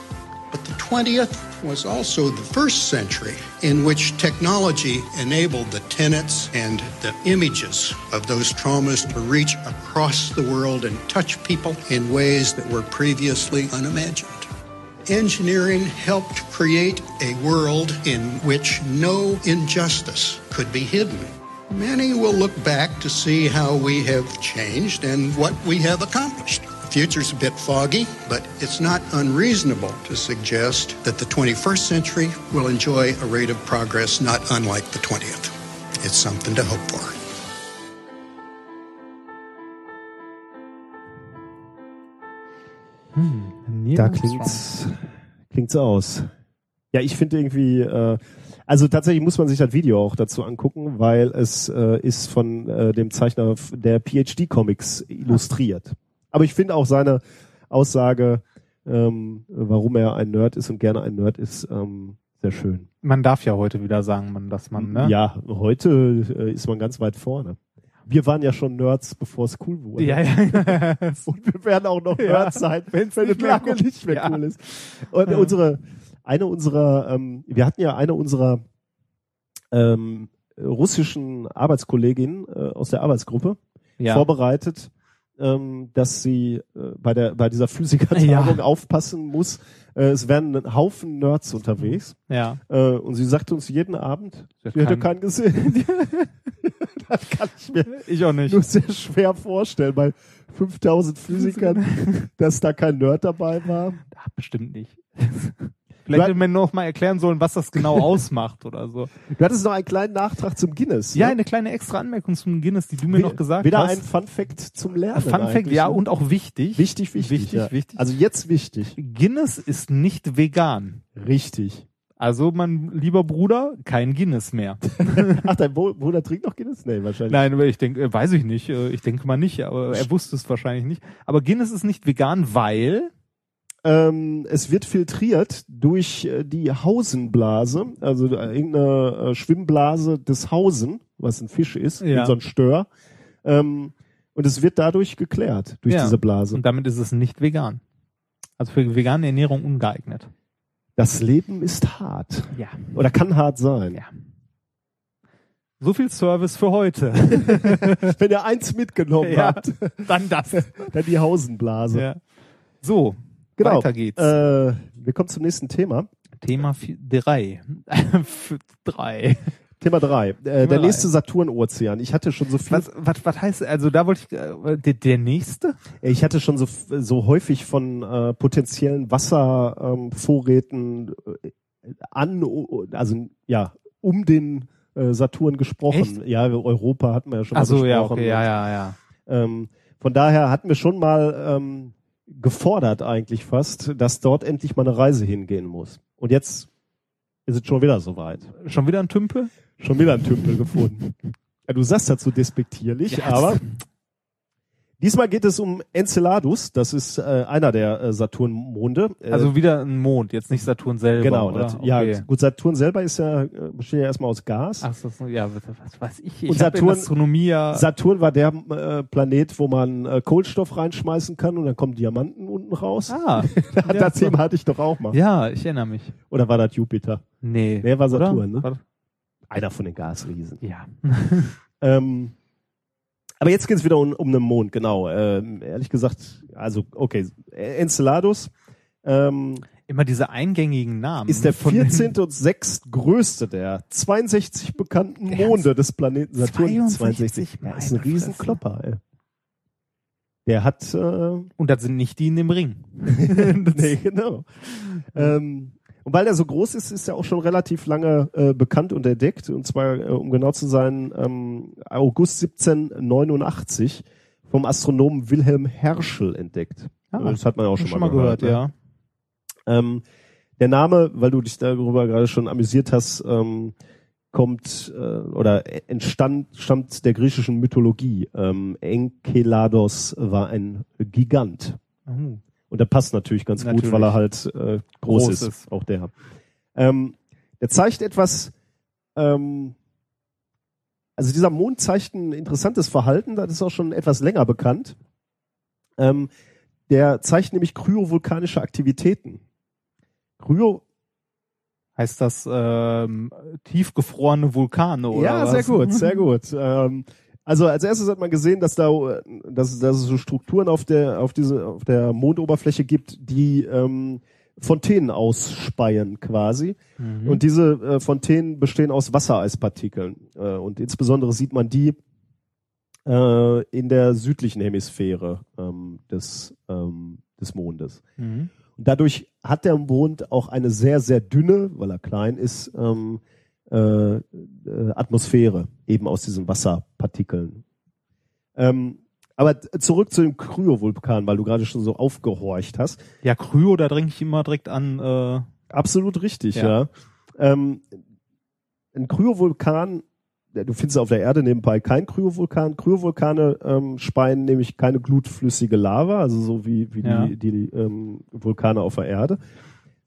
But the 20th was also the first century in which technology enabled the tenets and the images of those traumas to reach across the world and touch people in ways that were previously unimagined. Engineering helped create a world in which no injustice could be hidden. Many will look back to see how we have changed and what we have accomplished. The future's a bit foggy, but it's not unreasonable to suggest that the 21st century will enjoy a rate of progress not unlike the 20th. It's something to hope for. Neil Da klingt's, klingt's aus. Ja, ich finde irgendwie, äh, also tatsächlich muss man sich das Video auch dazu angucken, weil es äh, ist von äh, dem Zeichner der PhD-Comics illustriert. Aber ich finde auch seine Aussage, ähm, warum er ein Nerd ist und gerne ein Nerd ist, ähm, sehr schön. Man darf ja heute wieder sagen, man, dass man, ne? Ja, heute äh, ist man ganz weit vorne. Wir waren ja schon Nerds, bevor es cool wurde. Ja, ja. ja. [LAUGHS] Und wir werden auch noch Ja, Nerds sein, wenn's wenn es nicht mehr cool- nicht mehr Ja. cool ist. Und Ja. unsere, eine unserer, ähm, wir hatten ja eine unserer ähm, russischen Arbeitskolleginnen äh, aus der Arbeitsgruppe ja. vorbereitet, ähm, dass sie äh, bei der bei dieser Physikertagung Ja. aufpassen muss. Äh, es werden ein Haufen Nerds unterwegs. ja. Äh, und sie sagte uns jeden Abend, sie hätte keinen- keinen gesehen. [LAUGHS] das kann ich mir Ich auch nicht. nur sehr schwer vorstellen, bei 5000 Physikern, [LAUGHS] dass da kein Nerd dabei war. Ach, bestimmt nicht. [LAUGHS] Vielleicht hätte man noch mal erklären sollen, was das genau [LAUGHS] ausmacht oder so. Du hattest noch einen kleinen Nachtrag zum Guinness. Ja, ne? eine kleine extra Anmerkung zum Guinness, die du mir Wi- noch gesagt Wieder hast. ein Fun Fact zum Lernen. Fun Fact, ja, ne? und auch wichtig. wichtig, wichtig. Wichtig, ja. wichtig. Also jetzt wichtig. Guinness ist nicht vegan. Richtig. Also, mein lieber Bruder, kein Guinness mehr. [LAUGHS] Ach, dein Bruder trinkt noch Guinness? Nee, wahrscheinlich. Nein, aber ich denke, äh, weiß ich nicht. äh, Ich denke mal nicht, aber er wusste es wahrscheinlich nicht. Aber Guinness ist nicht vegan, weil Ähm, es wird filtriert durch äh, die Hausenblase, also äh, irgendeine äh, Schwimmblase des Hausen, was ein Fisch ist, Ja. so ein Stör. Ähm, und es wird dadurch geklärt, durch Ja. diese Blase. und damit ist es nicht vegan. Also für vegane Ernährung ungeeignet. Das Leben ist hart. Ja. Oder kann hart sein. Ja. So viel Service für heute. [LAUGHS] Wenn ihr eins mitgenommen Ja. habt, Dann das. dann die Hausenblase. Ja. So, Genau. weiter geht's. Äh, wir kommen zum nächsten Thema. Thema 3. 3. [LAUGHS] Thema drei. Äh, der drei. nächste Saturn-Ozean. Ich hatte schon so viel, Was, was, was heißt, also da wollte ich, äh, der, der nächste? ich hatte schon so, so häufig von äh, potenziellen Wasservorräten ähm, äh, an, also ja, um den äh, Saturn gesprochen. Echt? Ja, Europa hatten wir ja schon mal Ach so, besprochen. ja, okay, ja, ja, ja. Ähm, von daher hatten wir schon mal ähm, gefordert eigentlich fast, dass dort endlich mal eine Reise hingehen muss. Und jetzt ist es schon wieder soweit. Schon wieder ein Tümpel? Schon wieder ein Tümpel gefunden. Ja, du sagst dazu despektierlich, Ja, aber diesmal geht es um Enceladus. Das ist äh, einer der äh, Saturn-Monde. Äh, Also wieder ein Mond, jetzt nicht Saturn selber, genau. oder? das- Ja, Okay. gut. Saturn selber ist ja äh, besteht ja erstmal aus Gas. Ach so, ja, was, weiß ich. Ich Und Saturn- Astronomie ja, Saturn war der äh, Planet, wo man äh, Kohlenstoff reinschmeißen kann und dann kommen Diamanten unten raus. ah, [LAUGHS] das Thema hatte ich doch auch mal. ja, ich erinnere mich. Oder war das Jupiter? Nee. Nee, war oder? Saturn, ne? War- Einer von den Gasriesen. Ja. [LAUGHS] Ähm, aber jetzt geht es wieder um, um einen Mond, genau. Ähm, ehrlich gesagt, also okay, Enceladus ähm, Immer diese eingängigen Namen. ist der von den- 14. und 6. größte der 62 bekannten Monde des Planeten Saturn. 62, Ja, ist ein Riesenklopper, ey. Der hat, äh, Und das sind nicht die in dem Ring. [LAUGHS] nee, genau. Ähm, und weil er so groß ist, ist er auch schon relativ lange äh, bekannt und entdeckt. Und zwar, äh, um genau zu sein, ähm, August 1789 vom Astronomen Wilhelm Herschel entdeckt. Ah, das hat man ja auch schon, Schon mal gehört. ne? ja. Ähm, der Name, weil du dich darüber gerade schon amüsiert hast, ähm, kommt äh, oder entstand, stammt der griechischen Mythologie. Ähm, Enkelados war ein Gigant. Oh. Und der passt natürlich ganz gut, Natürlich. weil er halt äh, groß, Groß ist, ist. auch der. Ähm, der zeigt etwas, ähm, also dieser Mond zeigt ein interessantes Verhalten, das ist auch schon etwas länger bekannt. Ähm, der zeigt nämlich kryovulkanische Aktivitäten. Kryo, Heißt das ähm, tiefgefrorene Vulkane oder ja, was? sehr gut, sehr [LAUGHS] gut. Ähm, also als erstes hat man gesehen, dass da, dass, dass es so Strukturen auf der, auf diese, auf der Mondoberfläche gibt, die ähm, Fontänen ausspeien quasi. Mhm. Und diese äh, Fontänen bestehen aus Wassereispartikeln. Äh, und insbesondere sieht man die äh, in der südlichen Hemisphäre ähm, des, ähm, des Mondes. Mhm. Und dadurch hat der Mond auch eine sehr, sehr dünne, weil er klein ist, ähm, äh, äh, Atmosphäre, eben aus diesen Wasserpartikeln. Ähm, aber zurück zu dem Kryovulkan, weil du gerade schon so aufgehorcht hast. Ja, Kryo, da denke ich immer direkt an äh, Absolut richtig, ja. Ja. Ähm, ein Kryovulkan, du findest auf der Erde nebenbei kein Kryovulkan. Kryovulkane ähm, speien nämlich keine glutflüssige Lava, also so wie, wie Ja. die, die ähm, Vulkane auf der Erde,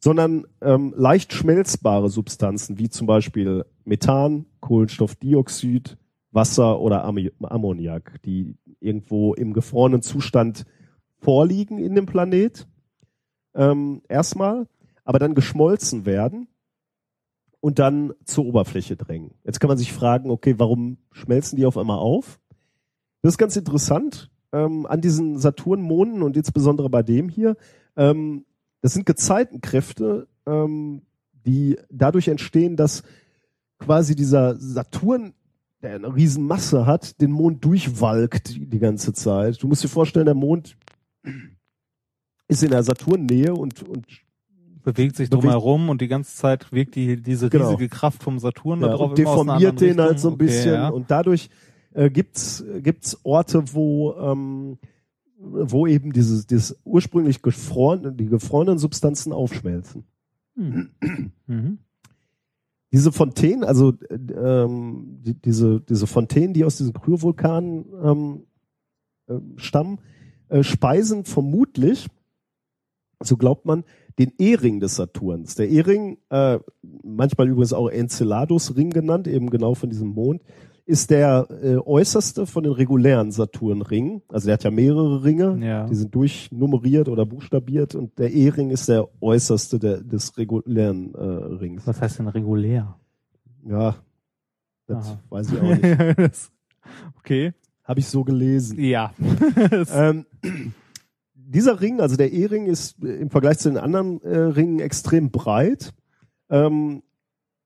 sondern ähm, leicht schmelzbare Substanzen, wie zum Beispiel Methan, Kohlenstoffdioxid, Wasser oder Ammi- Ammoniak, die irgendwo im gefrorenen Zustand vorliegen in dem Planet. Ähm, erstmal, aber dann geschmolzen werden und dann zur Oberfläche drängen. Jetzt kann man sich fragen, okay, warum schmelzen die auf einmal auf? Das ist ganz interessant ähm, an diesen Saturnmonden und insbesondere bei dem hier. Ähm, das sind Gezeitenkräfte, ähm, die dadurch entstehen, dass quasi dieser Saturn, der eine Riesenmasse hat, den Mond durchwalkt die, die ganze Zeit. Du musst dir vorstellen, der Mond ist in der Saturnnähe und, und bewegt sich drumherum und die ganze Zeit wirkt die diese Genau. riesige Kraft vom Saturn ja, da drauf deformiert den halt Richtung. so ein Okay, bisschen ja. und dadurch äh, gibt's gibt's Orte, wo ähm, wo eben dieses, dieses ursprünglich gefrorene, die gefrorenen Substanzen aufschmelzen. Mhm. Diese Fontänen, also äh, ähm, die, diese diese Fontänen, die aus diesen Kryovulkanen ähm, äh, stammen, äh, speisen vermutlich, so glaubt man, den E-Ring des Saturns. Der E-Ring, äh, manchmal übrigens auch Enceladus-Ring genannt, eben genau von diesem Mond, ist der äh, äußerste von den regulären Saturnringen. Also der hat ja mehrere Ringe, Ja. die sind durchnummeriert oder buchstabiert und der E-Ring ist der äußerste der, des regulären äh, Rings. Was heißt denn regulär? Ja, das Aha. weiß ich auch nicht. [LAUGHS] Das- okay. Habe ich so gelesen. Ja. [LAUGHS] [LAUGHS] Ähm, dieser Ring, also der E-Ring, ist äh, im Vergleich zu den anderen äh, Ringen extrem breit ähm,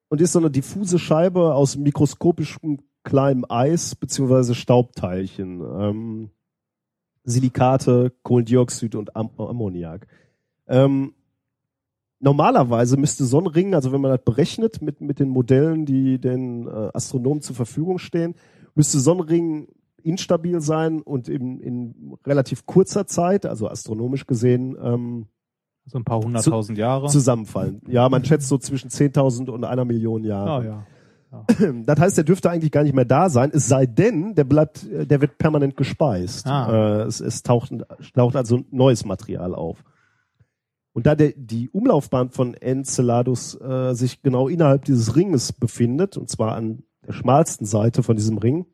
und ist so eine diffuse Scheibe aus mikroskopischem kleinem Eis beziehungsweise Staubteilchen, ähm, Silikate, Kohlendioxid und Am Ammoniak. Ähm, normalerweise müsste so ein Ring, also wenn man das berechnet mit, mit den Modellen, die den äh, Astronomen zur Verfügung stehen, müsste so ein Ring instabil sein und in, in relativ kurzer Zeit, also astronomisch gesehen, ähm, So ein paar hunderttausend Jahre. zusammenfallen. Ja, man schätzt so zwischen 10.000 und einer Million Jahren. Ah, ja. [CLEARS THROAT] Das heißt, der dürfte eigentlich gar nicht mehr da sein, es sei denn, der bleibt, äh, der wird permanent gespeist. Ah. Äh, es, es taucht, taucht also neues Material auf. Und da der, die Umlaufbahn von Enceladus äh, sich genau innerhalb dieses Ringes befindet, und zwar an der schmalsten Seite von diesem Ring,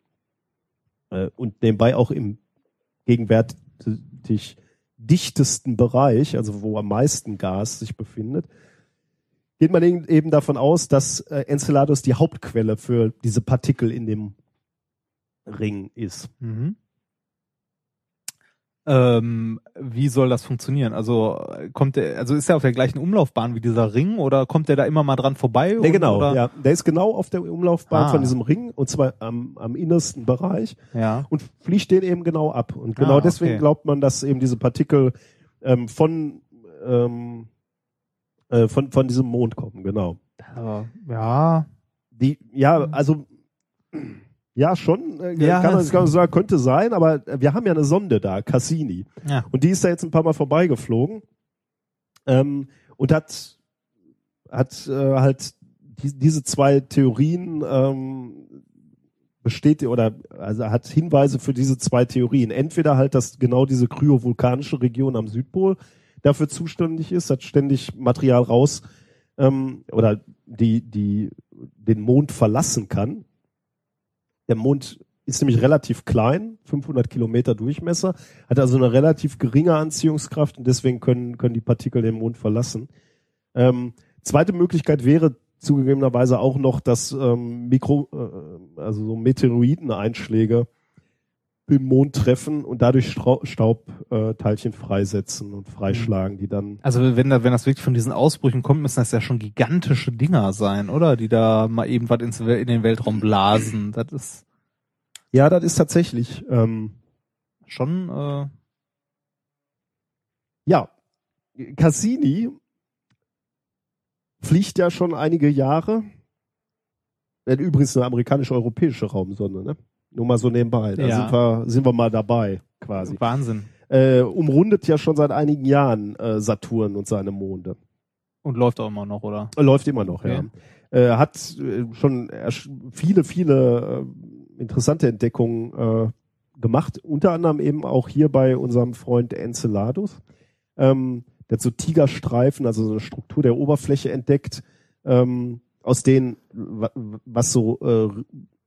äh, und nebenbei auch im gegenwärtig dichtesten Bereich, also wo am meisten Gas sich befindet, geht man eben davon aus, dass äh, Enceladus die Hauptquelle für diese Partikel in dem Ring ist. Mhm. Ähm, wie soll das funktionieren? Also kommt der, also ist er auf der gleichen Umlaufbahn wie dieser Ring oder kommt der da immer mal dran vorbei? Ja, und- genau, Oder? ja. Der ist genau auf der Umlaufbahn Ah. von diesem Ring und zwar am, am innersten Bereich ja. und fliegt den eben genau ab. Und genau Ah, deswegen okay. glaubt man, dass eben diese Partikel ähm, von, ähm, äh, von, von diesem Mond kommen, genau. Aber, ja. Die, ja, also ja, schon, äh, Ja, kann, man, kann man sagen, könnte sein, aber äh, wir haben ja eine Sonde da, Cassini. Ja. Und die ist da jetzt ein paar Mal vorbeigeflogen ähm, und hat, hat äh, halt die, diese zwei Theorien ähm, besteht oder also hat Hinweise für diese zwei Theorien. Entweder halt, dass genau diese kryovulkanische Region am Südpol dafür zuständig ist, hat ständig Material raus ähm, oder die, die den Mond verlassen kann. Der Mond ist nämlich relativ klein, 500 Kilometer Durchmesser, hat also eine relativ geringe Anziehungskraft und deswegen können, können die Partikel den Mond verlassen. Ähm, zweite Möglichkeit wäre zugegebenerweise auch noch, dass ähm, Mikro, äh, also so Meteoriteneinschläge den Mond treffen und dadurch Staubteilchen freisetzen und freischlagen, die dann Also wenn da, wenn das wirklich von diesen Ausbrüchen kommt, müssen das ja schon gigantische Dinger sein, oder? Die da mal eben was ins, in den Weltraum blasen. Das ist ja, das ist tatsächlich ähm, schon, äh, Ja, Cassini fliegt ja schon einige Jahre. Äh, Übrigens eine amerikanisch-europäische Raumsonde, ne? Nur mal so nebenbei. Da Ja. sind, wir, sind wir mal dabei, quasi. Wahnsinn. Äh, umrundet ja schon seit einigen Jahren äh, Saturn und seine Monde. Und läuft auch immer noch, oder? Läuft immer noch, Okay. ja. Äh, hat äh, schon viele, viele äh, interessante Entdeckungen äh, gemacht. Unter anderem eben auch hier bei unserem Freund Enceladus. Ähm, der hat so Tigerstreifen, also so eine Struktur der Oberfläche entdeckt, ähm, aus denen, wa- was so äh,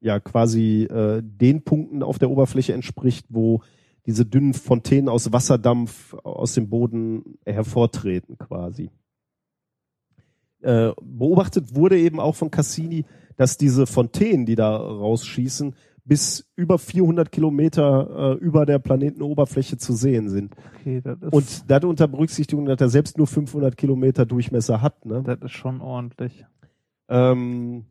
ja quasi äh, den Punkten auf der Oberfläche entspricht, wo diese dünnen Fontänen aus Wasserdampf aus dem Boden hervortreten quasi äh, beobachtet wurde eben auch von Cassini, dass diese Fontänen, die da rausschießen, bis über 400 Kilometer äh, über der Planetenoberfläche zu sehen sind. Okay, das ist, Und das unter Berücksichtigung, dass er selbst nur 500 Kilometer Durchmesser hat. Ne? das ist schon ordentlich. Ähm,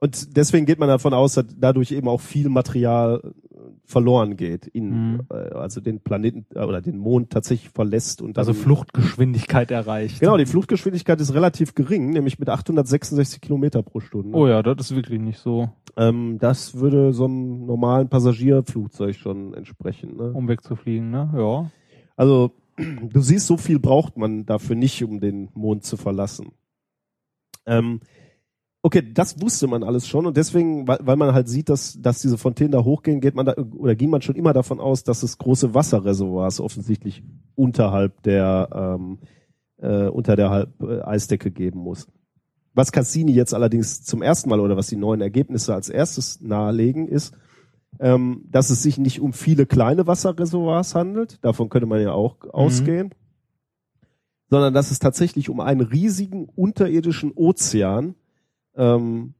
und deswegen geht man davon aus, dass dadurch eben auch viel Material äh, verloren geht, in, Mhm. äh, also den Planeten äh, oder den Mond tatsächlich verlässt und dann Also Fluchtgeschwindigkeit erreicht. Genau, die Fluchtgeschwindigkeit ist relativ gering, nämlich mit 866 Kilometer pro Stunde. Oh ja, das ist wirklich nicht so, Ähm, das würde so einem normalen Passagierflugzeug schon entsprechen. Ne? um wegzufliegen, ne? Ja. Also [CLEARS THROAT] du siehst, so viel braucht man dafür nicht, um den Mond zu verlassen. Ähm, okay, das wusste man alles schon und deswegen, weil, weil man halt sieht, dass, dass diese Fontänen da hochgehen, geht man da oder ging man schon immer davon aus, dass es große Wasserreservoirs offensichtlich unterhalb der ähm, äh, unter der Halb, äh, Eisdecke geben muss. Was Cassini jetzt allerdings zum ersten Mal oder was die neuen Ergebnisse als erstes nahelegen, ist, ähm, dass es sich nicht um viele kleine Wasserreservoirs handelt, davon könnte man ja auch ausgehen, sondern dass es tatsächlich um einen riesigen unterirdischen Ozean ähm,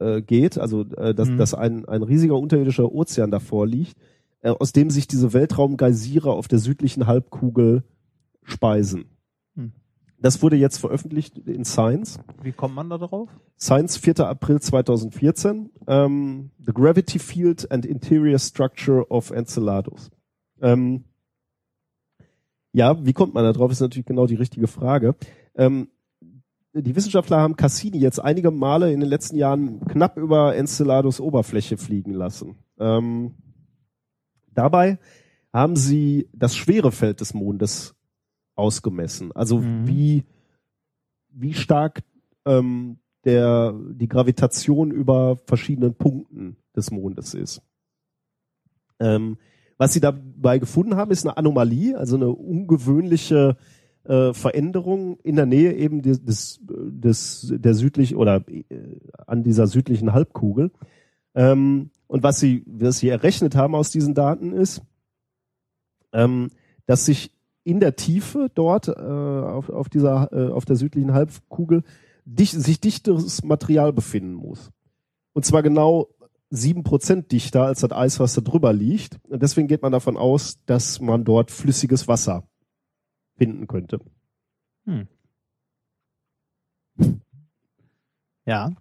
äh, geht, also äh, dass, Mhm. dass ein, ein riesiger unterirdischer Ozean davor liegt, äh, aus dem sich diese Weltraumgeysire auf der südlichen Halbkugel speisen. Hm. Das wurde jetzt veröffentlicht in Science. Wie kommt man da drauf? Science 4. April 2014. Ähm, The Gravity Field and Interior Structure of Enceladus. Ähm, ja, wie kommt man da drauf, ist natürlich genau die richtige Frage. Ähm, die Wissenschaftler haben Cassini jetzt einige Male in den letzten Jahren knapp über Enceladus Oberfläche fliegen lassen. Ähm, dabei haben sie das Schwerefeld des Mondes ausgemessen. Also Mhm. wie, wie stark ähm, der, die Gravitation über verschiedenen Punkten des Mondes ist. Ähm, was sie dabei gefunden haben, ist eine Anomalie, also eine ungewöhnliche äh, Veränderung in der Nähe eben des, des, des der südlich oder äh, an dieser südlichen Halbkugel. Ähm, und was sie, was sie errechnet haben aus diesen Daten ist, ähm, dass sich in der Tiefe dort äh, auf, auf dieser äh, auf der südlichen Halbkugel dicht, sich dichteres Material befinden muss. Und zwar genau sieben Prozent dichter als das Eis, was da drüber liegt. Und deswegen geht man davon aus, dass man dort flüssiges Wasser finden könnte. Ja.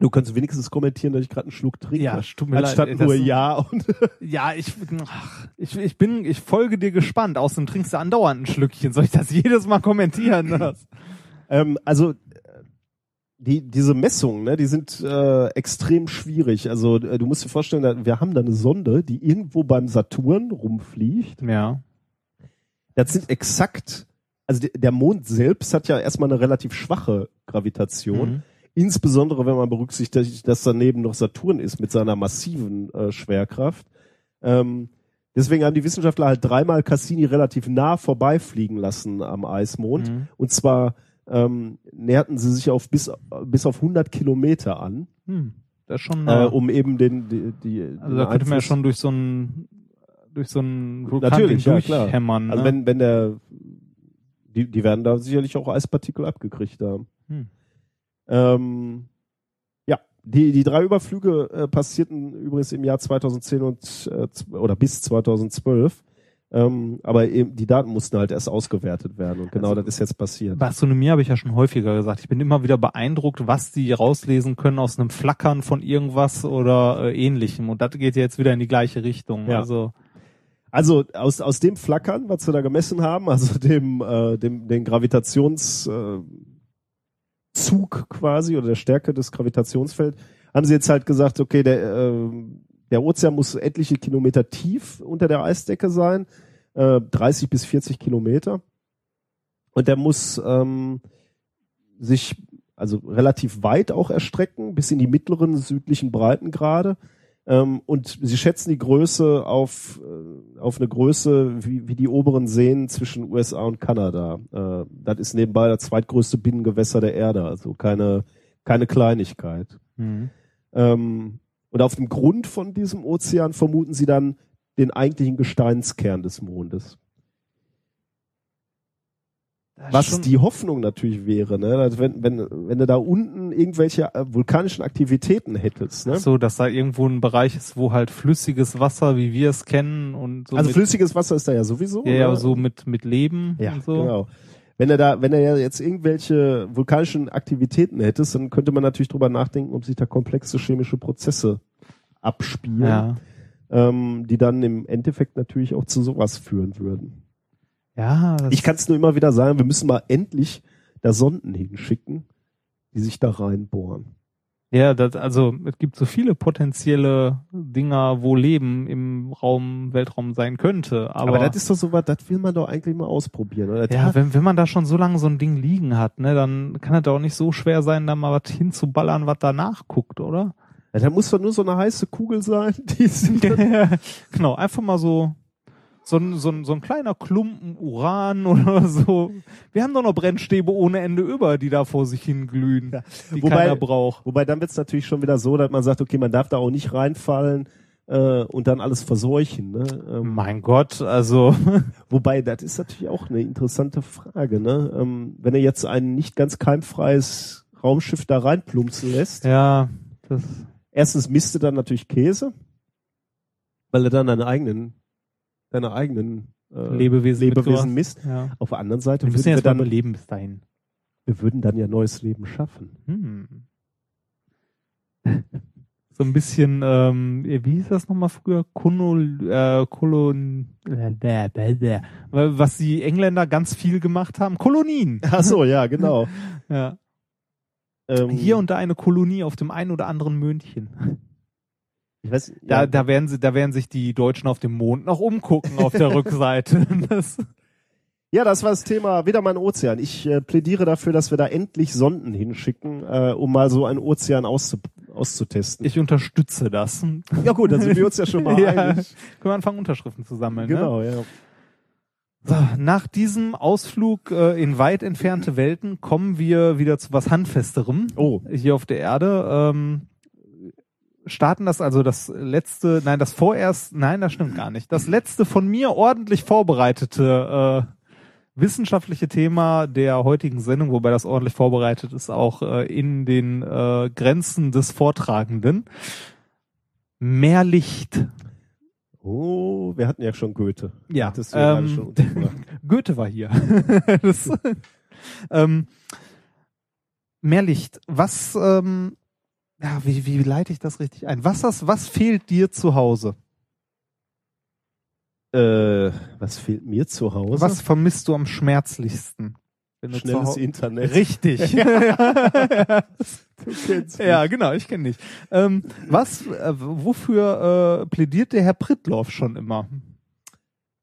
Du kannst wenigstens kommentieren, dass ich gerade einen Schluck trinke. Ja, es tut mir Anstatt leid, nur Ja und [LAUGHS] Ja, ich, ach, ich, ich bin, ich folge dir gespannt. Außerdem trinkst du andauernd ein Schlückchen. Soll ich das [LAUGHS] jedes Mal kommentieren? [CLEARS THROAT] Ähm, also äh, die, diese Messungen, ne, die sind äh, extrem schwierig. Also äh, du musst dir vorstellen, wir haben da eine Sonde, die irgendwo beim Saturn rumfliegt. Ja. Das sind exakt, also de- der Mond selbst hat ja erstmal eine relativ schwache Gravitation. Mhm. Insbesondere wenn man berücksichtigt, dass daneben noch Saturn ist mit seiner massiven äh, Schwerkraft. Ähm, deswegen haben die Wissenschaftler halt dreimal Cassini relativ nah vorbeifliegen lassen am Eismond. Mhm. Und zwar ähm, näherten sie sich auf bis, bis auf 100 Kilometer an, Hm. Das ist schon, äh, um eben den, die, die also da könnte man ja schon durch so ein, durch so ein Vulkan Natürlich, ja, klar. durchhämmern. Also ne? wenn, wenn der, die, die werden da sicherlich auch Eispartikel abgekriegt haben. Hm. Ähm, ja, die, die drei Überflüge äh, passierten übrigens im Jahr 2010 und äh, oder bis 2012. Ähm, aber eben die Daten mussten halt erst ausgewertet werden und genau Also- das ist jetzt passiert. Astronomie habe ich ja schon häufiger gesagt. Ich bin immer wieder beeindruckt, was die rauslesen können aus einem Flackern von irgendwas oder äh, ähnlichem. Und das geht ja jetzt wieder in die gleiche Richtung. Ja. Also Also aus, aus dem Flackern, was wir da gemessen haben, also dem, äh, dem den Gravitationszug äh, quasi oder der Stärke des Gravitationsfelds, haben sie jetzt halt gesagt, okay, der, äh, der Ozean muss etliche Kilometer tief unter der Eisdecke sein, äh, 30 bis 40 Kilometer. Und der muss ähm, sich also relativ weit auch erstrecken, bis in die mittleren südlichen Breitengrade. Ähm, und sie schätzen die Größe auf, äh, auf eine Größe wie, wie die oberen Seen zwischen USA und Kanada. Äh, das ist nebenbei das zweitgrößte Binnengewässer der Erde, also keine, keine Kleinigkeit. hm. Ähm, und auf dem Grund von diesem Ozean vermuten sie dann den eigentlichen Gesteinskern des Mondes. Das Was schon- die Hoffnung natürlich wäre, ne? dass wenn, wenn, wenn du da unten irgendwelche äh, vulkanischen Aktivitäten hättest, ne? so, dass da irgendwo ein Bereich ist, wo halt flüssiges Wasser, wie wir es kennen und so also flüssiges Wasser ist da ja sowieso. ja, ja, so mit mit Leben Ja, und so. genau. Wenn er da, wenn er ja jetzt irgendwelche vulkanischen Aktivitäten hättest, dann könnte man natürlich drüber nachdenken, ob sich da komplexe chemische Prozesse abspielen, Ja. ähm, die dann im Endeffekt natürlich auch zu sowas führen würden. Ja, Ich kann es nur immer wieder sagen, wir müssen mal endlich da Sonden hinschicken, die sich da reinbohren. Ja, das, also es gibt so viele potenzielle Dinger, wo Leben im Raum, Weltraum sein könnte. Aber, Aber, das ist doch so was, das will man doch eigentlich mal ausprobieren. Oder? ja, wenn, wenn man da schon so lange so ein Ding liegen hat, ne, dann kann es doch auch nicht so schwer sein, da mal was hinzuballern, was danach guckt, oder? ja, da muss doch nur so eine heiße Kugel sein, die [LAUGHS] dann genau, einfach mal so so ein, so ein, so ein kleiner Klumpen Uran [LAUGHS] oder so. Wir haben doch noch Brennstäbe ohne Ende über, die da vor sich hin glühen, die Wobei- keiner braucht. Wobei dann wird's natürlich schon wieder so, dass man sagt, okay, man darf da auch nicht reinfallen äh, und dann alles verseuchen. Ne? Ähm, Mein Gott, also [LAUGHS] wobei, das ist natürlich auch eine interessante Frage. Ne? Ähm, wenn er jetzt ein nicht ganz keimfreies Raumschiff da reinplumpsen lässt, ja, das erstens misst er dann natürlich Käse, weil er dann deine eigenen, deine eigenen äh, Lebewesen, Lebewesen misst. Ja. Auf der anderen Seite Wir müssen würden wir dann, überleben bis dahin. wir würden dann ja neues Leben schaffen. Hm. So ein bisschen, ähm, wie hieß das nochmal früher? Konol, äh, Kolon, äh, was die Engländer ganz viel gemacht haben. Kolonien. [LAUGHS] Ach so, ja, genau. Ja. ähm, Hier und da eine Kolonie auf dem einen oder anderen Möhnchen. Ich weiß, Da, ja, da werden sie, da werden sich die Deutschen auf dem Mond noch umgucken auf der [LAUGHS] Rückseite. Das, Ja, das war das Thema, wieder mal ein Ozean. Ich äh, plädiere dafür, dass wir da endlich Sonden hinschicken, äh, um mal so einen Ozean auszu auszutesten. ich unterstütze das. ja gut, dann sind wir uns ja schon mal [LAUGHS] ja, einig. können wir anfangen, Unterschriften zu sammeln. Ne? Genau, ja. So, nach diesem Ausflug äh, in weit entfernte Welten kommen wir wieder zu was Handfesterem Oh, hier auf der Erde. Ähm, starten das also das letzte, nein, das vorerst, nein, das stimmt gar nicht. Das letzte von mir ordentlich vorbereitete äh, wissenschaftliche Thema der heutigen Sendung, wobei das ordentlich vorbereitet ist, auch äh, in den äh, Grenzen des Vortragenden. Mehr Licht. oh, wir hatten ja schon Goethe. Ja, ähm, schon. [LAUGHS] Goethe war hier. [LAUGHS] das, ähm, mehr Licht. Was, ähm, ja, wie, wie leite ich das richtig ein? Was, das, was fehlt dir zu Hause? Äh, was fehlt mir zu Hause? Was vermisst du am schmerzlichsten? Schnelles Internet. Richtig. [LAUGHS] [LAUGHS] Du kennst ja, genau, ich kenne dich. Ähm, was, äh, wofür äh, plädiert der Herr Prittloff schon immer?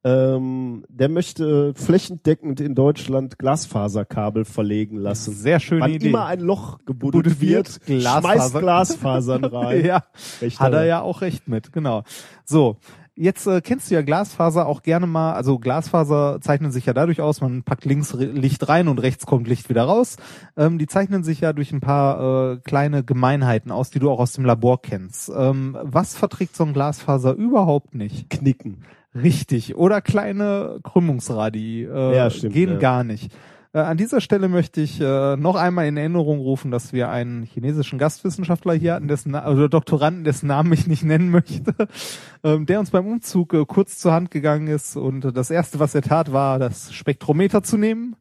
Ähm, der möchte flächendeckend in Deutschland Glasfaserkabel verlegen lassen. Sehr schöne Wann Idee. immer ein Loch gebuddelt wird, wird, schmeißt Glasfaser. Glasfasern [LAUGHS] rein. ja. Recht Hat er ja auch recht mit, genau. So, jetzt äh, kennst du ja Glasfaser auch gerne mal, also Glasfaser zeichnen sich ja dadurch aus, man packt links Licht rein und rechts kommt Licht wieder raus. Ähm, die zeichnen sich ja durch ein paar äh, kleine Gemeinheiten aus, die du auch aus dem Labor kennst. Ähm, was verträgt so ein Glasfaser überhaupt nicht? Knicken. Richtig. Oder kleine Krümmungsradi äh, Ja, stimmt, gehen ja. gar nicht. Äh, an dieser Stelle möchte ich äh, noch einmal in Erinnerung rufen, dass wir einen chinesischen Gastwissenschaftler hier hatten, dessen Na- oder Doktoranden, dessen Namen ich nicht nennen möchte, [LAUGHS] ähm, der uns beim Umzug äh, kurz zur Hand gegangen ist und das erste, was er tat, war das Spektrometer zu nehmen,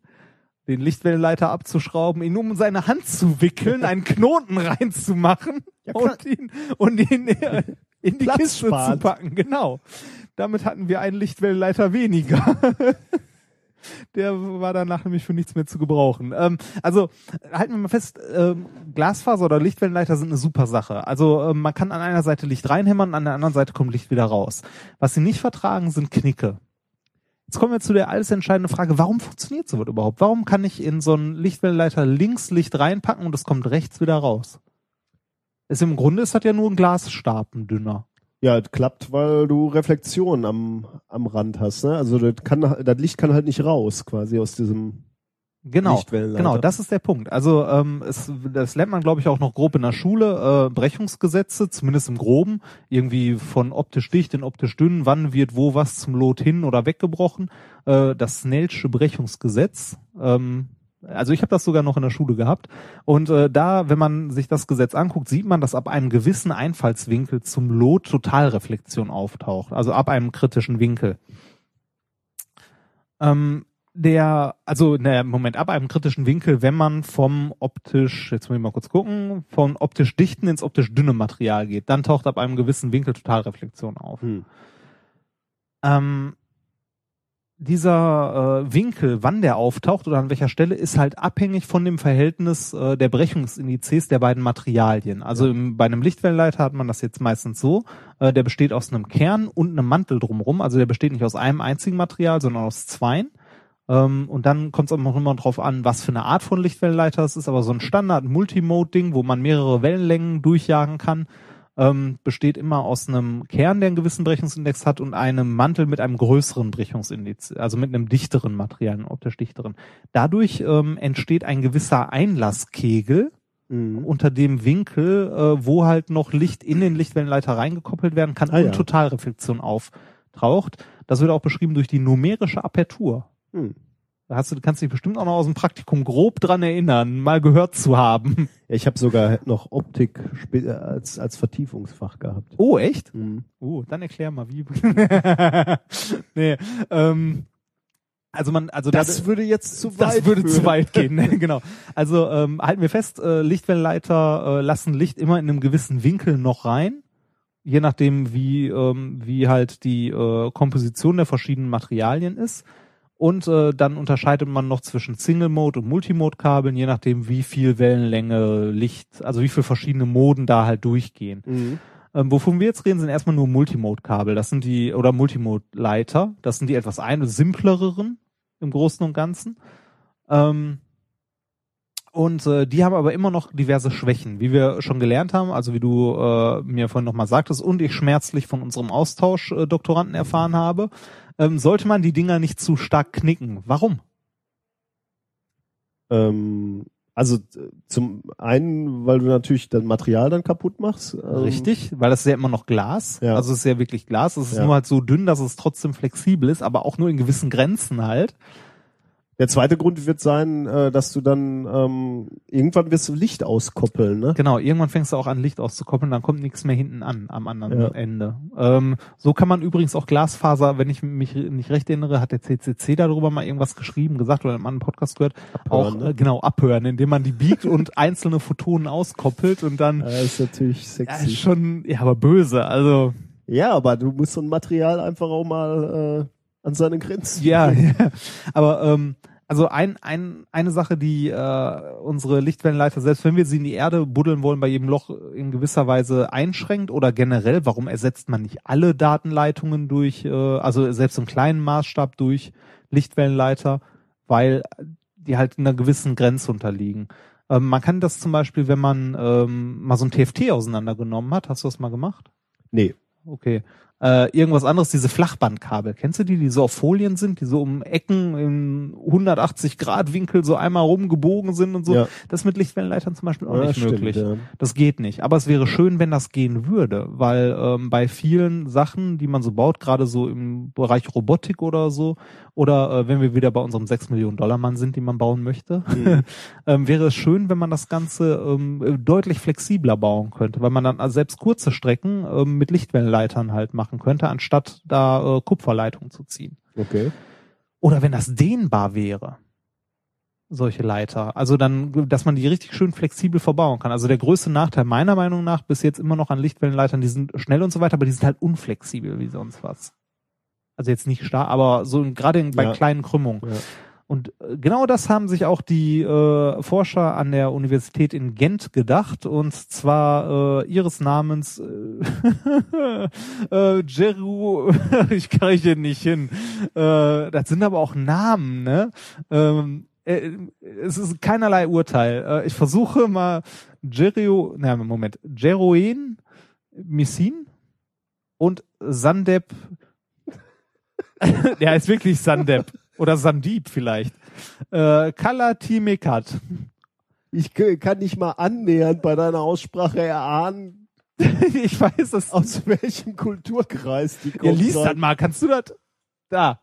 den Lichtwellenleiter abzuschrauben, ihn um seine Hand zu wickeln, [LAUGHS] einen Knoten reinzumachen und ihn und ihn äh, [LAUGHS] in die Platz Kiste spart. zu packen. Genau. Damit hatten wir einen Lichtwellenleiter weniger. [LAUGHS] Der war danach nämlich für nichts mehr zu gebrauchen. Ähm, also halten wir mal fest, ähm, Glasfaser oder Lichtwellenleiter sind eine super Sache. Also ähm, man kann an einer Seite Licht reinhämmern, an der anderen Seite kommt Licht wieder raus. Was sie nicht vertragen, sind Knicke. Jetzt kommen wir zu der alles entscheidenden Frage, warum funktioniert sowas überhaupt? Warum kann ich in so einen Lichtwellenleiter links Licht reinpacken und es kommt rechts wieder raus? Ist im Grunde ist das ja nur ein Glasstab, ein dünner. Ja, es klappt, weil du Reflexion am, am Rand hast. Ne? Also das, kann, das Licht kann halt nicht raus, quasi aus diesem Genau, genau, das ist der Punkt. Also ähm, es, das lernt man, glaube ich, auch noch grob in der Schule. Äh, Brechungsgesetze, zumindest im Groben, irgendwie von optisch dicht in optisch dünn, wann wird wo was zum Lot hin oder weggebrochen. Äh, das Snellsche Brechungsgesetz. Ähm, also ich habe das sogar noch in der Schule gehabt. Und äh, da, wenn man sich das Gesetz anguckt, sieht man, dass ab einem gewissen Einfallswinkel zum Lot Totalreflexion auftaucht. Also ab einem kritischen Winkel. Ähm, der, also, naja, Moment, ab einem kritischen Winkel, wenn man vom optisch, jetzt muss ich mal kurz gucken, von optisch dichten ins optisch dünne Material geht, dann taucht ab einem gewissen Winkel Totalreflexion auf. Hm. Ähm, dieser äh, Winkel, wann der auftaucht oder an welcher Stelle, ist halt abhängig von dem Verhältnis äh, der Brechungsindizes der beiden Materialien. Also im, bei einem Lichtwellenleiter hat man das jetzt meistens so, äh, der besteht aus einem Kern und einem Mantel drumherum. Also der besteht nicht aus einem einzigen Material, sondern aus zweien. Ähm, und dann kommt es auch noch immer drauf an, was für eine Art von Lichtwellenleiter es ist, aber so ein Standard-Multimode-Ding, wo man mehrere Wellenlängen durchjagen kann, ähm, besteht immer aus einem Kern, der einen gewissen Brechungsindex hat und einem Mantel mit einem größeren Brechungsindex, also mit einem dichteren Material, einem optisch dichteren. Dadurch ähm, entsteht ein gewisser Einlasskegel Mhm. unter dem Winkel, äh, wo halt noch Licht in den Lichtwellenleiter reingekoppelt werden kann Ah, und ja. Totalreflexion auftaucht. Das wird auch beschrieben durch die numerische Apertur. Hm. Da hast du, kannst dich bestimmt auch noch aus dem Praktikum grob dran erinnern, mal gehört zu haben. Ja, ich habe sogar noch Optik äh, als, als Vertiefungsfach gehabt. Oh, echt? Mhm. Oh, dann erklär mal, wie. [LAUGHS] nee, ähm, also man, also Das da- würde jetzt zu weit das würde führen. zu weit gehen, ne? [LAUGHS] genau. Also ähm, halten wir fest, äh, Lichtwellenleiter äh, lassen Licht immer in einem gewissen Winkel noch rein, je nachdem wie ähm, wie halt die äh, Komposition der verschiedenen Materialien ist. Und äh, dann unterscheidet man noch zwischen Single Mode und Multimode Kabeln, je nachdem wie viel Wellenlänge Licht, also wie viele verschiedene Moden da halt durchgehen. Mhm. Ähm, wovon wir jetzt reden, sind erstmal nur Multimode-Kabel. Das sind die, oder Multimode-Leiter. Das sind die etwas ein simplereren im Großen und Ganzen. Ähm, und äh, die haben aber immer noch diverse Schwächen, wie wir schon gelernt haben, also wie du äh, mir vorhin nochmal sagtest und ich schmerzlich von unserem Austausch-Doktoranden erfahren habe, ähm, sollte man die Dinger nicht zu stark knicken. Warum? Ähm, also äh, zum einen, weil du natürlich das Material dann kaputt machst. Ähm, Richtig, weil das ist ja immer noch Glas. Ja. Also es ist ja wirklich Glas. Es ist Ja. nur halt so dünn, dass es trotzdem flexibel ist, aber auch nur in gewissen Grenzen halt. Der zweite Grund wird sein, äh, dass du dann ähm, irgendwann wirst du Licht auskoppeln, ne? Genau, irgendwann fängst du auch an, Licht auszukoppeln, dann kommt nichts mehr hinten an am anderen Ja. Ende. Ähm, so kann man übrigens auch Glasfaser, wenn ich mich nicht recht erinnere, hat der CCC darüber mal irgendwas geschrieben, gesagt oder in einem anderen Podcast gehört, auch ne? äh, genau abhören, indem man die biegt [LAUGHS] und einzelne Photonen auskoppelt und dann Ja, ist natürlich ja, sexy. ist schon, ja, aber böse, also Ja, aber du musst so ein Material einfach auch mal äh, an seine Grenzen. Ja, [LAUGHS] ja. aber ähm, also ein, ein, eine Sache, die äh, unsere Lichtwellenleiter, selbst wenn wir sie in die Erde buddeln wollen, bei jedem Loch in gewisser Weise einschränkt oder generell, warum ersetzt man nicht alle Datenleitungen durch, äh, also selbst im kleinen Maßstab durch Lichtwellenleiter, weil die halt einer gewissen Grenze unterliegen. Ähm, man kann das zum Beispiel, wenn man ähm, mal so ein TFT auseinandergenommen hat, hast du das mal gemacht? Nee. Okay. Äh, irgendwas anderes, diese Flachbandkabel. Kennst du die, die so auf Folien sind, die so um Ecken im 180 Grad Winkel so einmal rumgebogen sind und so? Ja. Das ist mit Lichtwellenleitern zum Beispiel auch Ja, nicht stimmt, möglich. ja. Das geht nicht. Aber es wäre schön, wenn das gehen würde, weil ähm, bei vielen Sachen, die man so baut, gerade so im Bereich Robotik oder so, oder äh, wenn wir wieder bei unserem 6 Millionen Dollar Mann sind, den man bauen möchte, [LAUGHS] ähm, wäre es schön, wenn man das Ganze ähm, deutlich flexibler bauen könnte, weil man dann also selbst kurze Strecken ähm, mit Lichtwellenleitern halt machen könnte, anstatt da äh, Kupferleitungen zu ziehen. Okay. Oder wenn das dehnbar wäre, solche Leiter. Also dann, dass man die richtig schön flexibel verbauen kann. Also der größte Nachteil meiner Meinung nach bis jetzt immer noch an Lichtwellenleitern, die sind schnell und so weiter, aber die sind halt unflexibel wie sonst was. Also jetzt nicht starr, aber so gerade bei Ja. kleinen Krümmungen. Ja. Und äh, genau das haben sich auch die äh, Forscher an der Universität in Gent gedacht und zwar äh, ihres Namens äh, [LAUGHS] äh, Jeru, [LAUGHS] ich kriege nicht hin. Äh, das sind aber auch Namen, ne? Ähm, äh, es ist keinerlei Urteil. Äh, ich versuche mal Jerio, na Moment, Jeroen Missin und Sandep. [LAUGHS] Der heißt wirklich Sandep. Oder Sandip vielleicht. Äh, Kalatimekat. Ich kann nicht mal annähernd bei deiner Aussprache erahnen, [LAUGHS] ich weiß das. aus welchem Kulturkreis die Ihr kommt. liest das mal. Kannst du das? Da.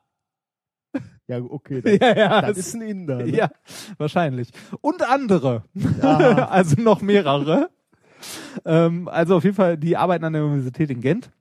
Ja, okay. [LAUGHS] Das, Ja, ja. das ist ein Inder. Ne? ja, wahrscheinlich. Und andere. Ah. [LAUGHS] also noch mehrere. ähm, also auf jeden Fall, die arbeiten an der Universität in Gent.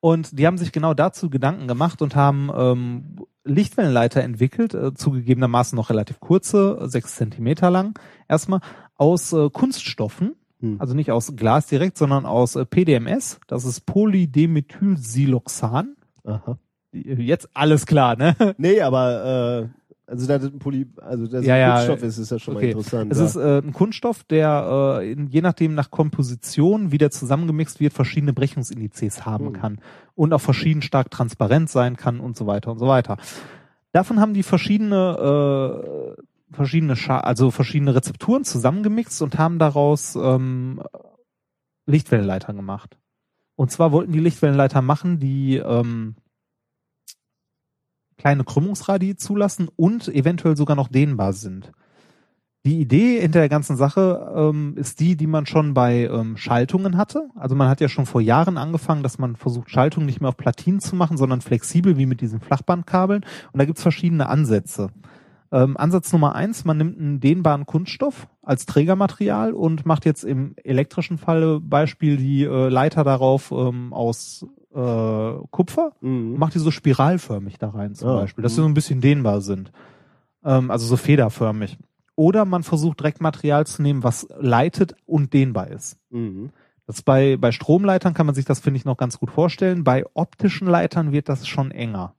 Und die haben sich genau dazu Gedanken gemacht und haben ähm, Lichtwellenleiter entwickelt, äh, zugegebenermaßen noch relativ kurze, äh, sechs Zentimeter lang, erstmal aus äh, Kunststoffen, Hm. also nicht aus Glas direkt, sondern aus äh, PDMS, das ist Polydimethylsiloxan. Aha. Jetzt alles klar, ne? Nee, aber äh, also da das ein Poly, also das Ja, ein ja, Kunststoff ist, ist ja schon okay. mal interessant. Es ja. ist äh, ein Kunststoff, der äh, in, je nachdem nach Komposition, wie der zusammengemixt wird, verschiedene Brechungsindizes haben Hm. kann und auch verschieden stark transparent sein kann und so weiter und so weiter. Davon haben die verschiedene äh, verschiedene Scha also verschiedene Rezepturen zusammengemixt und haben daraus ähm, Lichtwellenleiter gemacht. Und zwar wollten die Lichtwellenleiter machen, die ähm, kleine Krümmungsradii zulassen und eventuell sogar noch dehnbar sind. Die Idee hinter der ganzen Sache ähm, ist die, die man schon bei ähm, Schaltungen hatte. Also man hat ja schon vor Jahren angefangen, dass man versucht, Schaltungen nicht mehr auf Platinen zu machen, sondern flexibel wie mit diesen Flachbandkabeln. Und da gibt's verschiedene Ansätze. Ähm, Ansatz Nummer eins, man nimmt einen dehnbaren Kunststoff als Trägermaterial und macht jetzt im elektrischen Falle Beispiel die äh, Leiter darauf ähm, aus äh, Kupfer Mhm. macht die so spiralförmig da rein zum Ja, Beispiel, dass mhm. sie so ein bisschen dehnbar sind. Ähm, also so federförmig. Oder man versucht direkt Material zu nehmen, was leitet und dehnbar ist. Mhm. Das bei, bei Stromleitern kann man sich das, finde ich, noch ganz gut vorstellen. Bei optischen Leitern wird das schon enger.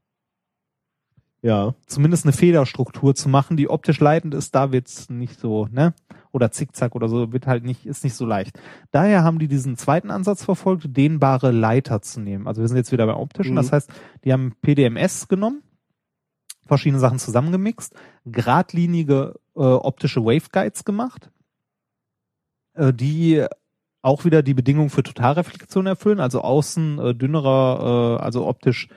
Ja. Zumindest eine Federstruktur zu machen, die optisch leitend ist, da wird's nicht so, ne? Oder Zickzack oder so, wird halt nicht, ist nicht so leicht. Daher haben die diesen zweiten Ansatz verfolgt, dehnbare Leiter zu nehmen. Also wir sind jetzt wieder bei optischen, Mhm. das heißt, die haben PDMS genommen, verschiedene Sachen zusammengemixt, geradlinige äh, optische Waveguides gemacht, äh, die auch wieder die Bedingungen für Totalreflexion erfüllen, also außen äh, dünnerer, äh, also optisch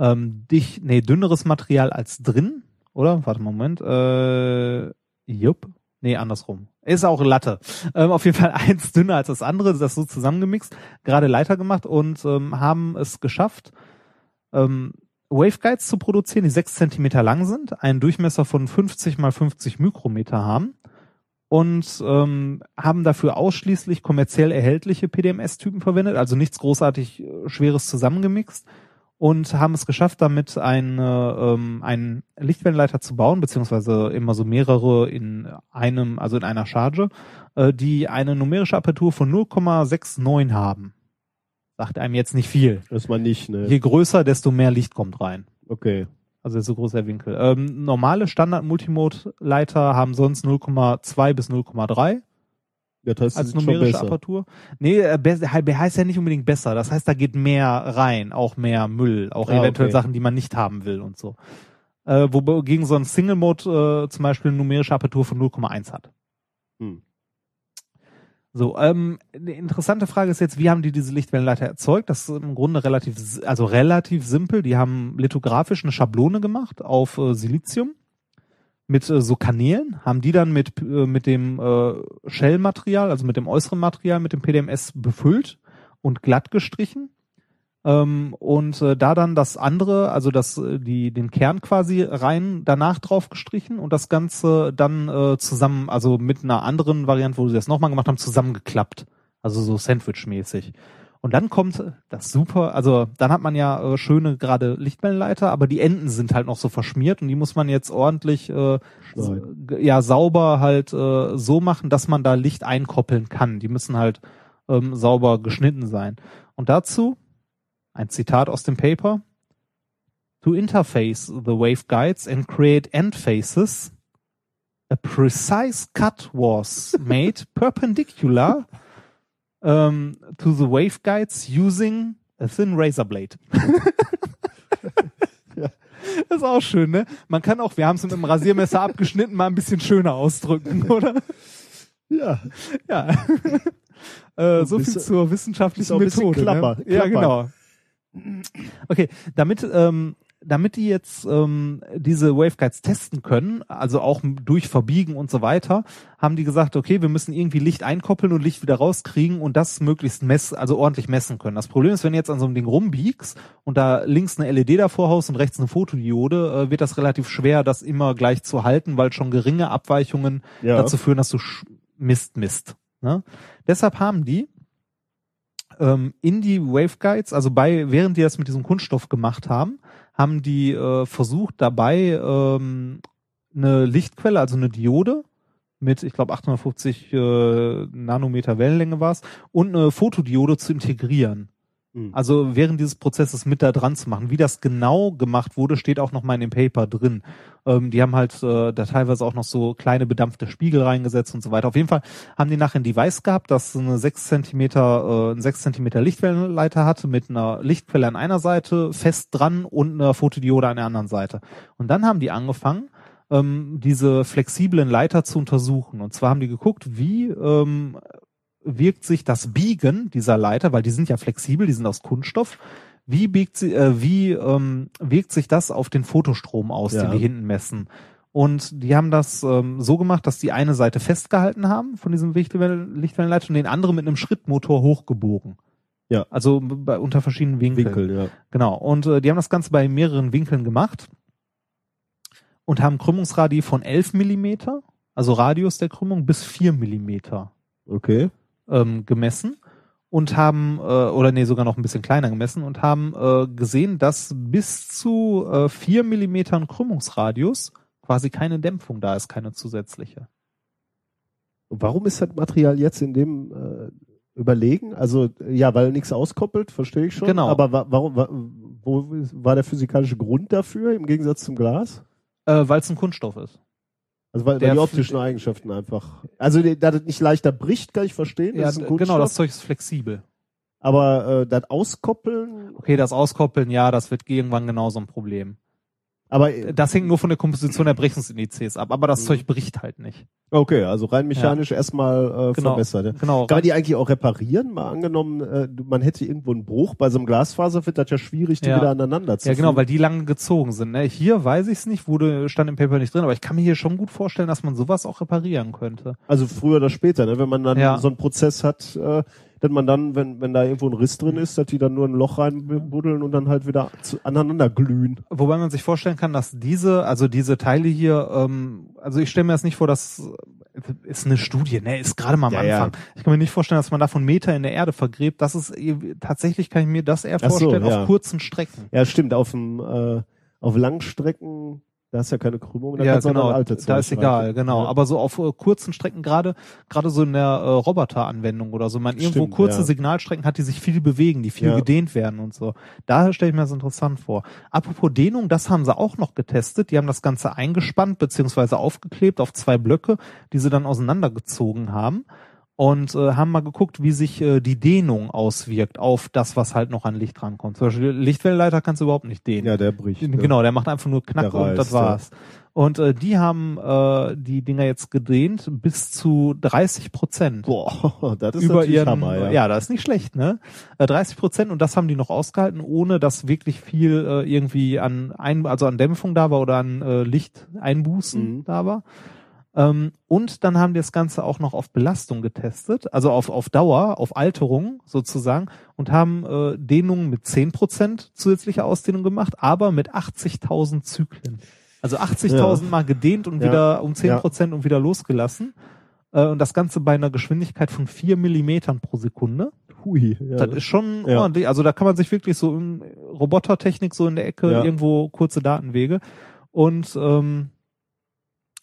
ähm, dich, nee, dünneres Material als drin, oder? Warte mal, Moment. Äh, jupp. Nee, andersrum. Ist auch Latte. Ähm, auf jeden Fall eins dünner als das andere, das so zusammengemixt, gerade Leiter gemacht und ähm, haben es geschafft, ähm, Waveguides zu produzieren, die sechs Zentimeter lang sind, einen Durchmesser von 50 mal 50 Mikrometer haben und ähm, haben dafür ausschließlich kommerziell erhältliche PDMS-Typen verwendet, also nichts großartig äh, Schweres zusammengemixt und haben es geschafft, damit eine, ähm, einen Lichtwellenleiter zu bauen, beziehungsweise immer so mehrere in einem, also in einer Charge, äh, die eine numerische Apertur von 0,69 haben. Sagt einem jetzt nicht viel. Das man nicht, ne? Je größer, desto mehr Licht kommt rein. Okay. Also so groß der Winkel. Ähm, normale Standard-Multimode-Leiter haben sonst 0,2 bis 0,3 Das als ist schon numerische. Apertur. Nee, äh, heißt ja nicht unbedingt besser. Das heißt, da geht mehr rein, auch mehr Müll, auch Ah, eventuell okay. Sachen, die man nicht haben will und so. Äh, wogegen so ein Single-Mode äh, zum Beispiel eine numerische Apertur von 0,1 hat. Hm. So, ähm, eine interessante Frage ist jetzt, wie haben die diese Lichtwellenleiter erzeugt? Das ist im Grunde relativ, also relativ simpel. Die haben lithografisch eine Schablone gemacht auf äh, Silizium mit äh, so Kanälen, haben die dann mit, äh, mit dem äh, Shell-Material, also mit dem äußeren Material, mit dem PDMS befüllt und glatt gestrichen. Ähm, und äh, da dann das andere, also das, äh, die, den Kern quasi rein danach drauf gestrichen und das Ganze dann äh, zusammen, also mit einer anderen Variante, wo sie das nochmal gemacht haben, zusammengeklappt. Also so Sandwich-mäßig. Und dann kommt das super, also dann hat man ja äh, schöne gerade Lichtwellenleiter, aber die Enden sind halt noch so verschmiert und die muss man jetzt ordentlich äh, ja sauber halt äh, so machen, dass man da Licht einkoppeln kann. Die müssen halt ähm, sauber geschnitten sein. Und dazu ein Zitat aus dem Paper. To interface the waveguides and create end faces, a precise cut was made [LAUGHS] perpendicular um, to the waveguides using a thin razor blade. [LAUGHS] Das ist auch schön, ne? Man kann auch, wir haben es mit dem Rasiermesser abgeschnitten, mal ein bisschen schöner ausdrücken, [LAUGHS] oder? Ja. Ja. äh, so viel zur wissenschaftlichen Methode. Klapper- ne? Ja, Klapper. genau. Okay, damit ähm, damit die jetzt ähm, diese Waveguides testen können, also auch durch Verbiegen und so weiter, haben die gesagt, okay, wir müssen irgendwie Licht einkoppeln und Licht wieder rauskriegen und das möglichst mess, also ordentlich messen können. Das Problem ist, wenn du jetzt an so einem Ding rumbiegst und da links eine LED davor haust und rechts eine Fotodiode, äh, wird das relativ schwer, das immer gleich zu halten, weil schon geringe Abweichungen Ja. dazu führen, dass du Mist misst. Ne? Deshalb haben die ähm, in die Waveguides, also bei, während die das mit diesem Kunststoff gemacht haben, haben die äh, versucht dabei ähm, eine Lichtquelle, also eine Diode mit, ich glaube 850 äh, Nanometer Wellenlänge war es, und eine Fotodiode zu integrieren. Hm. Also während dieses Prozesses mit da dran zu machen. Wie das genau gemacht wurde, steht auch noch mal in dem Paper drin. Ähm, die haben halt äh, da teilweise auch noch so kleine bedampfte Spiegel reingesetzt und so weiter. Auf jeden Fall haben die nachher ein Device gehabt, das eine 6 Zentimeter, äh, einen 6 Zentimeter Lichtwellenleiter hatte mit einer Lichtquelle an einer Seite fest dran und einer Fotodiode an der anderen Seite. Und dann haben die angefangen, ähm, diese flexiblen Leiter zu untersuchen. Und zwar haben die geguckt, wie ähm, wirkt sich das Biegen dieser Leiter, weil die sind ja flexibel, die sind aus Kunststoff, wie biegt sie, äh, wie ähm, wirkt sich das auf den Fotostrom aus, Ja. den die hinten messen? Und die haben das ähm, so gemacht, dass die eine Seite festgehalten haben von diesem Lichtwellen- Lichtwellenleiter und den anderen mit einem Schrittmotor hochgebogen. Ja. Also bei, unter verschiedenen Winkeln. Winkel, ja. Genau. Und äh, die haben das Ganze bei mehreren Winkeln gemacht und haben Krümmungsradii von 11 Millimeter, also Radius der Krümmung, bis 4 Millimeter Okay. Ähm, gemessen und haben, äh, oder nee, sogar noch ein bisschen kleiner gemessen und haben äh, gesehen, dass bis zu äh, 4 Millimetern Krümmungsradius quasi keine Dämpfung da ist, keine zusätzliche. Und warum ist das Material jetzt in dem äh, überlegen? Also ja, weil nichts auskoppelt, verstehe ich schon. Genau. Aber wa warum wa wo war der physikalische Grund dafür im Gegensatz zum Glas? Äh, Weil es ein Kunststoff ist. Also weil, weil die optischen Eigenschaften einfach. Also da das nicht leichter bricht, kann ich verstehen. Das Ja, genau, Kunststoff. das Zeug ist flexibel. aber äh, das Auskoppeln. Okay, das Auskoppeln, ja, das wird irgendwann genauso ein Problem. Aber äh, Das hängt nur von der Komposition der Brechungsindizes ab, aber das Mhm. Zeug bricht halt nicht. okay, also rein mechanisch erstmal äh, Genau. verbessert. Ja. Genau. Kann man die eigentlich auch reparieren? Mal angenommen, äh, man hätte irgendwo einen Bruch. Bei so einem Glasfaser wird das ja schwierig, die Ja. wieder aneinander zu Ja, genau, weil die lange gezogen sind. Ne? Hier weiß ich es nicht, wurde stand im Paper nicht drin, aber ich kann mir hier schon gut vorstellen, dass man sowas auch reparieren könnte. Also früher oder später, ne? wenn man dann Ja. so einen Prozess hat, äh, dass man dann, wenn, wenn da irgendwo ein Riss drin ist, dass die dann nur ein Loch reinbuddeln und dann halt wieder zu, aneinander glühen. Wobei man sich vorstellen kann, dass diese, also diese Teile hier, ähm, also ich stelle mir das nicht vor, dass ist eine Studie, ne, ist gerade mal am Ja, ja. Anfang. Ich kann mir nicht vorstellen, dass man davon Meter in der Erde vergräbt. Das ist tatsächlich kann ich mir das eher Ach so, vorstellen ja. auf kurzen Strecken. Ja, stimmt, auf dem, äh, auf Langstrecken, da ist ja keine Krümmung, da ja, kannst genau. eine alte da Zeug ist egal, genau. Ja. Aber so auf äh, kurzen Strecken gerade, gerade so in der äh, Roboteranwendung oder so, man irgendwo Stimmt, kurze ja. Signalstrecken hat, die sich viel bewegen, die viel Ja. gedehnt werden und so. Da stelle ich mir das interessant vor. Apropos Dehnung, das haben sie auch noch getestet. Die haben das Ganze eingespannt beziehungsweise aufgeklebt auf zwei Blöcke, die sie dann auseinandergezogen haben. Und äh, haben mal geguckt, wie sich äh, die Dehnung auswirkt auf das, was halt noch an Licht rankommt. Zum Beispiel Lichtwellenleiter kannst du überhaupt nicht dehnen. ja, der bricht. Genau, der macht einfach nur Knack und das war's. Und äh, die haben äh, die Dinger jetzt gedehnt bis zu 30 Prozent. Boah, das ist Über natürlich ihren, Hammer, ja. ja. das ist nicht schlecht, ne? Äh, 30 Prozent und das haben die noch ausgehalten, ohne dass wirklich viel äh, irgendwie an ein, also an Dämpfung da war oder an äh, Lichteinbußen Mhm. da war. Ähm, und dann haben die das Ganze auch noch auf Belastung getestet, also auf, auf Dauer, auf Alterung sozusagen und haben äh, Dehnungen mit 10% zusätzlicher Ausdehnung gemacht, aber mit 80.000 Zyklen. Also 80.000 Mal gedehnt und Ja. wieder um 10% und wieder losgelassen. Äh, und das Ganze bei einer Geschwindigkeit von 4 Millimetern pro Sekunde. Hui, ja. Das ist schon Ja. ordentlich. Also da kann man sich wirklich so in Robotertechnik so in der Ecke Ja. irgendwo kurze Datenwege und ähm,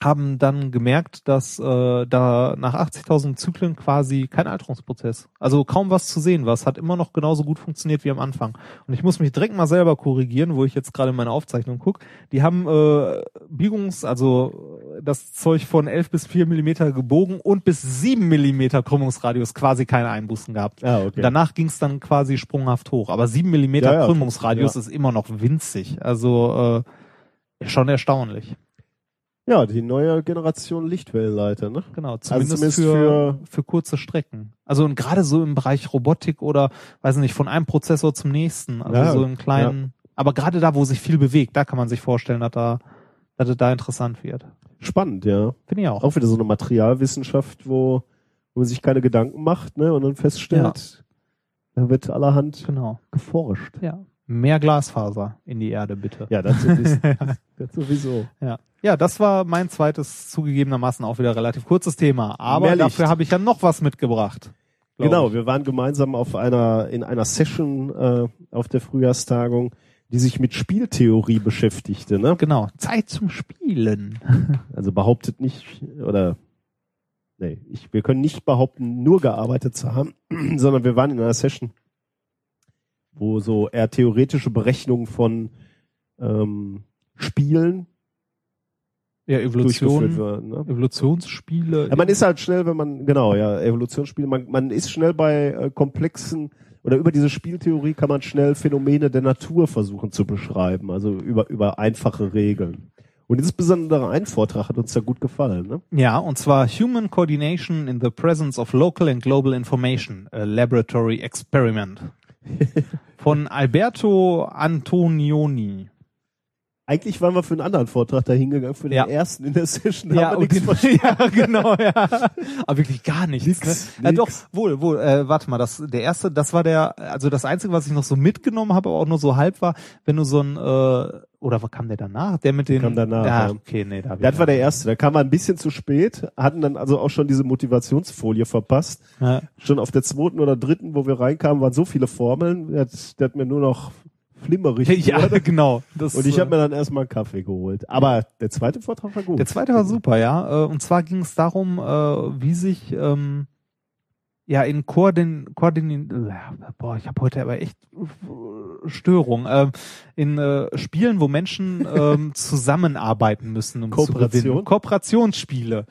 haben dann gemerkt, dass äh, da nach 80.000 Zyklen quasi kein Alterungsprozess, also kaum was zu sehen war. Es hat immer noch genauso gut funktioniert wie am Anfang. Und ich muss mich direkt mal selber korrigieren, wo ich jetzt gerade in meine Aufzeichnung gucke. Die haben äh, Biegungs, also das Zeug von 11 bis 4 Millimeter gebogen und bis 7 Millimeter Krümmungsradius quasi keine Einbußen gehabt. Ah, okay. Und danach ging es dann quasi sprunghaft hoch. Aber 7 Millimeter Ja, ja, Krümmungsradius ja. ist immer noch winzig. Also äh, schon erstaunlich. Ja, die neue Generation Lichtwellenleiter, ne? Genau, zumindest, zumindest für, für- für kurze Strecken. Also und gerade so im Bereich Robotik oder, weiß nicht, von einem Prozessor zum nächsten. Also Ja, so im kleinen, aber gerade da, wo sich viel bewegt, da kann man sich vorstellen, dass da, dass es da interessant wird. Spannend, ja. Finde ich auch. Auch wieder so eine Materialwissenschaft, wo, wo man sich keine Gedanken macht, ne? Und dann feststellt, da wird allerhand Genau. geforscht. Ja. Mehr Glasfaser in die Erde, bitte. Ja, das [LAUGHS] sowieso. Ja. Ja, das war mein zweites zugegebenermaßen auch wieder relativ kurzes Thema. Aber dafür habe ich ja noch was mitgebracht. Genau, ich. wir waren gemeinsam auf einer, in einer Session äh, auf der Frühjahrstagung, die sich mit Spieltheorie beschäftigte, ne? Genau. Zeit zum Spielen. [LAUGHS] Also behauptet nicht, oder nee, ich, wir können nicht behaupten, nur gearbeitet zu haben, [CLEARS THROAT] sondern wir waren in einer Session, wo so eher theoretische Berechnungen von ähm, Spielen Ja, durchgeführt Evolution, werden. Ne? Evolutionsspiele. Ja, man ist halt schnell, wenn man, genau, ja, Evolutionsspiele, man, man ist schnell bei äh, komplexen oder über diese Spieltheorie kann man schnell Phänomene der Natur versuchen zu beschreiben, also über, über einfache Regeln. Und insbesondere ein Vortrag hat uns da gut gefallen. Ne? Ja, und zwar Human Coordination in the Presence of Local and Global Information, a Laboratory Experiment. [LAUGHS] Von Alberto Antonioni. Eigentlich waren wir für einen anderen Vortrag da hingegangen, für den Ja. ersten in der Session. Da Ja, haben wir [LAUGHS] verstanden. ja, genau, ja. Aber wirklich gar nichts. Nix, ne? Ja, doch, nix. wohl, wohl. Äh, warte mal, das der erste, das war der, also das einzige, was ich noch so mitgenommen habe, aber auch nur so halb war, wenn du so ein äh, oder was kam der danach? Der mit den Kam danach, Ja, ja. okay, nee, da Das war der erste. Da kam er ein bisschen zu spät, hatten dann also auch schon diese Motivationsfolie verpasst. Ja. Schon auf der zweiten oder dritten, wo wir reinkamen, waren so viele Formeln, der hat, der hat mir nur noch flimmerig Ja, [LAUGHS] genau. Das, Und ich äh, habe mir dann erstmal einen Kaffee geholt. Aber der zweite Vortrag war gut. Der zweite war super, ja. Äh, Und zwar ging es darum, äh, wie sich ähm, ja in Koordin, Koordin äh, boah, ich habe heute aber echt äh, Störung ähm, in äh, Spielen, wo Menschen ähm, [LAUGHS] zusammenarbeiten müssen, um zu Kooperation? gewinnen. Kooperationsspiele.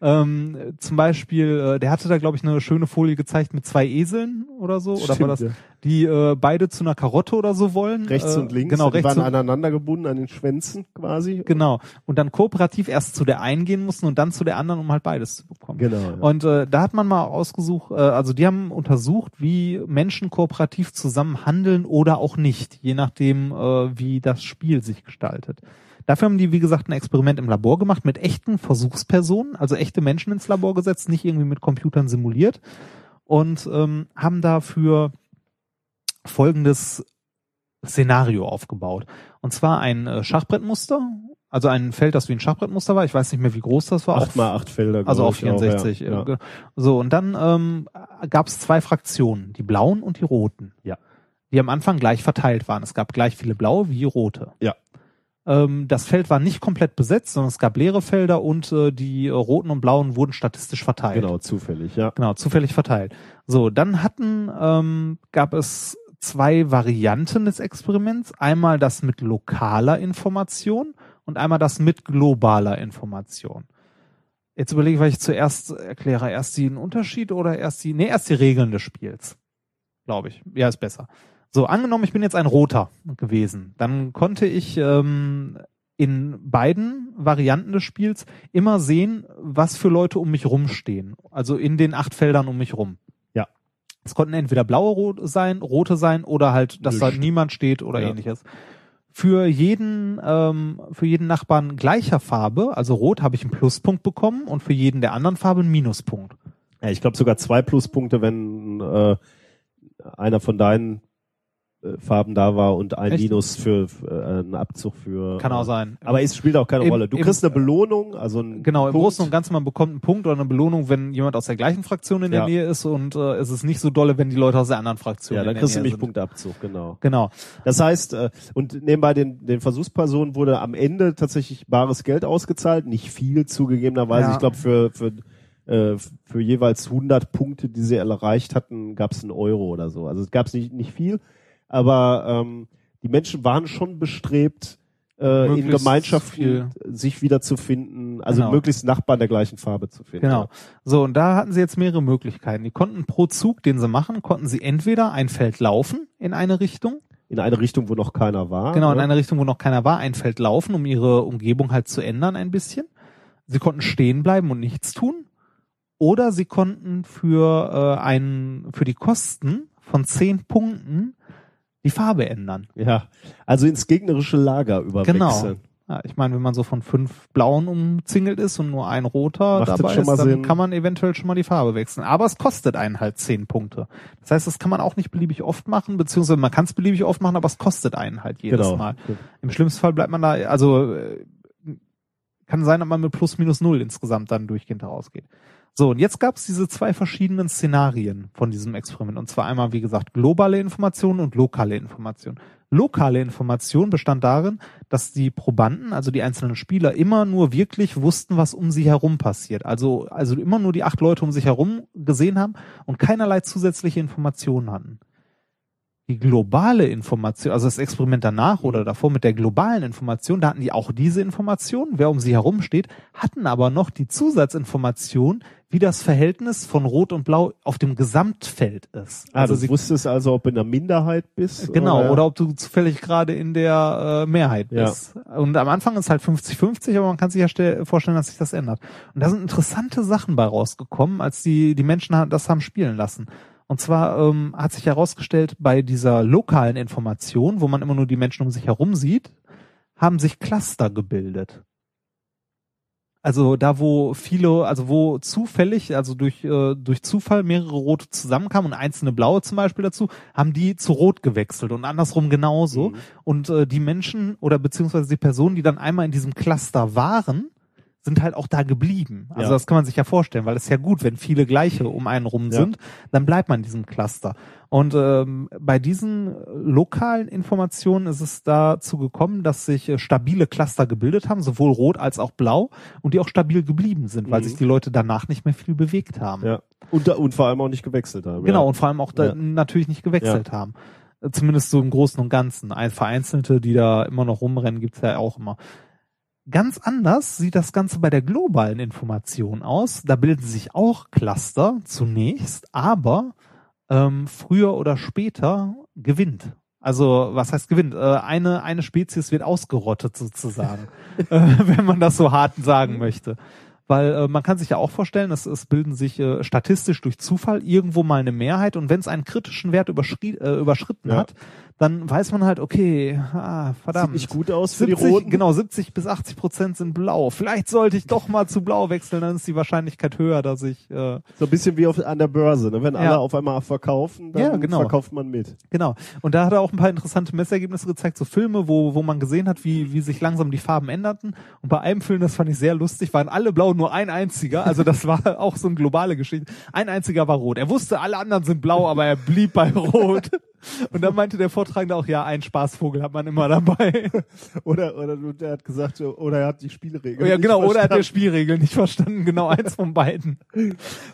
Ähm, zum Beispiel, äh, der hatte da glaube ich eine schöne Folie gezeigt mit zwei Eseln oder so, oder war Stimmt, das, ja. die äh, beide zu einer Karotte oder so wollen. rechts äh, und links, Genau, die rechts waren und aneinander gebunden an den Schwänzen quasi. Genau. Und dann kooperativ erst zu der einen gehen mussten und dann zu der anderen, um halt beides zu bekommen. Genau. Ja. Und äh, da hat man mal ausgesucht, äh, also die haben untersucht, wie Menschen kooperativ zusammen handeln oder auch nicht, je nachdem, äh, wie das Spiel sich gestaltet. Dafür haben die, wie gesagt, ein Experiment im Labor gemacht mit echten Versuchspersonen, also echte Menschen ins Labor gesetzt, nicht irgendwie mit Computern simuliert und ähm, haben dafür folgendes Szenario aufgebaut. Und zwar ein äh, Schachbrettmuster, also ein Feld, das wie ein Schachbrettmuster war. Ich weiß nicht mehr, wie groß das war. acht mal acht Felder. also auf ich auch, 64. ja. äh, Ja. So, und dann ähm, gab es zwei Fraktionen, die blauen und die roten. Ja. Die am Anfang gleich verteilt waren. Es gab gleich viele blaue wie rote. Ja. Ähm, das Feld war nicht komplett besetzt, sondern es gab leere Felder und äh, die äh, roten und blauen wurden statistisch verteilt. Genau, zufällig, ja. Genau, zufällig verteilt. So, dann hatten, ähm, gab es zwei Varianten des Experiments. Einmal das mit lokaler Information und einmal das mit globaler Information. Jetzt überlege ich, was ich zuerst erkläre. Erst den Unterschied oder erst die, nee, erst die Regeln des Spiels. Glaube ich. Ja, ist besser. So, angenommen, ich bin jetzt ein Roter gewesen. Dann konnte ich ähm, in beiden Varianten des Spiels immer sehen, was für Leute um mich rumstehen. Also in den acht Feldern um mich rum. Ja. Es konnten entweder blaue rot sein, rote sein oder halt, dass da Nicht. niemand steht oder Ja. ähnliches. Für jeden, ähm, für jeden Nachbarn gleicher Farbe, also rot, habe ich einen Pluspunkt bekommen und für jeden der anderen Farbe einen Minuspunkt. ja ich glaube sogar zwei Pluspunkte, wenn äh, einer von deinen Farben da war und ein Echt? Minus für, für äh, einen Abzug für. Kann äh, auch sein. Aber es spielt auch keine Im- Rolle. Du im- kriegst eine Belohnung, also ein Genau, im Punkt. Großen und Ganzen, man bekommt einen Punkt oder eine Belohnung, wenn jemand aus der gleichen Fraktion in der Ja. Nähe ist und äh, es ist nicht so dolle, wenn die Leute aus der anderen Fraktion Ja, dann kriegst du nämlich sind. Punktabzug, genau. Genau. Das heißt, äh, und nebenbei den, den Versuchspersonen wurde am Ende tatsächlich bares Geld ausgezahlt, nicht viel zugegebenerweise. Ja. Ich glaube, für, für, äh, für jeweils 100 Punkte, die sie erreicht hatten, gab es einen Euro oder so. Also es gab nicht, nicht viel, aber ähm, die Menschen waren schon bestrebt, äh, in Gemeinschaften sich wiederzufinden, also Genau. möglichst Nachbarn der gleichen Farbe zu finden. Genau. So, und da hatten sie jetzt mehrere Möglichkeiten. Die konnten pro Zug, den sie machen, konnten sie entweder ein Feld laufen in eine Richtung, In eine Richtung, wo noch keiner war. genau, in ne? eine Richtung, wo noch keiner war, ein Feld laufen, um ihre Umgebung halt zu ändern ein bisschen. Sie konnten stehen bleiben und nichts tun. Oder sie konnten für äh, einen, für die Kosten von zehn Punkten die Farbe ändern. Ja, also ins gegnerische Lager überwechseln. Genau. Ja, ich meine, wenn man so von fünf blauen umzingelt ist und nur ein roter Macht dabei ist, dann Sinn. kann man eventuell schon mal die Farbe wechseln. Aber es kostet einen halt zehn Punkte. Das heißt, das kann man auch nicht beliebig oft machen, beziehungsweise man kann es beliebig oft machen, aber es kostet einen halt jedes Genau. Mal. Im schlimmsten Fall bleibt man da, also äh, kann sein, dass man mit plus minus null insgesamt dann durchgehend rausgeht. So, und jetzt gab es diese zwei verschiedenen Szenarien von diesem Experiment. Und zwar einmal, wie gesagt, globale Information und lokale Information. Lokale Information bestand darin, dass die Probanden, also die einzelnen Spieler, immer nur wirklich wussten, was um sie herum passiert. Also, also immer nur die acht Leute um sich herum gesehen haben und keinerlei zusätzliche Informationen hatten. Die globale Information, also das Experiment danach oder davor mit der globalen Information, da hatten die auch diese Information, wer um sie herum steht, hatten aber noch die Zusatzinformation, wie das Verhältnis von Rot und Blau auf dem Gesamtfeld ist. Ah, also du sie, wusstest also, ob du in der Minderheit bist. genau, oder, ob du zufällig gerade in der äh, Mehrheit Ja. bist. Und am Anfang ist halt 50-50, aber man kann sich ja stell, vorstellen, dass sich das ändert. Und da sind interessante Sachen bei rausgekommen, als die, die Menschen das haben spielen lassen. Und zwar ähm, hat sich herausgestellt, bei dieser lokalen Information, wo man immer nur die Menschen um sich herum sieht, haben sich Cluster gebildet. Also da, wo viele, also wo zufällig, also durch, äh, durch Zufall mehrere rote zusammenkamen und einzelne blaue zum Beispiel dazu, haben die zu rot gewechselt und andersrum genauso. Und äh, die Menschen oder beziehungsweise die Personen, die dann einmal in diesem Cluster waren, sind halt auch da geblieben. Also Ja. das kann man sich ja vorstellen, weil es ist ja gut, wenn viele gleiche um einen rum Ja. sind, dann bleibt man in diesem Cluster. Und ähm, bei diesen lokalen Informationen ist es dazu gekommen, dass sich äh, stabile Cluster gebildet haben, sowohl rot als auch blau, und die auch stabil geblieben sind, weil Mhm. sich die Leute danach nicht mehr viel bewegt haben. Ja. Und, da- und vor allem auch nicht gewechselt haben. Genau, ja. und vor allem auch da Ja. natürlich nicht gewechselt haben. Zumindest so im Großen und Ganzen. Ein Vereinzelte, die da immer noch rumrennen, gibt's ja auch immer. Ganz anders sieht das Ganze bei der globalen Information aus. Da bilden sich auch Cluster zunächst, aber ähm, früher oder später gewinnt. Also was heißt gewinnt? Äh, eine, eine Spezies wird ausgerottet sozusagen, [LAUGHS] äh, wenn man das so hart sagen möchte. Weil äh, man kann sich ja auch vorstellen, es, es bilden sich äh, statistisch durch Zufall irgendwo mal eine Mehrheit und wenn es einen kritischen Wert äh, überschritten Ja. hat, dann weiß man halt, okay, ah, verdammt. Sieht nicht gut aus für 70, die Roten. Genau, 70 bis 80 Prozent sind blau. Vielleicht sollte ich doch mal zu blau wechseln, dann ist die Wahrscheinlichkeit höher, dass ich äh, So ein bisschen wie auf, an der Börse. Ne? Wenn Ja. alle auf einmal verkaufen, dann Ja, genau. verkauft man mit. Genau. Und da hat er auch ein paar interessante Messergebnisse gezeigt, so Filme, wo, wo man gesehen hat, wie, wie sich langsam die Farben änderten. Und bei einem Film, das fand ich sehr lustig, waren alle blau, nur ein einziger. Also das war [LAUGHS] auch so eine globale Geschichte. Ein einziger war rot. Er wusste, alle anderen sind blau, aber er blieb bei rot. Und dann meinte der Vortragende auch, ja, ein Spaßvogel hat man immer dabei. [LAUGHS] Oder, oder der hat gesagt, oder er hat die Spielregeln. ja, nicht genau, oder er hat verstanden. Spielregeln nicht verstanden. Genau, eins von beiden.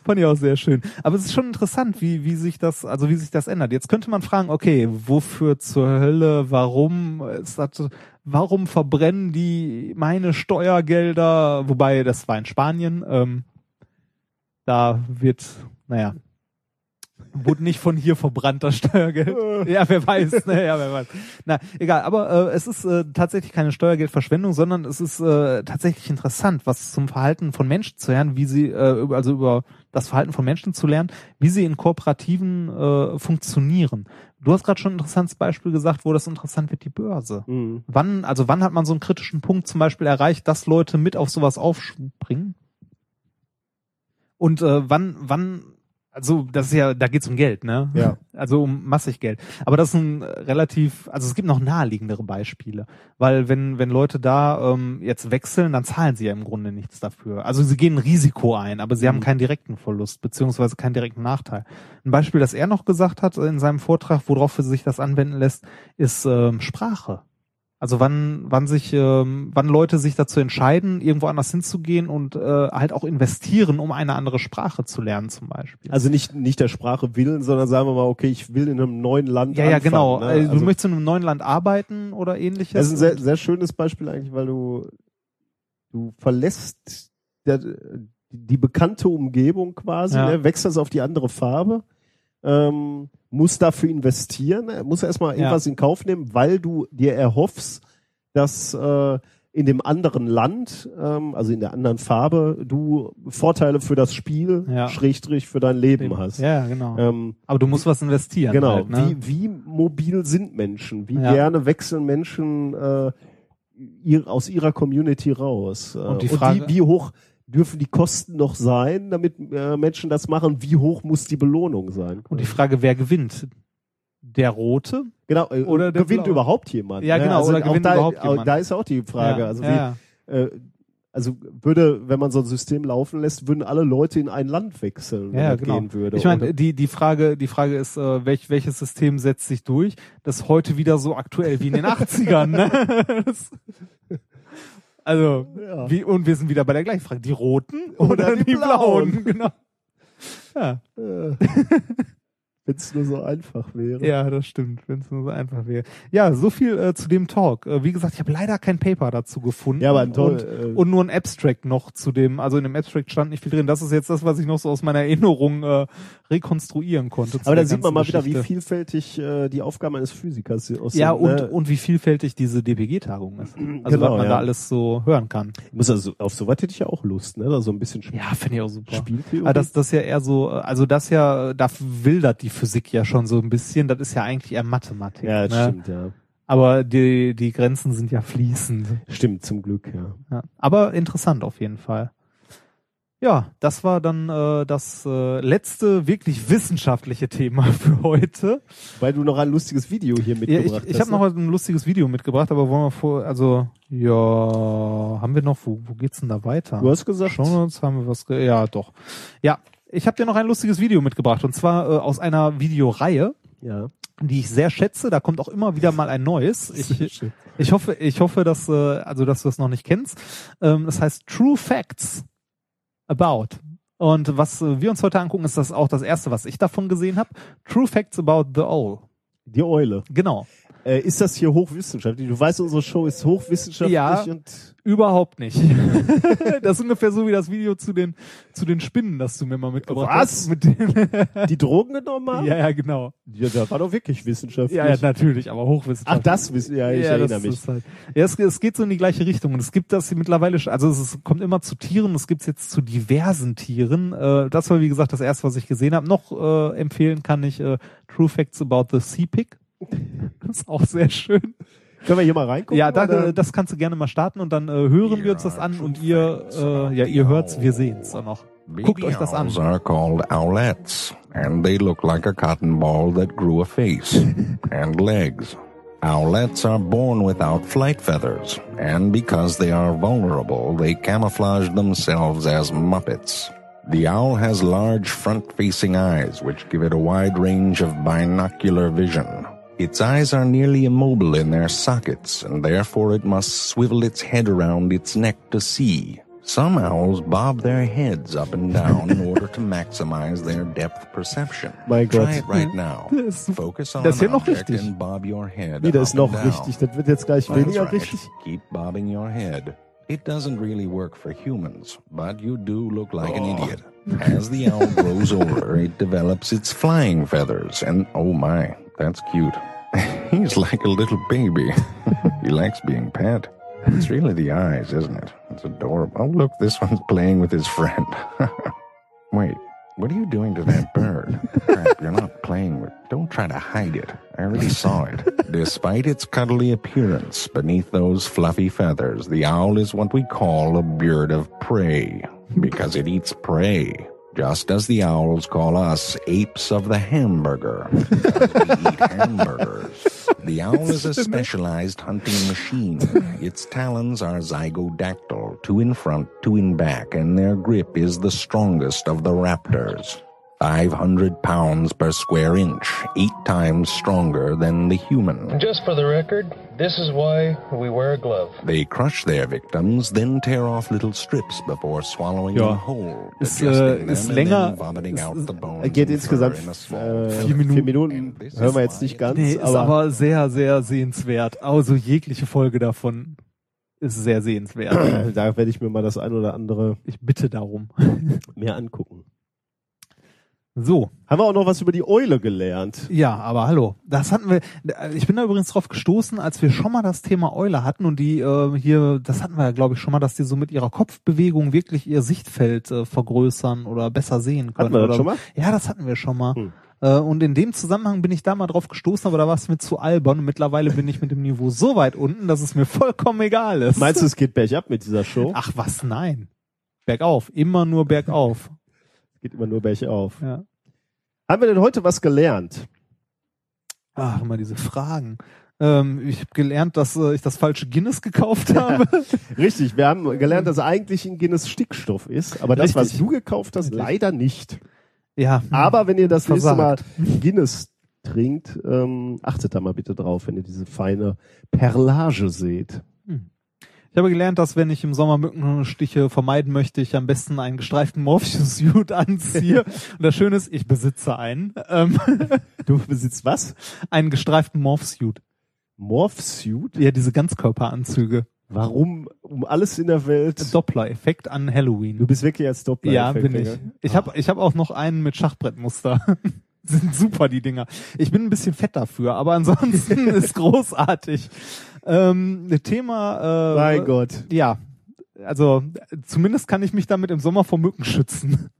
Fand ich auch sehr schön. Aber es ist schon interessant, wie, wie sich das, also wie sich das ändert. Jetzt könnte man fragen, okay, wofür zur Hölle, warum ist das, warum verbrennen die meine Steuergelder? Wobei, das war in Spanien, ähm, da wird, naja, wurde nicht von hier verbrannt, das Steuergeld. [LAUGHS] ja, wer weiß, ne? ja, wer weiß. Na, egal, aber äh, es ist äh, tatsächlich keine Steuergeldverschwendung, sondern es ist äh, tatsächlich interessant, was zum Verhalten von Menschen zu lernen, wie sie, äh, also über das Verhalten von Menschen zu lernen, wie sie in Kooperativen äh, funktionieren. Du hast gerade schon ein interessantes Beispiel gesagt, wo das interessant wird, die Börse. Mhm. Wann, also wann hat man so einen kritischen Punkt zum Beispiel erreicht, dass Leute mit auf sowas aufspringen? Und äh, wann, wann, also das ist ja, da geht's um Geld, ne? Ja. [LAUGHS] Also um massig Geld. Aber das ist ein äh, relativ, also es gibt noch naheliegendere Beispiele, weil wenn wenn Leute da ähm, jetzt wechseln, dann zahlen sie ja im Grunde nichts dafür. Also sie gehen ein Risiko ein, aber sie haben keinen direkten Verlust beziehungsweise keinen direkten Nachteil. Ein Beispiel, das er noch gesagt hat in seinem Vortrag, worauf sich das anwenden lässt, ist ähm, Sprache. Also wann, wann sich, ähm, wann Leute sich dazu entscheiden, irgendwo anders hinzugehen und äh, halt auch investieren, um eine andere Sprache zu lernen, zum Beispiel. Also nicht, nicht der Sprache willen, sondern sagen wir mal, okay, ich will in einem neuen Land ja, ja, anfangen, genau. Ne? Äh, Du Also, möchtest in einem neuen Land arbeiten oder ähnliches. das ist ein sehr, sehr schönes Beispiel eigentlich, weil du, du verlässt der, die bekannte Umgebung quasi, Ja. ne, wechselst auf die andere Farbe, ähm, musst dafür investieren, äh, musst erstmal Ja. irgendwas in Kauf nehmen, weil du dir erhoffst, dass äh, in dem anderen Land, ähm, also in der anderen Farbe, du Vorteile für das Spiel, Ja. Schrägstrich für dein Leben hast. Ja, genau. Ähm, Aber du musst was investieren. Genau. Halt, ne? wie, wie mobil sind Menschen? Wie Ja. gerne wechseln Menschen äh, ihr, aus ihrer Community raus? Äh, Und die Frage- wie, wie hoch dürfen die Kosten noch sein, damit äh, Menschen das machen? Wie hoch muss die Belohnung sein? Und die Frage, wer gewinnt? Der Rote? genau. Äh, oder der gewinnt Blaue. überhaupt jemand? Ja, ne? genau, Also oder gewinnt da, überhaupt jemand? Da ist auch die Frage. ja, also ja. wie, äh, also würde, wenn man so ein System laufen lässt, würden alle Leute in ein Land wechseln, wenn Ja, genau. gehen würde. Ich meine, die, die Frage, die Frage ist, äh, welch, welches System setzt sich durch? Das ist heute wieder so aktuell wie in den [LAUGHS] 80ern, ne? [LAUGHS] Also, Ja. wie, und wir sind wieder bei der gleichen Frage. Die Roten oder, Oder die die, Blauen? Blauen? [LAUGHS] Genau. Ja. Wenn es nur so einfach wäre. Ja, das stimmt, wenn es nur so einfach wäre. Ja, so viel äh, zu dem Talk. Äh, wie gesagt, ich habe leider kein Paper dazu gefunden. Ja, aber ein toll, und, äh, und nur ein Abstract noch zu dem, also in dem Abstract stand nicht viel drin. Das ist jetzt das, was ich noch so aus meiner Erinnerung äh, rekonstruieren konnte. Aber da sieht man mal wieder, wie Geschichte. vielfältig äh, die Aufgaben eines Physikers aussehen. Ja, und, ne? und wie vielfältig diese DPG-Tagung ist. Also Genau, was man ja. da alles so hören kann. muss also, auf sowas hätte ich ja auch Lust, ne? Da so ein bisschen Sp Ja, finde ich auch super. Spieltheorie. Aber das, das ja eher so, also das ja, da wildert die Physik ja schon so ein bisschen. Das ist ja eigentlich eher Mathematik. ja, das ne? stimmt, ja. Aber die, die Grenzen sind ja fließend. Stimmt, zum Glück, ja. Ja. Aber interessant auf jeden Fall. Ja, das war dann äh, das äh, letzte wirklich wissenschaftliche Thema [LAUGHS] für heute. Weil du noch ein lustiges Video hier Ja, mitgebracht ich ich hast. habe noch ne? ein lustiges Video mitgebracht, aber wollen wir vor, also ja, haben wir noch, wo, wo geht's denn da weiter? Du hast gesagt, Schon uns haben wir was, ge ja doch. Ja, ich habe dir noch ein lustiges Video mitgebracht und zwar äh, aus einer Videoreihe, ja. die ich sehr schätze. Da kommt auch immer wieder mal ein neues. [LAUGHS] Ich, ich hoffe, ich hoffe, dass äh, also dass du es noch nicht kennst. Ähm, das heißt True Facts About. Und was wir uns heute angucken, ist das auch das erste, was ich davon gesehen habe. True Facts About the Owl. Die Eule. Genau. Äh, ist das hier hochwissenschaftlich? Du weißt, unsere Show ist hochwissenschaftlich Ja. und Überhaupt nicht. [LAUGHS] das ist ungefähr so wie das Video zu den zu den Spinnen, das du mir mal mitgebracht Was? hast. Mit den [LAUGHS] die Drogen genommen haben? ja, ja, genau. ja, das war doch wirklich wissenschaftlich. Ja, ja, natürlich, aber Ach, hochwissenschaftlich. das wissen, ja, ich ja, erinnere mich. Halt, ja, es, es geht so in die gleiche Richtung und es gibt das hier mittlerweile, sch- also es kommt immer zu Tieren, es gibt jetzt zu diversen Tieren. Äh, das war wie gesagt das erste, was ich gesehen habe. Noch äh, empfehlen kann ich äh, True Facts About the Sea Pig. Das [LAUGHS] ist auch sehr schön. Können wir hier mal reingucken? Ja, da, oder? das kannst du gerne mal starten und dann äh, hören wir uns das an und ihr, äh, ja, ihr hört's, wir sehen's auch noch. Guckt euch das an. owls are called owlets, and they look like a cotton ball that grew a face [LAUGHS] and legs. Owlets are born without flight feathers, and because they are vulnerable, they camouflage themselves as muppets. The owl has large front-facing eyes, which give it a wide range of binocular vision. Its eyes are nearly immobile in their sockets, and therefore it must swivel its head around its neck to see. Some owls bob their heads up and down in order to maximize their depth perception. [LAUGHS] Mein Gott. Try it right now. [LAUGHS] Focus on Das ist ja noch richtig. and bob your head Nee, das ist up noch and down. richtig. Das wird jetzt gleich That's weniger right. richtig. Keep bobbing your head. It doesn't really work for humans, but you do look like an oh. idiot. As the owl [LAUGHS] grows older, it develops its flying feathers, and oh my, that's cute. [LAUGHS] He's like a little baby. [LAUGHS] he likes being pet. It's really the eyes, isn't it? It's adorable. Oh, look, this one's playing with his friend. [LAUGHS] Wait, what are you doing to that bird? Crap, you're not playing with. Don't try to hide it. I already saw it. Despite its cuddly appearance, beneath those fluffy feathers, the owl is what we call a bird of prey because it eats prey. Just as the owls call us apes of the hamburger. [LAUGHS] we eat hamburgers. The owl is a specialized hunting machine. Its talons are zygodactyl, two in front, two in back, and their grip is the strongest of the raptors. 500 pounds per square inch, eight times stronger than the human. Just for the record, this is why we wear a glove. They crush their victims, then tear off little strips before swallowing Ja. them whole, Ist, digesting äh, ist them länger- ist- out the bones Er geht insgesamt äh, Vier Minuten. Vier Minuten. Hören wir jetzt nicht ganz, Nee, ist aber, aber sehr, sehr sehenswert. Also jegliche Folge davon ist sehr sehenswert. [CLEARS THROAT] da werde ich mir mal das ein oder andere Ich bitte darum. mehr angucken. So, Haben wir auch noch was über die Eule gelernt? ja, aber hallo. Das hatten wir. Ich bin da übrigens drauf gestoßen, als wir schon mal das Thema Eule hatten und die äh, hier, das hatten wir ja, glaube ich, schon mal, dass die so mit ihrer Kopfbewegung wirklich ihr Sichtfeld äh, vergrößern oder besser sehen können. Hatten wir das oder, schon mal? Ja, das hatten wir schon mal. Hm. Äh, Und in dem Zusammenhang bin ich da mal drauf gestoßen, aber da war es mir zu albern und mittlerweile bin ich mit dem Niveau so weit unten, dass es mir vollkommen egal ist. Meinst du, es geht bergab mit dieser Show? Ach was, nein. Bergauf, immer nur bergauf. Geht immer nur bergauf. Ja. Haben wir denn heute was gelernt? Ach, immer diese Fragen. Ähm, ich habe gelernt, dass äh, ich das falsche Guinness gekauft habe. [LAUGHS] Richtig, wir haben gelernt, dass eigentlich ein Guinness Stickstoff ist, aber das, was Richtig. du gekauft hast, leider nicht. ja. Aber wenn ihr das nächste Mal Versagt. [LAUGHS] Guinness trinkt, ähm, achtet da mal bitte drauf, wenn ihr diese feine Perlage seht. Ich habe gelernt, dass wenn ich im Sommer Mückenstiche vermeiden möchte, ich am besten einen gestreiften Morpheus-Suit anziehe. [LAUGHS] Und das Schöne ist, ich besitze einen. Ähm, Du besitzt was? einen gestreiften Morph-Suit. Morph-Suit? Ja, diese Ganzkörperanzüge. Warum um alles in der Welt? Doppler-Effekt an Halloween. Du bist wirklich als Doppler. Ja, bin ich. Ich habe ich hab auch noch einen mit Schachbrettmuster. [LAUGHS] [LAUGHS] Sind super, die Dinger. Ich bin ein bisschen fett dafür, aber ansonsten [LAUGHS] ist großartig. Ähm, Thema. Äh, Mein Gott. Ja, also zumindest kann ich mich damit im Sommer vor Mücken schützen.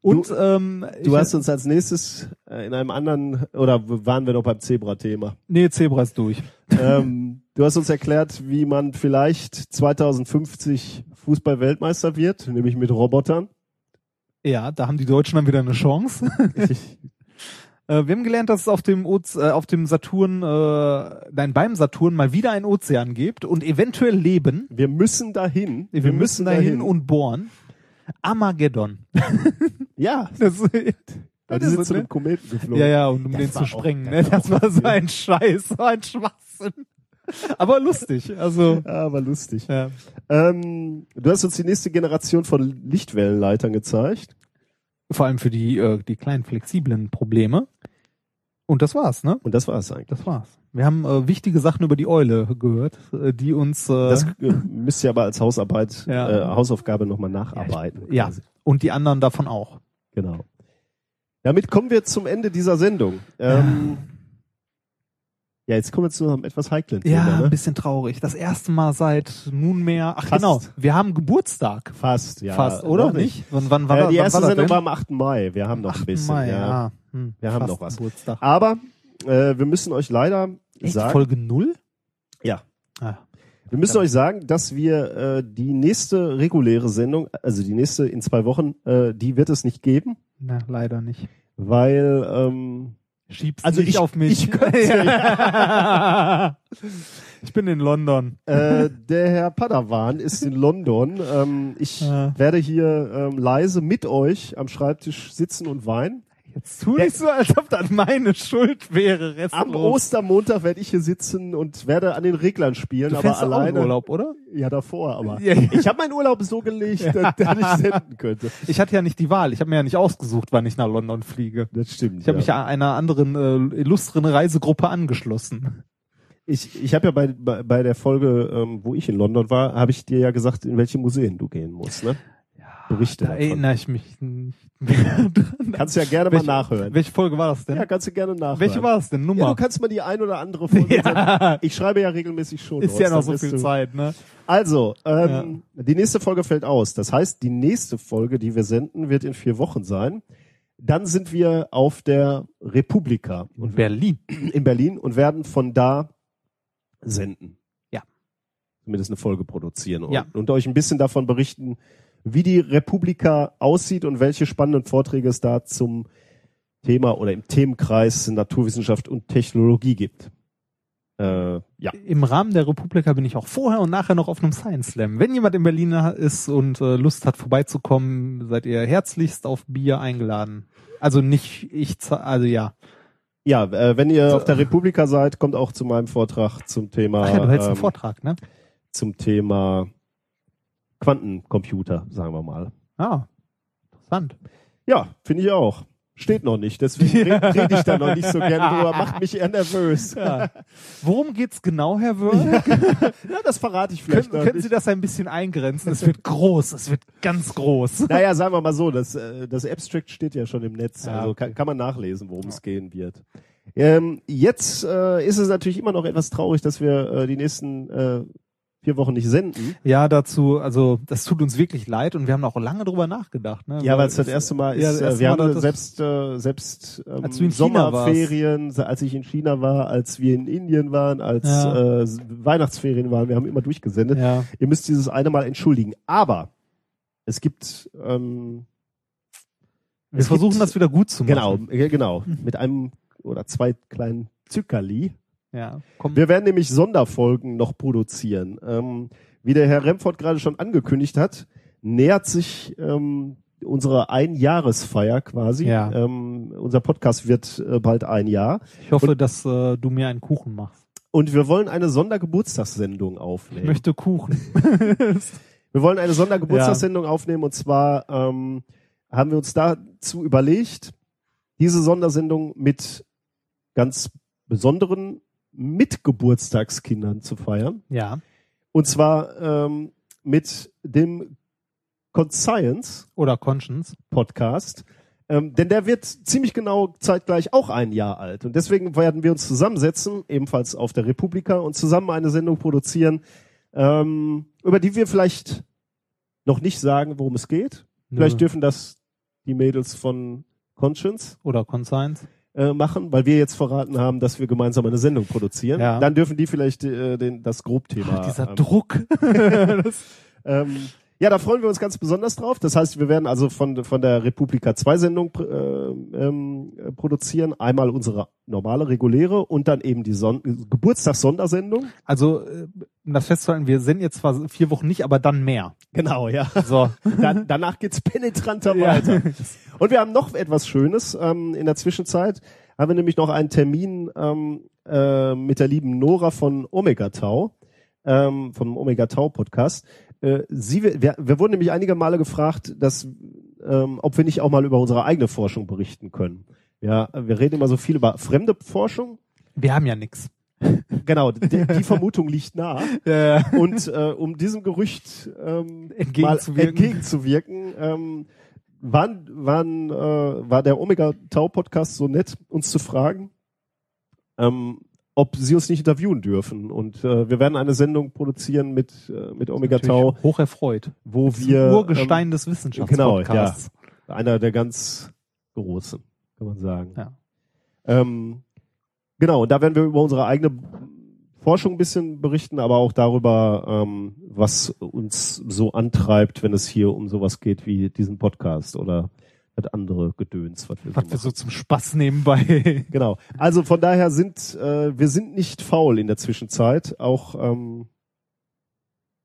Und ähm, Du hast uns als nächstes äh, in einem anderen, oder waren wir noch beim Zebra-Thema? nee Zebra ist durch. ähm, [LAUGHS] du hast uns erklärt, wie man vielleicht 2050 Fußball-Weltmeister wird, nämlich mit Robotern. Ja, da haben die Deutschen dann wieder eine Chance. [LAUGHS] Äh, wir haben gelernt, dass es auf dem, Oz äh, auf dem Saturn, äh, nein, beim Saturn mal wieder einen Ozean gibt und eventuell Leben. Wir müssen dahin. Wir, müssen dahin und bohren. Armageddon. [LAUGHS] ja, [LAUGHS] Das, weil die sind ist zu ne? einem Kometen geflogen. Ja, ja, und um Das den zu sprengen. das ne? war Das war so ein Scheiß, so ein Schwachsinn. [LAUGHS] Aber lustig. Also, Ja, war lustig. ja. Ähm, du hast uns die nächste Generation von Lichtwellenleitern gezeigt. vor allem für die, äh, die kleinen flexiblen Probleme. Und das war's, ne? Und das war es eigentlich. Das war's. Wir haben äh, wichtige Sachen über die Eule gehört, äh, die uns äh, Das äh, müsst ihr aber als Hausarbeit, [LAUGHS] Ja. äh, Hausaufgabe nochmal nacharbeiten. ja quasi. und die anderen davon auch. Genau. Damit kommen wir zum Ende dieser Sendung. Ähm, ja, jetzt kommen wir zu einem etwas heiklen Ja, Thema. ein Ne? bisschen traurig. Das erste Mal seit nunmehr. Ach Fast. genau, wir haben Geburtstag. Fast, ja. Fast, oder nicht? Wann, wann, Äh, war die wann erste war Sendung war am 8. Mai. Wir haben noch 8. ein bisschen. Mai, ja. ja. Hm, Wir haben noch was. Geburtstag. Aber äh, wir müssen euch leider Echt, sagen, Folge null? Ja. Ah, wir müssen euch sagen, dass wir äh, die nächste reguläre Sendung, also die nächste in zwei Wochen, äh, die wird es nicht geben, na, leider nicht. weil ähm, Schieb's Also nicht ich- auf mich. ich könnte, ja. [LAUGHS] ich bin in London. äh, der Herr Padawan ist in London. Ähm, ich Ja. werde hier ähm, leise mit euch am Schreibtisch sitzen und weinen. Jetzt tu nicht so, als ob das meine Schuld wäre. Restlos. Am Ostermontag werde ich hier sitzen und werde an den Reglern spielen, du aber doch auch alleine. Urlaub, oder? Ja, davor, aber Ja, ja. ich habe meinen Urlaub so gelegt, dass, dass ich senden könnte. [LAUGHS] Ich hatte ja nicht die Wahl. Ich habe mir ja nicht ausgesucht, wann ich nach London fliege. Das stimmt. Ich habe mich ja einer anderen äh, illustren Reisegruppe angeschlossen. Ich, ich habe ja bei, bei, bei der Folge, ähm, wo ich in London war, habe ich dir ja gesagt, in welche Museen du gehen musst. Ne? Berichte Da davon. erinnere ich mich nicht. [LAUGHS] Kannst du ja gerne welche, mal nachhören. Welche Folge war das denn? Ja, kannst du gerne nachhören. welche war es denn? Ja, Nummer? du kannst mal die ein oder andere Folge ja, Ich schreibe ja regelmäßig schon. ist ja noch so viel du- Zeit, ne? Also, ähm, die nächste Folge fällt aus. Das heißt, die nächste Folge, die wir senden, wird in vier Wochen sein. Dann sind wir auf der Republika Und Berlin. in Berlin und werden von da senden. Ja. Zumindest eine Folge produzieren und, Ja. und euch ein bisschen davon berichten, wie die Republika aussieht und welche spannenden Vorträge es da zum Thema oder im Themenkreis Naturwissenschaft und Technologie gibt. Äh, ja. Im Rahmen der Republika bin ich auch vorher und nachher noch auf einem Science Slam. Wenn jemand in Berlin ist und äh, Lust hat vorbeizukommen, seid ihr herzlichst auf Bier eingeladen. Also nicht ich, also ja. Ja, äh, wenn ihr auf der Republika seid, kommt auch zu meinem Vortrag zum Thema Ach ja, du hältst einen ähm, Vortrag, ne? zum Thema Quantencomputer, sagen wir mal. Ah, interessant. Ja, finde ich auch. Steht noch nicht, deswegen rede [LAUGHS] red ich da noch nicht so gerne drüber. Macht mich eher nervös. Ja. Worum geht's genau, Herr Wörl? [LAUGHS] Ja, das verrate ich vielleicht Können, können. Sie das ein bisschen eingrenzen? Es wird groß, es wird ganz groß. [LAUGHS] Naja, sagen wir mal so, das, äh, das Abstract steht ja schon im Netz, Ja. also kann, kann man nachlesen, worum es gehen wird. Ähm, jetzt äh, ist es natürlich immer noch etwas traurig, dass wir äh, die nächsten äh, vier Wochen nicht senden. Ja, dazu, also das tut uns wirklich leid und wir haben auch lange drüber nachgedacht. Ne? Ja, weil es das erste Mal Ja, ist, erste äh, wir Mal, haben selbst, äh, selbst ähm, Als Sommerferien, als ich in China war, als wir in Indien waren, als Ja. äh, Weihnachtsferien waren, wir haben immer durchgesendet. Ja, Ihr müsst dieses eine Mal entschuldigen. Aber es gibt ähm, wir Es versuchen gibt- das wieder gut zu genau, machen. äh, genau, mit einem oder zwei kleinen Zückerli. Ja, komm. Wir werden nämlich Sonderfolgen noch produzieren. Ähm, wie der Herr Remford gerade schon angekündigt hat, nähert sich ähm, unsere Einjahresfeier quasi. Ja. Ähm, unser Podcast wird äh, bald ein Jahr. Ich hoffe, dass äh, du mir einen Kuchen machst. und wir wollen eine Sondergeburtstagssendung Ich aufnehmen. möchte Kuchen. [LAUGHS] Wir wollen eine Sondergeburtstagssendung aufnehmen und zwar ähm, haben wir uns dazu überlegt, diese Sondersendung mit ganz besonderen Mitgeburtstagskindern zu feiern. ja. Und zwar ähm, mit dem Conscience Oder Conscience. Podcast. Ähm, denn der wird ziemlich genau zeitgleich auch ein Jahr alt. Und deswegen werden wir uns zusammensetzen, ebenfalls auf der Republika, und zusammen eine Sendung produzieren, ähm, über die wir vielleicht noch nicht sagen, worum es geht. Vielleicht Nö. dürfen das die Mädels von Conscience Oder Conscience. Äh, machen, weil wir jetzt verraten haben, dass wir gemeinsam eine Sendung produzieren. Ja. Dann dürfen die vielleicht äh, den, das Grobthema. Dieser ähm, Druck. [LAUGHS] [LAUGHS] ähm, ja, da freuen wir uns ganz besonders drauf. Das heißt, wir werden also von, von der Republika zwei Sendungen pr- äh, ähm, äh, produzieren. Einmal unsere normale, reguläre und dann eben die Son Geburtstagssondersendung. Also, äh, um das festzuhalten, wir sind jetzt zwar vier Wochen nicht, aber dann mehr. Genau, ja. So. [LAUGHS] Dann, danach geht's penetranter Ja. weiter. [LAUGHS] Und wir haben noch etwas Schönes. Ähm, in der Zwischenzeit haben wir nämlich noch einen Termin ähm, äh, mit der lieben Nora von Omega Tau, ähm, vom Omega Tau Podcast. Äh, sie, wir, wir wurden nämlich einige Male gefragt, dass, ähm, ob wir nicht auch mal über unsere eigene Forschung berichten können. Ja, wir reden immer so viel über fremde Forschung. Wir haben ja nix. Genau, die, die [LAUGHS] Vermutung liegt nah. Äh, Und äh, um diesem Gerücht ähm, Entgegenzuwirken. entgegenzuwirken, ähm, wann, wann äh, war der Omega Tau Podcast so nett, uns zu fragen, ähm, ob sie uns nicht interviewen dürfen. Und äh, wir werden eine Sendung produzieren mit, äh, mit Omega Tau, hoch erfreut. wo Das wir Urgestein des Wissenschaftspodcasts. ähm, einer der ganz großen, kann man sagen. Ja. Ähm, genau, und da werden wir über unsere eigene Forschung ein bisschen berichten, aber auch darüber, ähm, was uns so antreibt, wenn es hier um sowas geht wie diesen Podcast oder das andere Gedöns, was wir so Was wir machen. so zum Spaß nebenbei. [LAUGHS] Genau. Also von daher sind äh, wir sind nicht faul in der Zwischenzeit. Auch ähm,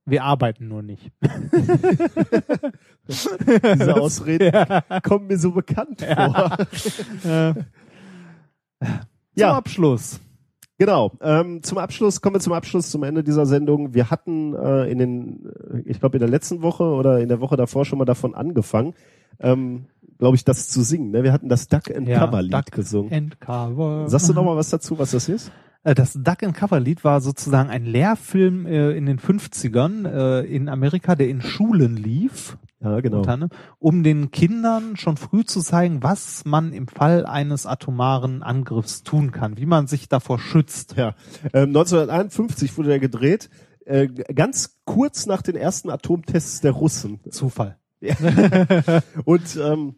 Wir arbeiten nur nicht. [LAUGHS] [LAUGHS] diese Ausreden kommen mir so bekannt vor. Äh, Zum Ja. Abschluss. Genau. Ähm, zum Abschluss kommen wir zum Abschluss, zum Ende dieser Sendung. Wir hatten äh, in den, äh, ich glaube in der letzten Woche oder in der Woche davor schon mal davon angefangen, ähm, glaube ich, das zu singen. Ne? Wir hatten das Duck and Cover Lied Duck gesungen. and Cover. Sagst du noch mal was dazu, was das ist? Äh, Das Duck and Cover Lied war sozusagen ein Lehrfilm äh, in den 50ern äh, in Amerika, der in Schulen lief, Ja, genau. unter anderem, um den Kindern schon früh zu zeigen, was man im Fall eines atomaren Angriffs tun kann, wie man sich davor schützt. Ja. Ähm, 1951 wurde der gedreht, äh, ganz kurz nach den ersten Atomtests der Russen. Zufall. [LAUGHS] Und ähm,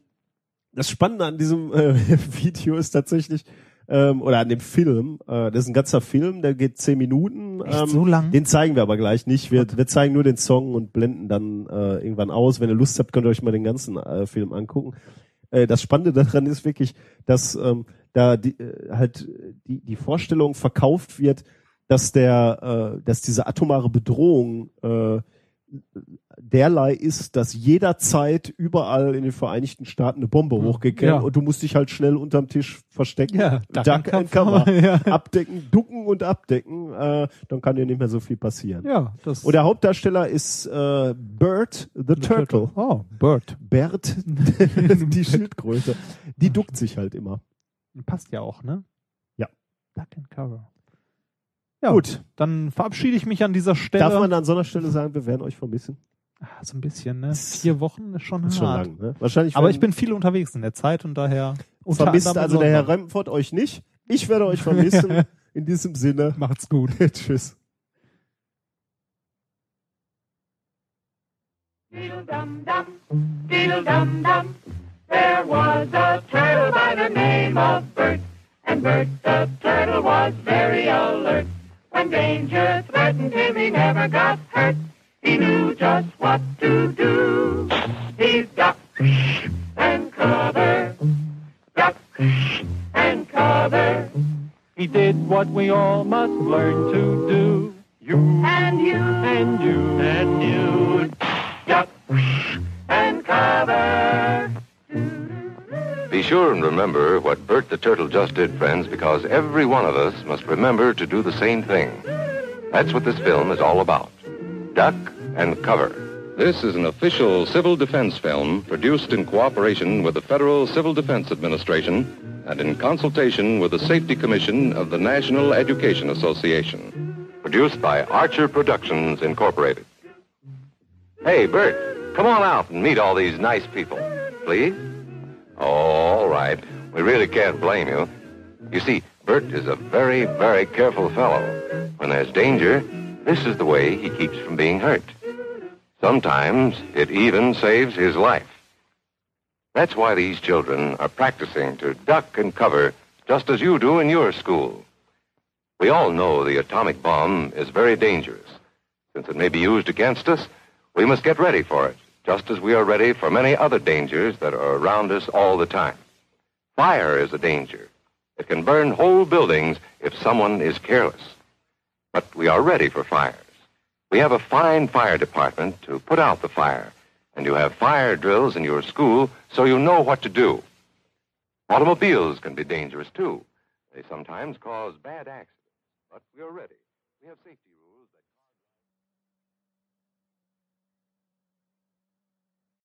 das Spannende an diesem äh, [LAUGHS] Video ist tatsächlich, ähm, oder an dem Film, äh, das ist ein ganzer Film, der geht zehn Minuten. Echt ähm, so lang? Den zeigen wir aber gleich nicht. Wir, wir zeigen nur den Song und blenden dann äh, irgendwann aus. Wenn ihr Lust habt, könnt ihr euch mal den ganzen äh, Film angucken. Äh, das Spannende daran ist wirklich, dass ähm, da die, äh, halt die, die Vorstellung verkauft wird, dass der, äh, dass diese atomare Bedrohung äh, derlei ist, dass jederzeit überall in den Vereinigten Staaten eine Bombe hochgeht Ja. und du musst dich halt schnell unterm Tisch verstecken, Ja, Duck, and cover, Ja. abdecken, ducken und abdecken, äh, dann kann dir nicht mehr so viel passieren. Ja, das Und der Hauptdarsteller ist äh, Bert the, Turtle. Oh, Bird. Bert [LAUGHS] die Schildkröte. Die duckt sich halt immer. Passt ja auch, ne? Ja. Duck and Cover. Ja, Gut. Dann verabschiede ich mich an dieser Stelle. Darf man an so einer Stelle sagen, wir werden euch vermissen? Ah, so ein bisschen, ne? Vier Wochen ist schon Ist schon hart. lang, ne? Wahrscheinlich Aber ich bin viel unterwegs in der Zeit und daher vermisst also der Herr. Remford euch nicht. Ich werde euch vermissen. [LAUGHS] In diesem Sinne. Macht's gut. [LAUGHS] Tschüss. Diddle-dum-dum, diddle-dum-dum. There was a turtle by the name of Bert, and Bert the turtle was very alert. When danger threatened him, he never got hurt. He knew just what to do. He ducked and covered, ducked and covered. He did what we all must learn to do. You And you, and you and you. duck and cover. Be sure and remember what Bert the Turtle just did, friends, because every one of us must remember to do the same thing. That's what this film is all about. Duck and cover. This is an official civil defense film produced in cooperation with the Federal Civil Defense Administration and in consultation with the Safety Commission of the National Education Association. Produced by Archer Productions, Incorporated. Hey, Bert, come on out and meet all these nice people, please. Oh, all right. We really can't blame you. You see, Bert is a very, very careful fellow. When there's danger, this is the way he keeps from being hurt. Sometimes it even saves his life. That's why these children are practicing to duck and cover just as you do in your school. We all know the atomic bomb is very dangerous. Since it may be used against us, we must get ready for it, just as we are ready for many other dangers that are around us all the time. Fire is a danger. It can burn whole buildings if someone is careless. But we are ready for fires. We have a fine fire department to put out the fire, and you have fire drills in your school so you know what to do. Automobiles can be dangerous too. They sometimes cause bad accidents, but we are ready. We have safety.